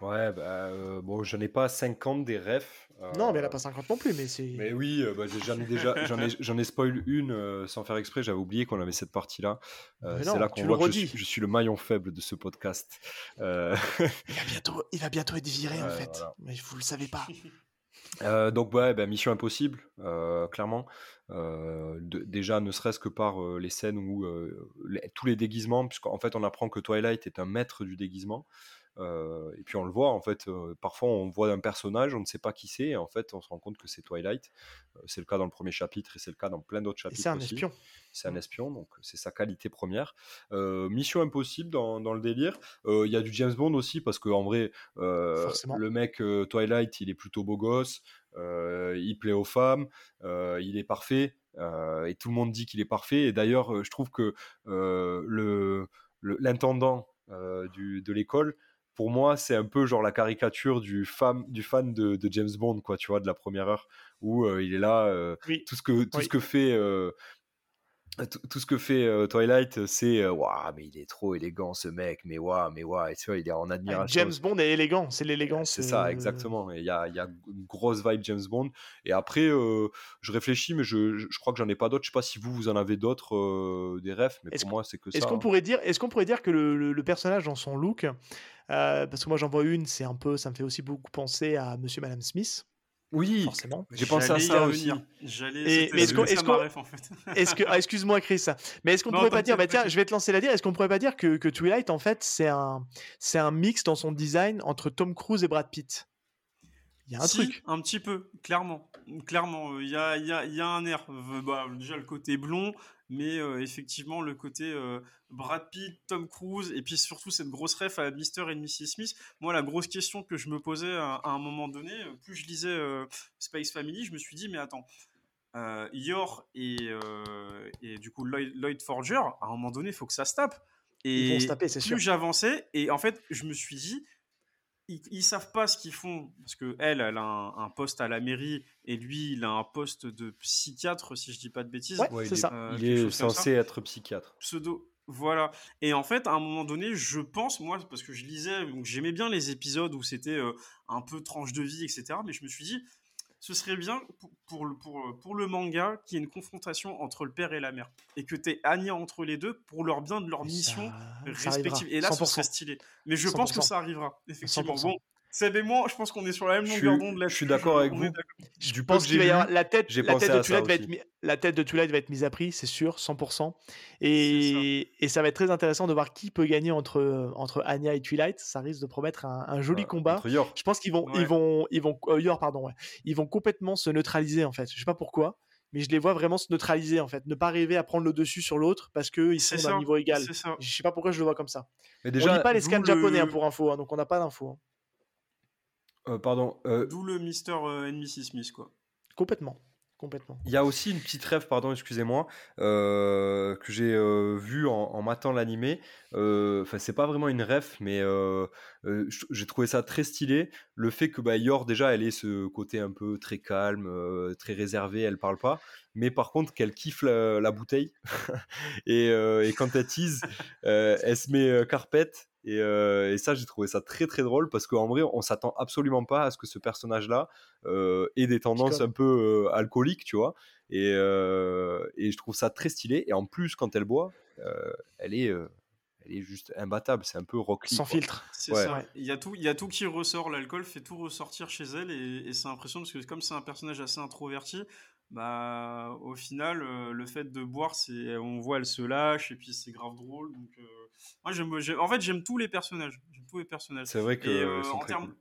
Ouais, bah, euh, bon, j'en ai pas 50 des refs. non, mais elle a pas 50 non plus, mais c'est. Mais oui, euh, bah, j'en ai déjà, j'en ai, j'en ai spoil une sans faire exprès. J'avais oublié qu'on avait cette partie-là. c'est là qu'on voit que je suis, le maillon faible de ce podcast. Il va bientôt, il va bientôt être viré en fait, mais vous le savez pas. Euh, donc ouais, bah, Mission Impossible, euh, clairement. Euh, déjà, ne serait-ce que par les scènes où tous les déguisements, puisqu'en fait on apprend que Twilight est un maître du déguisement. Euh, et puis on le voit, en fait, euh, parfois on voit un personnage, on ne sait pas qui c'est, et en fait on se rend compte que c'est Twilight. Euh, c'est le cas dans le premier chapitre et c'est le cas dans plein d'autres chapitres. C'est un espion. C'est un espion, donc c'est sa qualité première. Mission Impossible dans, dans le délire. Il y a du James Bond aussi, parce qu'en vrai, le mec Twilight, il est plutôt beau gosse, il plaît aux femmes, il est parfait, et tout le monde dit qu'il est parfait. Et d'ailleurs, je trouve que le l'intendant de l'école pour moi, c'est un peu genre la caricature du fan, du fan de, James Bond, quoi, tu vois, de la première heure, où euh, il est là, euh, tout ce que tout ce que fait euh, tout ce que fait Twilight, c'est waouh, mais il est trop élégant ce mec, mais waouh, mais waouh, tu vois, il est en admiration. James Bond est élégant, c'est l'élégance. C'est ça, exactement. Il y a, y a, une grosse vibe James Bond. Et après, je réfléchis, mais je, je crois que j'en ai pas d'autres. Je sais pas si vous, vous en avez d'autres, des refs, mais pour moi, c'est que ça. Est-ce qu'on hein. pourrait dire, est-ce qu'on pourrait dire que le, le, personnage dans son look, parce que moi j'en vois une, c'est un peu, ça me fait aussi beaucoup penser à Monsieur, Madame Smith. Oui, forcément. j'ai pensé à ça aussi. J'allais. Mais est-ce qu'on- est-ce qu'on- en fait. Est-ce que, ah, excuse-moi Chris, mais est-ce qu'on Non, pourrait pas dire, bah tiens, je vais te lancer la dire, est-ce qu'on pourrait pas dire que, que Twilight en fait c'est un, c'est un mix dans son design entre Tom Cruise et Brad Pitt? Il y a un Si, truc. Un petit peu, clairement. Clairement, euh, il y, a, il y, a, il y a un air. Euh, bah, déjà le côté blond, mais euh, effectivement le côté euh, Brad Pitt, Tom Cruise, et puis surtout cette grosse ref à Mr. et Mrs. Smith. Moi, la grosse question que je me posais à, à un moment donné, euh, plus je lisais euh, Space Family, je me suis dit, mais attends. Euh, Yor et, euh, et du coup Lloyd, Lloyd Forger, à un moment donné, il faut que ça se tape. Et Ils vont se taper, c'est plus sûr. j'avançais, et en fait, je me suis dit, ils, ils savent pas ce qu'ils font parce que elle, elle a un, un poste à la mairie et lui, il a un poste de psychiatre, si je dis pas de bêtises. Ouais, Ouais, c'est il est- ça. Euh, Il est censé être psychiatre. Pseudo. Voilà. Et en fait, à un moment donné, je pense, moi, parce que je lisais, donc j'aimais bien les épisodes où c'était euh, un peu tranche de vie, etc. Mais je me suis dit, ce serait bien pour, pour, le- pour, pour le manga qu'il y ait une confrontation entre le père et la mère. Et que tu Anya entre les deux pour leur bien de leur mission ça respective. Et là, ce 100%. serait stylé. Mais je pense que 100%. ça arrivera, effectivement. 100%. Bon, Seb et moi, je pense qu'on est sur la même longueur d'onde là. je suis d'accord avec vous. Je pense que qu'il j'ai va y avoir vu, la tête, la tête de à Twilight va être la tête de va être mise à prix, c'est sûr, 100%. Et, et ça va être très intéressant de voir qui peut gagner entre entre Anya et Twilight. Ça risque de promettre un, un joli Ouais, combat. entre Yor. Je pense qu'ils vont, Ouais. ils vont, ils vont, euh, Yor, pardon, ouais. ils vont complètement se neutraliser en fait. Je sais pas pourquoi, mais je les vois vraiment se neutraliser en fait, ne pas arriver à prendre le dessus sur l'autre parce que ils C'est sont d'un ça, niveau égal. Je sais pas pourquoi je le vois comme ça. Mais on lit pas les scans le- japonais hein, pour info, hein, donc on n'a pas d'infos. hein. Euh, pardon, euh, D'où le Mister euh, and Mrs. Smith, quoi. Complètement, complètement. Il y a aussi une petite rêve, pardon, excusez-moi, euh, que j'ai euh, vu en, en matant l'animé. Euh, Enfin, c'est pas vraiment une rêve, mais euh, j'ai trouvé ça très stylé. Le fait que bah, Yor, déjà, elle ait ce côté un peu très calme, euh, très réservé, elle parle pas. Mais par contre, qu'elle kiffe la, la bouteille. et, euh, et quand elle tease, elle se met carpette. Et, et ça, j'ai trouvé ça très très drôle parce qu'en vrai, on s'attend absolument pas à ce que ce personnage-là ait des tendances un peu alcooliques, tu vois. Et, et je trouve ça très stylé. Et en plus, quand elle boit, elle, est, elle est juste imbattable. C'est un peu Rock Sans quoi. filtre. C'est Ouais. ça. Il y, a tout, il y a tout qui ressort. L'alcool fait tout ressortir chez elle et, et c'est impressionnant parce que comme c'est un personnage assez introverti, bah au final euh, le fait de boire, c'est on voit elle se lâche et puis c'est grave drôle. Donc euh, moi j'aime, j'aime- en fait j'aime tous les personnages. J'aime tous les personnages. C'est vrai que Et, euh, en termes- cool.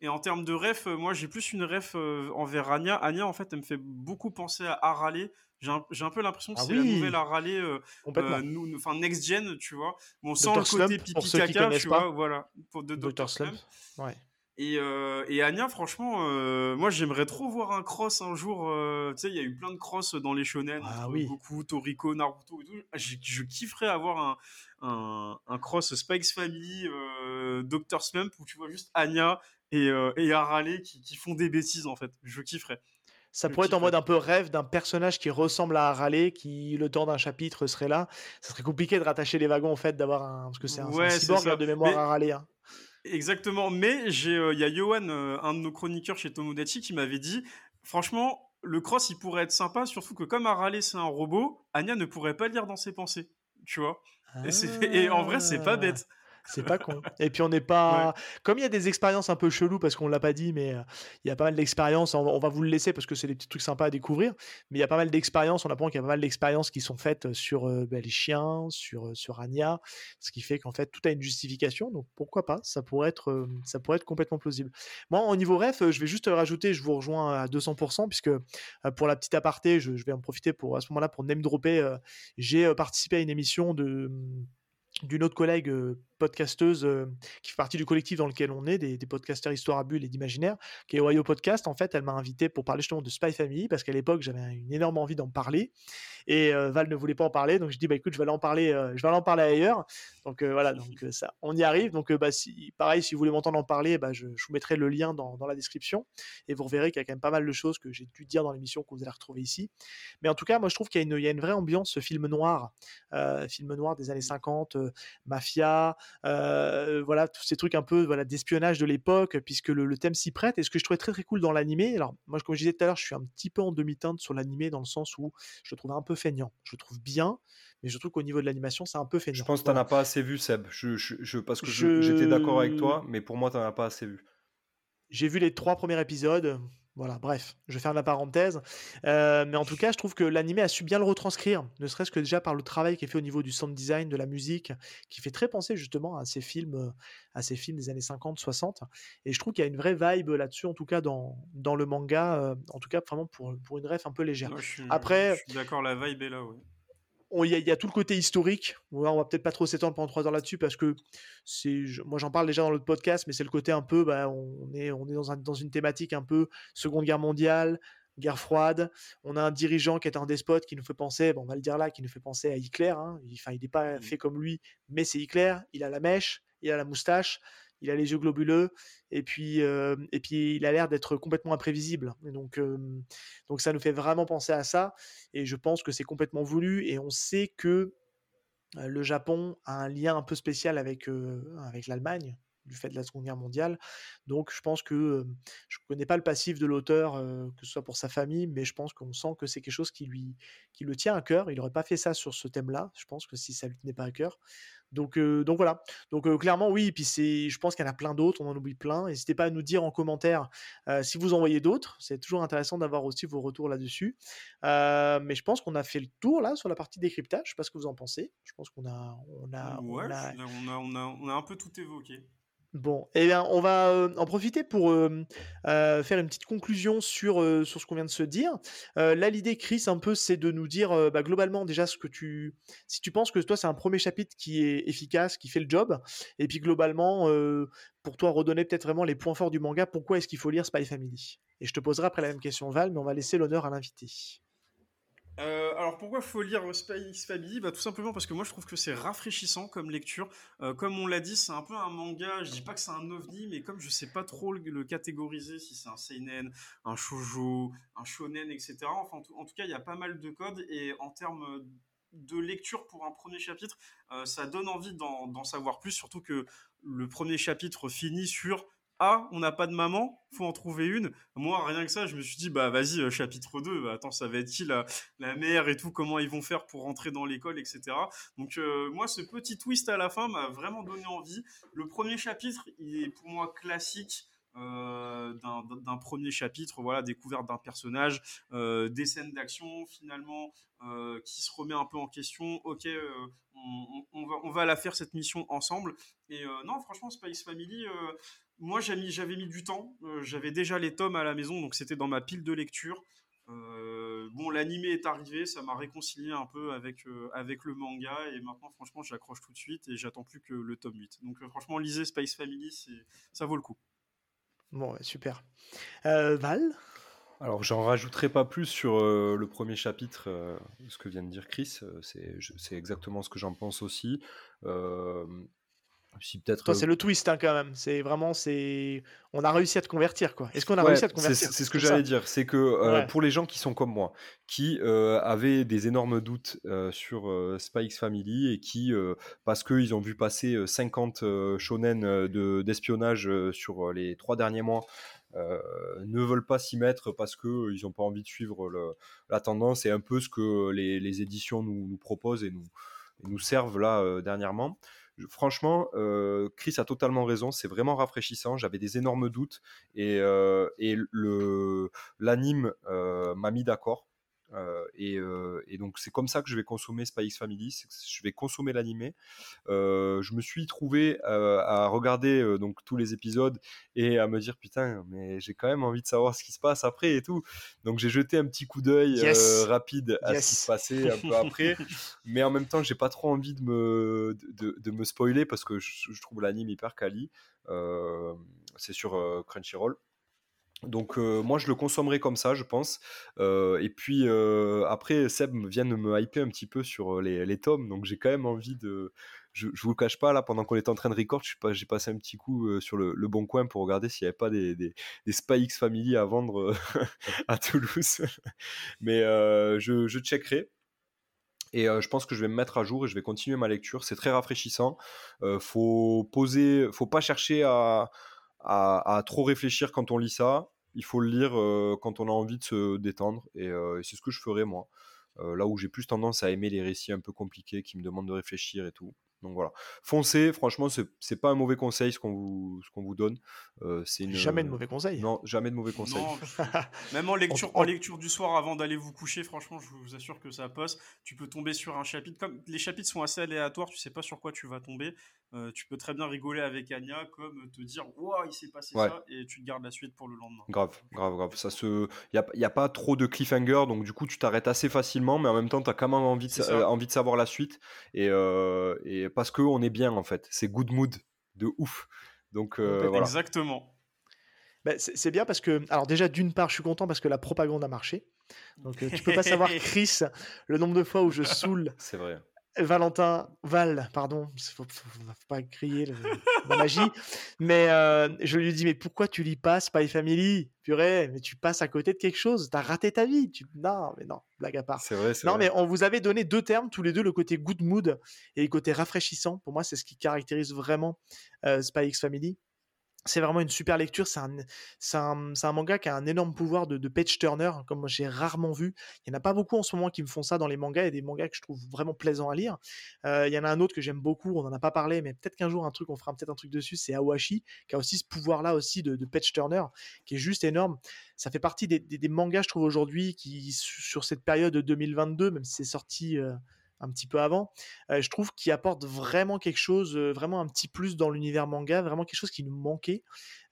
Et en termes de ref, euh, moi j'ai plus une ref envers Anya. Anya en fait elle me fait beaucoup penser à Harale. J'ai un, un peu l'impression que Ah c'est la oui. nouvelle Harale. euh, Complètement. euh, nous, enfin next gen, tu vois. Bon, sans Dr. le côté Slump, pour pipi ceux caca, tu pas. vois, voilà, pour de Dr. Slump. Ouais. Et, euh, et Anya, franchement, euh, moi j'aimerais trop voir un cross un jour. euh, tu sais, il y a eu plein de cross dans les shonen, Ah oui. Goku, Toriko, Naruto et tout. Ah, Je kifferais avoir un, un, un cross Spikes Family, euh, Dr. Slump, où tu vois juste Anya et, euh, et Harale qui, qui font des bêtises en fait. Je kifferais. Ça pourrait être en mode un peu rêve d'un personnage qui ressemble à Harale, qui le temps d'un chapitre serait là. Ça serait compliqué de rattacher les wagons au fait d'avoir un. Parce que c'est un, Ouais, cyborg de mémoire Mais- hein. Exactement, mais j'ai, euh, il y a Johan, euh, un de nos chroniqueurs chez Tomodachi, qui m'avait dit, franchement, le cross, il pourrait être sympa, surtout que comme Harale, c'est un robot, Anya ne pourrait pas lire dans ses pensées, tu vois? Et en vrai, c'est pas Ah. bête. C'est pas con. Et puis on n'est pas. Comme il y a des expériences un peu cheloues, parce qu'on l'a pas dit, mais euh, il y a pas mal d'expériences. On, va- vous le laisser parce que c'est des petits trucs sympas à découvrir. Mais il y a pas mal d'expériences. On apprend qu'il y a pas mal d'expériences qui sont faites sur euh, bah, les chiens, sur, euh, sur Anya. Ce qui fait qu'en fait, tout a une justification. Donc pourquoi pas Ça pourrait être, euh, ça pourrait être complètement plausible. Moi, au niveau ref, euh, je vais juste rajouter, je vous rejoins à 200%, puisque euh, pour la petite aparté, je, je vais en profiter pour, à ce moment-là pour name dropper. euh, J'ai euh, participé à une émission de d'une autre collègue euh, podcasteuse euh, qui fait partie du collectif dans lequel on est, des, des podcasteurs Histoire à Bulle et d'Imaginaire, qui est Ohio Podcast. En fait, elle m'a invité pour parler justement de Spy Family, parce qu'à l'époque, j'avais une énorme envie d'en parler. Et euh, Val ne voulait pas en parler, donc je dis, bah écoute, je vais aller en parler, euh, je vais aller parler ailleurs. Donc voilà, donc ça, on y arrive. Donc bah, si, pareil, si vous voulez m'entendre en parler, bah, je, vous mettrai le lien dans, dans la description. Et vous reverrez qu'il y a quand même pas mal de choses que j'ai dû dire dans l'émission que vous allez retrouver ici. Mais en tout cas, moi, je trouve qu'il y, y a une vraie ambiance, ce film noir, film noir des années 50, euh, mafia, voilà, tous ces trucs un peu voilà, d'espionnage de l'époque, puisque le, le thème s'y prête. Et ce que je trouvais très très cool dans l'animé, alors moi, comme je disais tout à l'heure, je suis un petit peu en demi-teinte sur l'animé dans le sens où je le trouve un peu feignant. Je le trouve bien, mais je trouve qu'au niveau de l'animation, c'est un peu feignant. Je pense que tu n'en as pas assez vu, Seb. Je, je- je- parce que Je- j'étais d'accord avec toi, mais pour moi, tu n'en as pas assez vu. J'ai vu les trois premiers épisodes. Voilà, bref, je ferme la parenthèse. Euh, mais en tout cas, je trouve que l'animé a su bien le retranscrire, ne serait-ce que déjà par le travail qui est fait au niveau du sound design, de la musique, qui fait très penser justement à ces films, euh, à ces films des années 50, 60. Et je trouve qu'il y a une vraie vibe là-dessus, en tout cas dans, dans le manga, euh, en tout cas vraiment pour, pour une ref un peu légère. Après, je suis d'accord, la vibe est là, oui il y, a tout le côté historique. on va peut-être pas trop s'étendre pendant trois heures là-dessus parce que c'est, moi j'en parle déjà dans l'autre podcast, mais c'est le côté un peu, bah, on est, on est dans, dans une thématique un peu Seconde Guerre mondiale, guerre froide. On a un dirigeant qui est un despote qui nous fait penser, bon, on va le dire là, qui nous fait penser à Hitler. Hein. Enfin, il n'est pas mmh. fait comme lui, mais c'est Hitler. Il a la mèche, il a la moustache il a les yeux globuleux et puis euh, et puis il a l'air d'être complètement imprévisible. donc euh, donc ça nous fait vraiment penser à ça et je pense que c'est complètement voulu et on sait que euh, le Japon a un lien un peu spécial avec avec l'Allemagne du fait de la Seconde Guerre mondiale. Donc je pense que je ne connais pas le passif de l'auteur, que ce soit pour sa famille, mais je pense qu'on sent que c'est quelque chose qui lui qui le tient à cœur. Il n'aurait pas fait ça sur ce thème-là. Je pense que si ça lui tenait pas à cœur. Donc, donc voilà. Donc clairement oui. Et puis c'est, je pense qu'il y en a plein d'autres. On en oublie plein. N'hésitez pas à nous dire en commentaire si vous en voyez d'autres. C'est toujours intéressant d'avoir aussi vos retours là-dessus. mais je pense qu'on a fait le tour là sur la partie décryptage. Je sais pas ce que vous en pensez. Je pense qu'on a, on a, on, a... On, a, on a un peu tout évoqué. Bon, eh bien, on va en profiter pour faire une petite conclusion sur, sur ce qu'on vient de se dire. là, l'idée, Chris, un peu, c'est de nous dire bah, globalement déjà ce que tu. Si tu penses que toi, c'est un premier chapitre qui est efficace, qui fait le job, et puis globalement, pour toi, redonner peut-être vraiment les points forts du manga, pourquoi est-ce qu'il faut lire Spy Family? Et je te poserai après la même question, Val, mais on va laisser l'honneur à l'invité. Euh, alors pourquoi faut lire Space Family? Bah, Tout simplement parce que moi je trouve que c'est rafraîchissant comme lecture. Euh, comme on l'a dit, c'est un peu un manga, je dis pas que c'est un ovni, mais comme je sais pas trop le, catégoriser, si c'est un seinen, un shoujo, un shonen, etc. Enfin, en tout, cas, il y a pas mal de codes et en termes de lecture pour un premier chapitre, euh, ça donne envie d'en savoir plus, surtout que le premier chapitre finit sur ah, on n'a pas de maman, faut en trouver une. Moi, rien que ça, je me suis dit, bah vas-y, euh, chapitre 2, bah, attends, ça va être qui la, la mère et tout, comment ils vont faire pour rentrer dans l'école, etc. Donc euh, moi, ce petit twist à la fin m'a vraiment donné envie. Le premier chapitre, il est pour moi classique. Euh, d'un premier chapitre, voilà, découverte d'un personnage, des scènes d'action finalement qui se remet un peu en question. Ok, on, va, on va la faire cette mission ensemble. Et non, franchement, Spice Family, moi, j'avais mis, du temps. Euh, j'avais déjà les tomes à la maison, donc c'était dans ma pile de lecture. Euh, bon, l'animé est arrivé, ça m'a réconcilié un peu avec, euh, avec le manga, et maintenant, franchement, j'accroche tout de suite et j'attends plus que le tome 8. Donc, franchement, lisez Space Family, ça vaut le coup. Bon, super. Val? Alors, j'en rajouterai pas plus sur le premier chapitre, ce que vient de dire Chris. c'est exactement ce que j'en pense aussi peut-être. Toi, c'est le twist hein, quand même. C'est vraiment, c'est, on a réussi à te convertir quoi. Est-ce qu'on a réussi à te convertir? C'est ce que j'allais dire. C'est que euh, pour les gens qui sont comme moi, qui euh, avaient des énormes doutes euh, sur X Family et qui, parce qu'ils ont vu passer 50 shonen de d'espionnage sur les trois derniers mois. ne veulent pas s'y mettre parce qu'ils ils n'ont pas envie de suivre le, la tendance et un peu ce que les, les éditions nous, nous, proposent et nous, nous servent là dernièrement franchement, euh, Chris a totalement raison. C'est vraiment rafraîchissant. J'avais des énormes doutes et, euh, et le l'anime euh, m'a mis d'accord. Euh, euh, et, donc c'est comme ça que je vais consommer Spy X Family, je vais consommer l'animé. Euh, je me suis trouvé à regarder donc tous les épisodes et à me dire putain mais j'ai quand même envie de savoir ce qui se passe après et tout. Donc j'ai jeté un petit coup d'œil rapide à ce qui se passait un peu après, mais en même temps j'ai pas trop envie de me de, me spoiler parce que je, je trouve l'anime hyper quali. c'est sur Crunchyroll. Donc euh, moi je le consommerai comme ça je pense. Euh, et puis euh, après Seb vient de me hyper un petit peu sur les, tomes donc j'ai quand même envie de... Je, je vous le cache pas là pendant qu'on est en train de record j'ai passé un petit coup sur le, bon coin pour regarder s'il n'y avait pas des, des, des Family à vendre à Toulouse. Mais je, je checkerai. Et je pense que je vais me mettre à jour et je vais continuer ma lecture. C'est très rafraîchissant. faut poser, faut pas chercher à, à, trop réfléchir quand on lit ça. Il faut le lire euh, quand on a envie de se détendre. Et, euh, c'est ce que je ferai moi. Euh, là où j'ai plus tendance à aimer les récits un peu compliqués qui me demandent de réfléchir et tout. Donc voilà, foncez, franchement, c'est pas un mauvais conseil ce qu'on vous, ce qu'on vous donne. Euh, c'est une... Jamais de mauvais conseil. Non, jamais de mauvais conseil. même en lecture, en lecture du soir avant d'aller vous coucher, franchement, je vous assure que ça passe. Tu peux tomber sur un chapitre. Comme les chapitres sont assez aléatoires, tu sais pas sur quoi tu vas tomber. Euh, tu peux très bien rigoler avec Anya, comme te dire, waouh, il s'est passé ça, et tu te gardes la suite pour le lendemain. Grave, grave, grave. Ça se, il y a, pas trop de cliffhanger, donc du coup, tu t'arrêtes assez facilement, mais en même temps, tu as quand même envie de, euh, envie de savoir la suite, et, et parce que on est bien en fait. C'est good mood de ouf. Donc euh, voilà. Exactement. Bah, c'est bien parce que, alors déjà d'une part, je suis content parce que la propagande a marché. Donc euh, tu peux pas savoir, Chris, le nombre de fois où je saoule. C'est vrai. Valentin, Val, pardon, faut, faut, pas crier la magie, mais euh, je lui dis mais pourquoi tu lis pas Spy Family? Purée, mais tu passes à côté de quelque chose, t'as raté ta vie. Tu... Non, mais non, blague à part. C'est vrai, Non, mais on vous avait donné deux termes tous les deux, le côté good mood et le côté rafraîchissant. Pour moi, c'est ce qui caractérise vraiment euh, Spy X Family c'est vraiment une super lecture. C'est un, manga qui a un énorme pouvoir de, de page turner, comme j'ai rarement vu. Il n'y en a pas beaucoup en ce moment qui me font ça dans les mangas. A des mangas que je trouve vraiment plaisants à lire. Euh, il y en a un autre que j'aime beaucoup, on n'en a pas parlé, mais peut-être qu'un jour, un truc, on fera peut-être un truc dessus. C'est Awashi, qui a aussi ce pouvoir-là aussi de, de page turner, qui est juste énorme. Ça fait partie des, des, mangas, je trouve, aujourd'hui, qui, sur cette période de 2022, même si c'est sorti. Euh, un petit peu avant, je trouve qu'il apporte vraiment quelque chose, vraiment un petit plus dans l'univers manga, vraiment quelque chose qui nous manquait.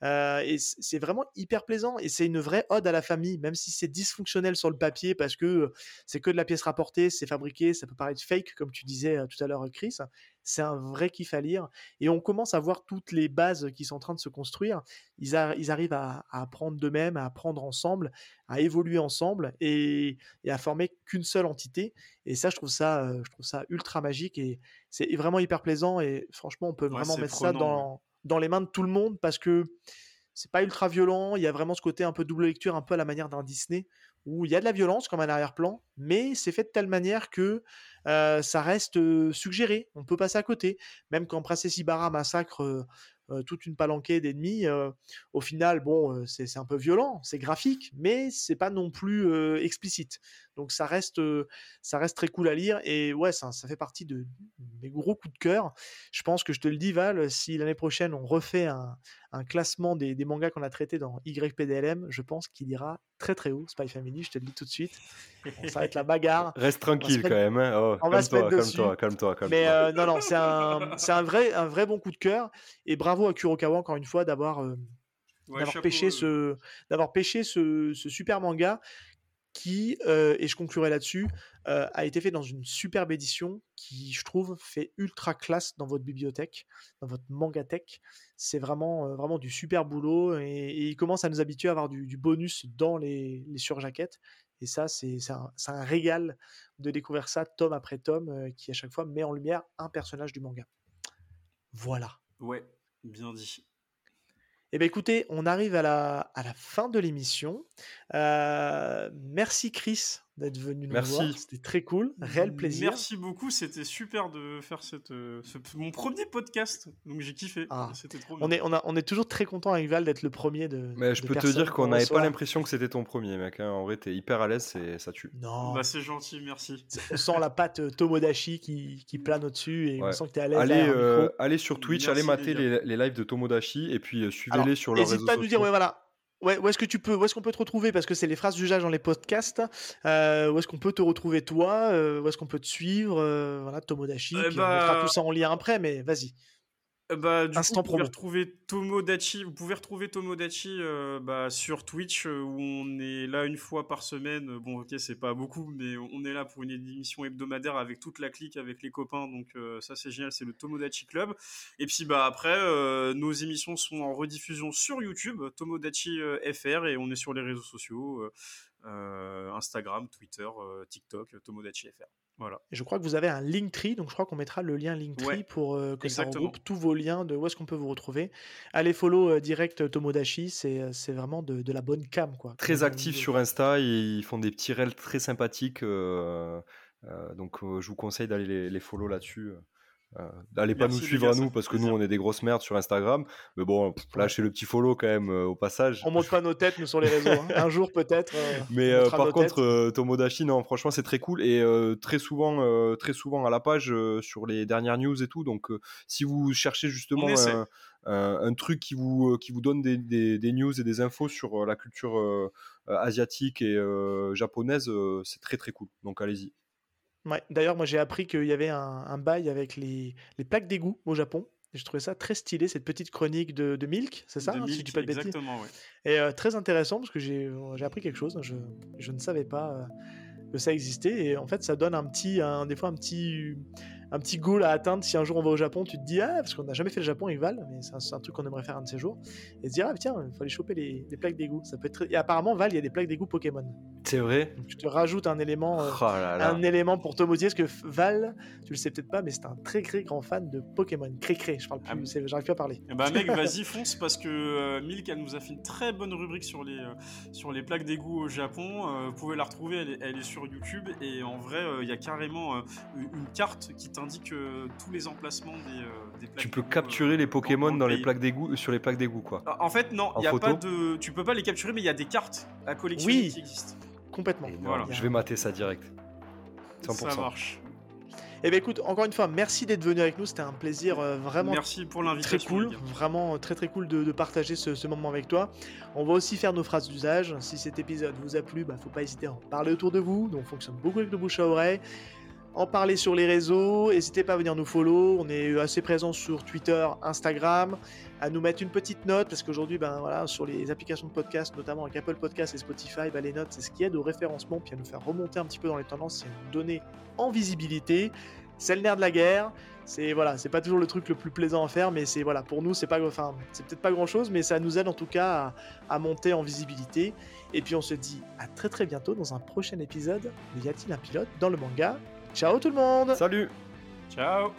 et c'est vraiment hyper plaisant et c'est une vraie ode à la famille, même si c'est dysfonctionnel sur le papier parce que c'est que de la pièce rapportée, c'est fabriqué, ça peut paraître fake comme tu disais tout à l'heure Chris. C'est un vrai kiff à lire et on commence à voir toutes les bases qui sont en train de se construire. Ils, ils arrivent à, apprendre d'eux-mêmes, à apprendre ensemble, à évoluer ensemble et, à former qu'une seule entité. Et ça, je trouve ça, je trouve ça ultra magique et c'est vraiment hyper plaisant et franchement, on peut vraiment mettre ça dans dans les mains de tout le monde parce que c'est pas ultra violent. Il y a vraiment ce côté un peu double lecture, un peu à la manière d'un Disney, où il y a de la violence comme un arrière-plan, mais c'est fait de telle manière que ça reste suggéré. On peut passer à côté. Même quand Princess Ibarra massacre toute une palanquée d'ennemis. Au final, bon, c'est un peu violent, c'est graphique, mais c'est pas non plus explicite. Donc ça reste, ça reste très cool à lire et ouais, ça, ça fait partie de mes gros coups de cœur. Je pense que je te le dis Val, si l'année prochaine on refait un, un classement des, des mangas qu'on a traités dans YPDLM, je pense qu'il ira très très haut. Spy Family, je te le dis tout de suite. ça va être la bagarre. Reste tranquille quand même. Hein. Oh, on va se mettre dessus. Calme-toi, calme-toi. Mais non, non, c'est un, un, vrai, un vrai bon coup de cœur. Et bravo à Kurokawa encore une fois d'avoir euh, pêché, ce, d'avoir pêché ce, super manga qui, euh, et je conclurai là-dessus, euh, a été fait dans une superbe édition qui, je trouve, fait ultra classe dans votre bibliothèque, dans votre mangatech. C'est vraiment, vraiment du super boulot et, il commence à nous habituer à avoir du, bonus dans les, les surjaquettes. Et ça, c'est un, un, régal de découvrir ça tome après tome, qui à chaque fois met en lumière un personnage du manga. Voilà. Ouais, Bien dit. Eh bien, écoutez, on arrive à la, à la fin de l'émission. Euh, merci Chris d'être venu nous Merci. voir. C'était très cool, réel plaisir. Merci beaucoup, c'était super de faire cette, euh, mon premier podcast, donc j'ai kiffé. Ah. C'était trop bien. On est, on, a, on est toujours très content avec Val d'être le premier de. Mais je peux te dire qu'on n'avait pas l'impression que c'était ton premier, mec. Hein. En vrai, t'es hyper à l'aise, et ça tue. Non. Bah, c'est gentil, merci. On sent la patte euh, Tomodachi qui, qui plane au-dessus et on sent que t'es à l'aise. Allez, euh, allez sur Twitch, allez mater les, les, lives de Tomodachi et puis suivez-les sur leur réseaux N'hésite pas à nous dire, ouais, voilà Ouais, où est-ce que tu peux, où est-ce qu'on peut te retrouver? Parce que c'est les phrases d'usage dans les podcasts. Euh, où est-ce qu'on peut te retrouver toi? Euh, Où est-ce qu'on peut te suivre? Euh, Voilà, Tomodachi. Eh puis on mettra bah tout ça en lien après, mais vas-y. Euh, bah, du Instant coup, vous pouvez retrouver Tomodachi, vous pouvez retrouver Tomodachi euh, bah, sur Twitch euh, où on est là une fois par semaine. Bon, ok, c'est pas beaucoup, mais on est là pour une émission hebdomadaire avec toute la clique, avec les copains. Donc ça, c'est génial, c'est le Tomodachi Club. Et puis bah après, nos émissions sont en rediffusion sur YouTube, Tomodachi FR, et on est sur les réseaux sociaux, Instagram, Twitter, TikTok, Tomodachi FR. Voilà. je crois que vous avez un Linktree, donc je crois qu'on mettra le lien Linktree pour euh, que ça regroupe tous vos liens de où est-ce qu'on peut vous retrouver. Allez follow euh, direct Tomodachi, c'est, euh, c'est vraiment de, la bonne cam. Quoi. Très actif sur Insta, ils font des petits reels très sympathiques, donc je vous conseille d'aller les, les follow là-dessus. Euh, allez pas Merci, nous suivre gars, à nous parce que nous on est des grosses merdes sur Instagram. Mais bon, pff, lâchez le petit follow quand même euh, au passage. On montre pas nos têtes, nous, sur les réseaux. hein. Un jour, peut-être. euh, Mais euh, par contre, Tomodachi, non, franchement, c'est très cool et très souvent, très souvent à la page sur les dernières news et tout. Donc, si vous cherchez justement un, un- un truc qui vous, qui vous donne des, des- des news et des infos sur la culture asiatique et japonaise, c'est très très cool. Donc, allez-y. Ouais. D'ailleurs, moi, j'ai appris qu'il y avait un, un bail avec les, les plaques d'égout au Japon. Je trouvais ça très stylé, cette petite chronique de, de Milk, c'est ça De hein, Si je Milk, dis pas de bêtises? exactement, ouais. Et euh, très intéressant parce que j'ai j'ai appris quelque chose. Je, je ne savais pas euh, que ça existait. Et en fait, ça donne un petit, un, des fois un petit, un petit goal à atteindre. Si un jour on va au Japon, tu te dis, ah, parce qu'on n'a jamais fait le Japon avec Val, mais c'est un, truc qu'on aimerait faire un de ces jours. Et se dire, ah, tiens, il faut aller choper les, les plaques d'égout. Ça peut être très- Et apparemment, Val, il y a des plaques d'égout Pokémon. C'est vrai Donc, je te rajoute un élément. euh, Oh là là. un élément pour Tomotier, parce que Val, tu le sais peut-être pas, mais c'est un très très grand fan de Pokémon. Cré-cré, je parle plus, Ah, c'est- j'arrive plus à parler. Ben mec, vas-y fonce parce que euh, Milk elle nous a fait une très bonne rubrique sur les euh, sur les plaques d'égout au Japon. Euh, vous pouvez la retrouver, elle est, elle est sur YouTube et en vrai euh, il y a carrément euh, une carte qui t'indique euh, tous les emplacements des, euh, des plaques. Tu peux capturer euh, les Pokémon dans les plaques d'égout, sur les plaques d'égout, quoi. Ah, En fait non, En il y a photo pas de, tu peux pas les capturer mais il y a des cartes à collectionner Oui. qui existent. Complètement. Voilà. Je vais mater ça direct. 100%. Ça marche. Et ben écoute, encore une fois, merci d'être venu avec nous, c'était un plaisir euh, vraiment Merci pour très l'invitation. cool, les gars. vraiment euh, très très cool de, de partager ce, ce moment avec toi. On va aussi faire nos phrases d'usage. Si cet épisode vous a plu, bah, faut pas hésiter à en parler autour de vous. Donc on fonctionne beaucoup avec le bouche à oreille. En parler sur les réseaux, n'hésitez pas à venir nous follow. On est assez présent sur Twitter, Instagram, à nous mettre une petite note parce qu'aujourd'hui, ben voilà, sur les applications de podcast, notamment avec Apple Podcast et Spotify, ben, les notes c'est ce qui aide au référencement puis à nous faire remonter un petit peu dans les tendances et à nous donner en visibilité. C'est le nerf de la guerre. C'est voilà, c'est pas toujours le truc le plus plaisant à faire, mais c'est voilà, pour nous c'est pas, enfin, c'est peut-être pas grand chose, mais ça nous aide en tout cas à, monter en visibilité. Et puis on se dit à très très bientôt dans un prochain épisode de Y a-t-il un pilote dans le manga? Ciao tout le monde Salut Ciao.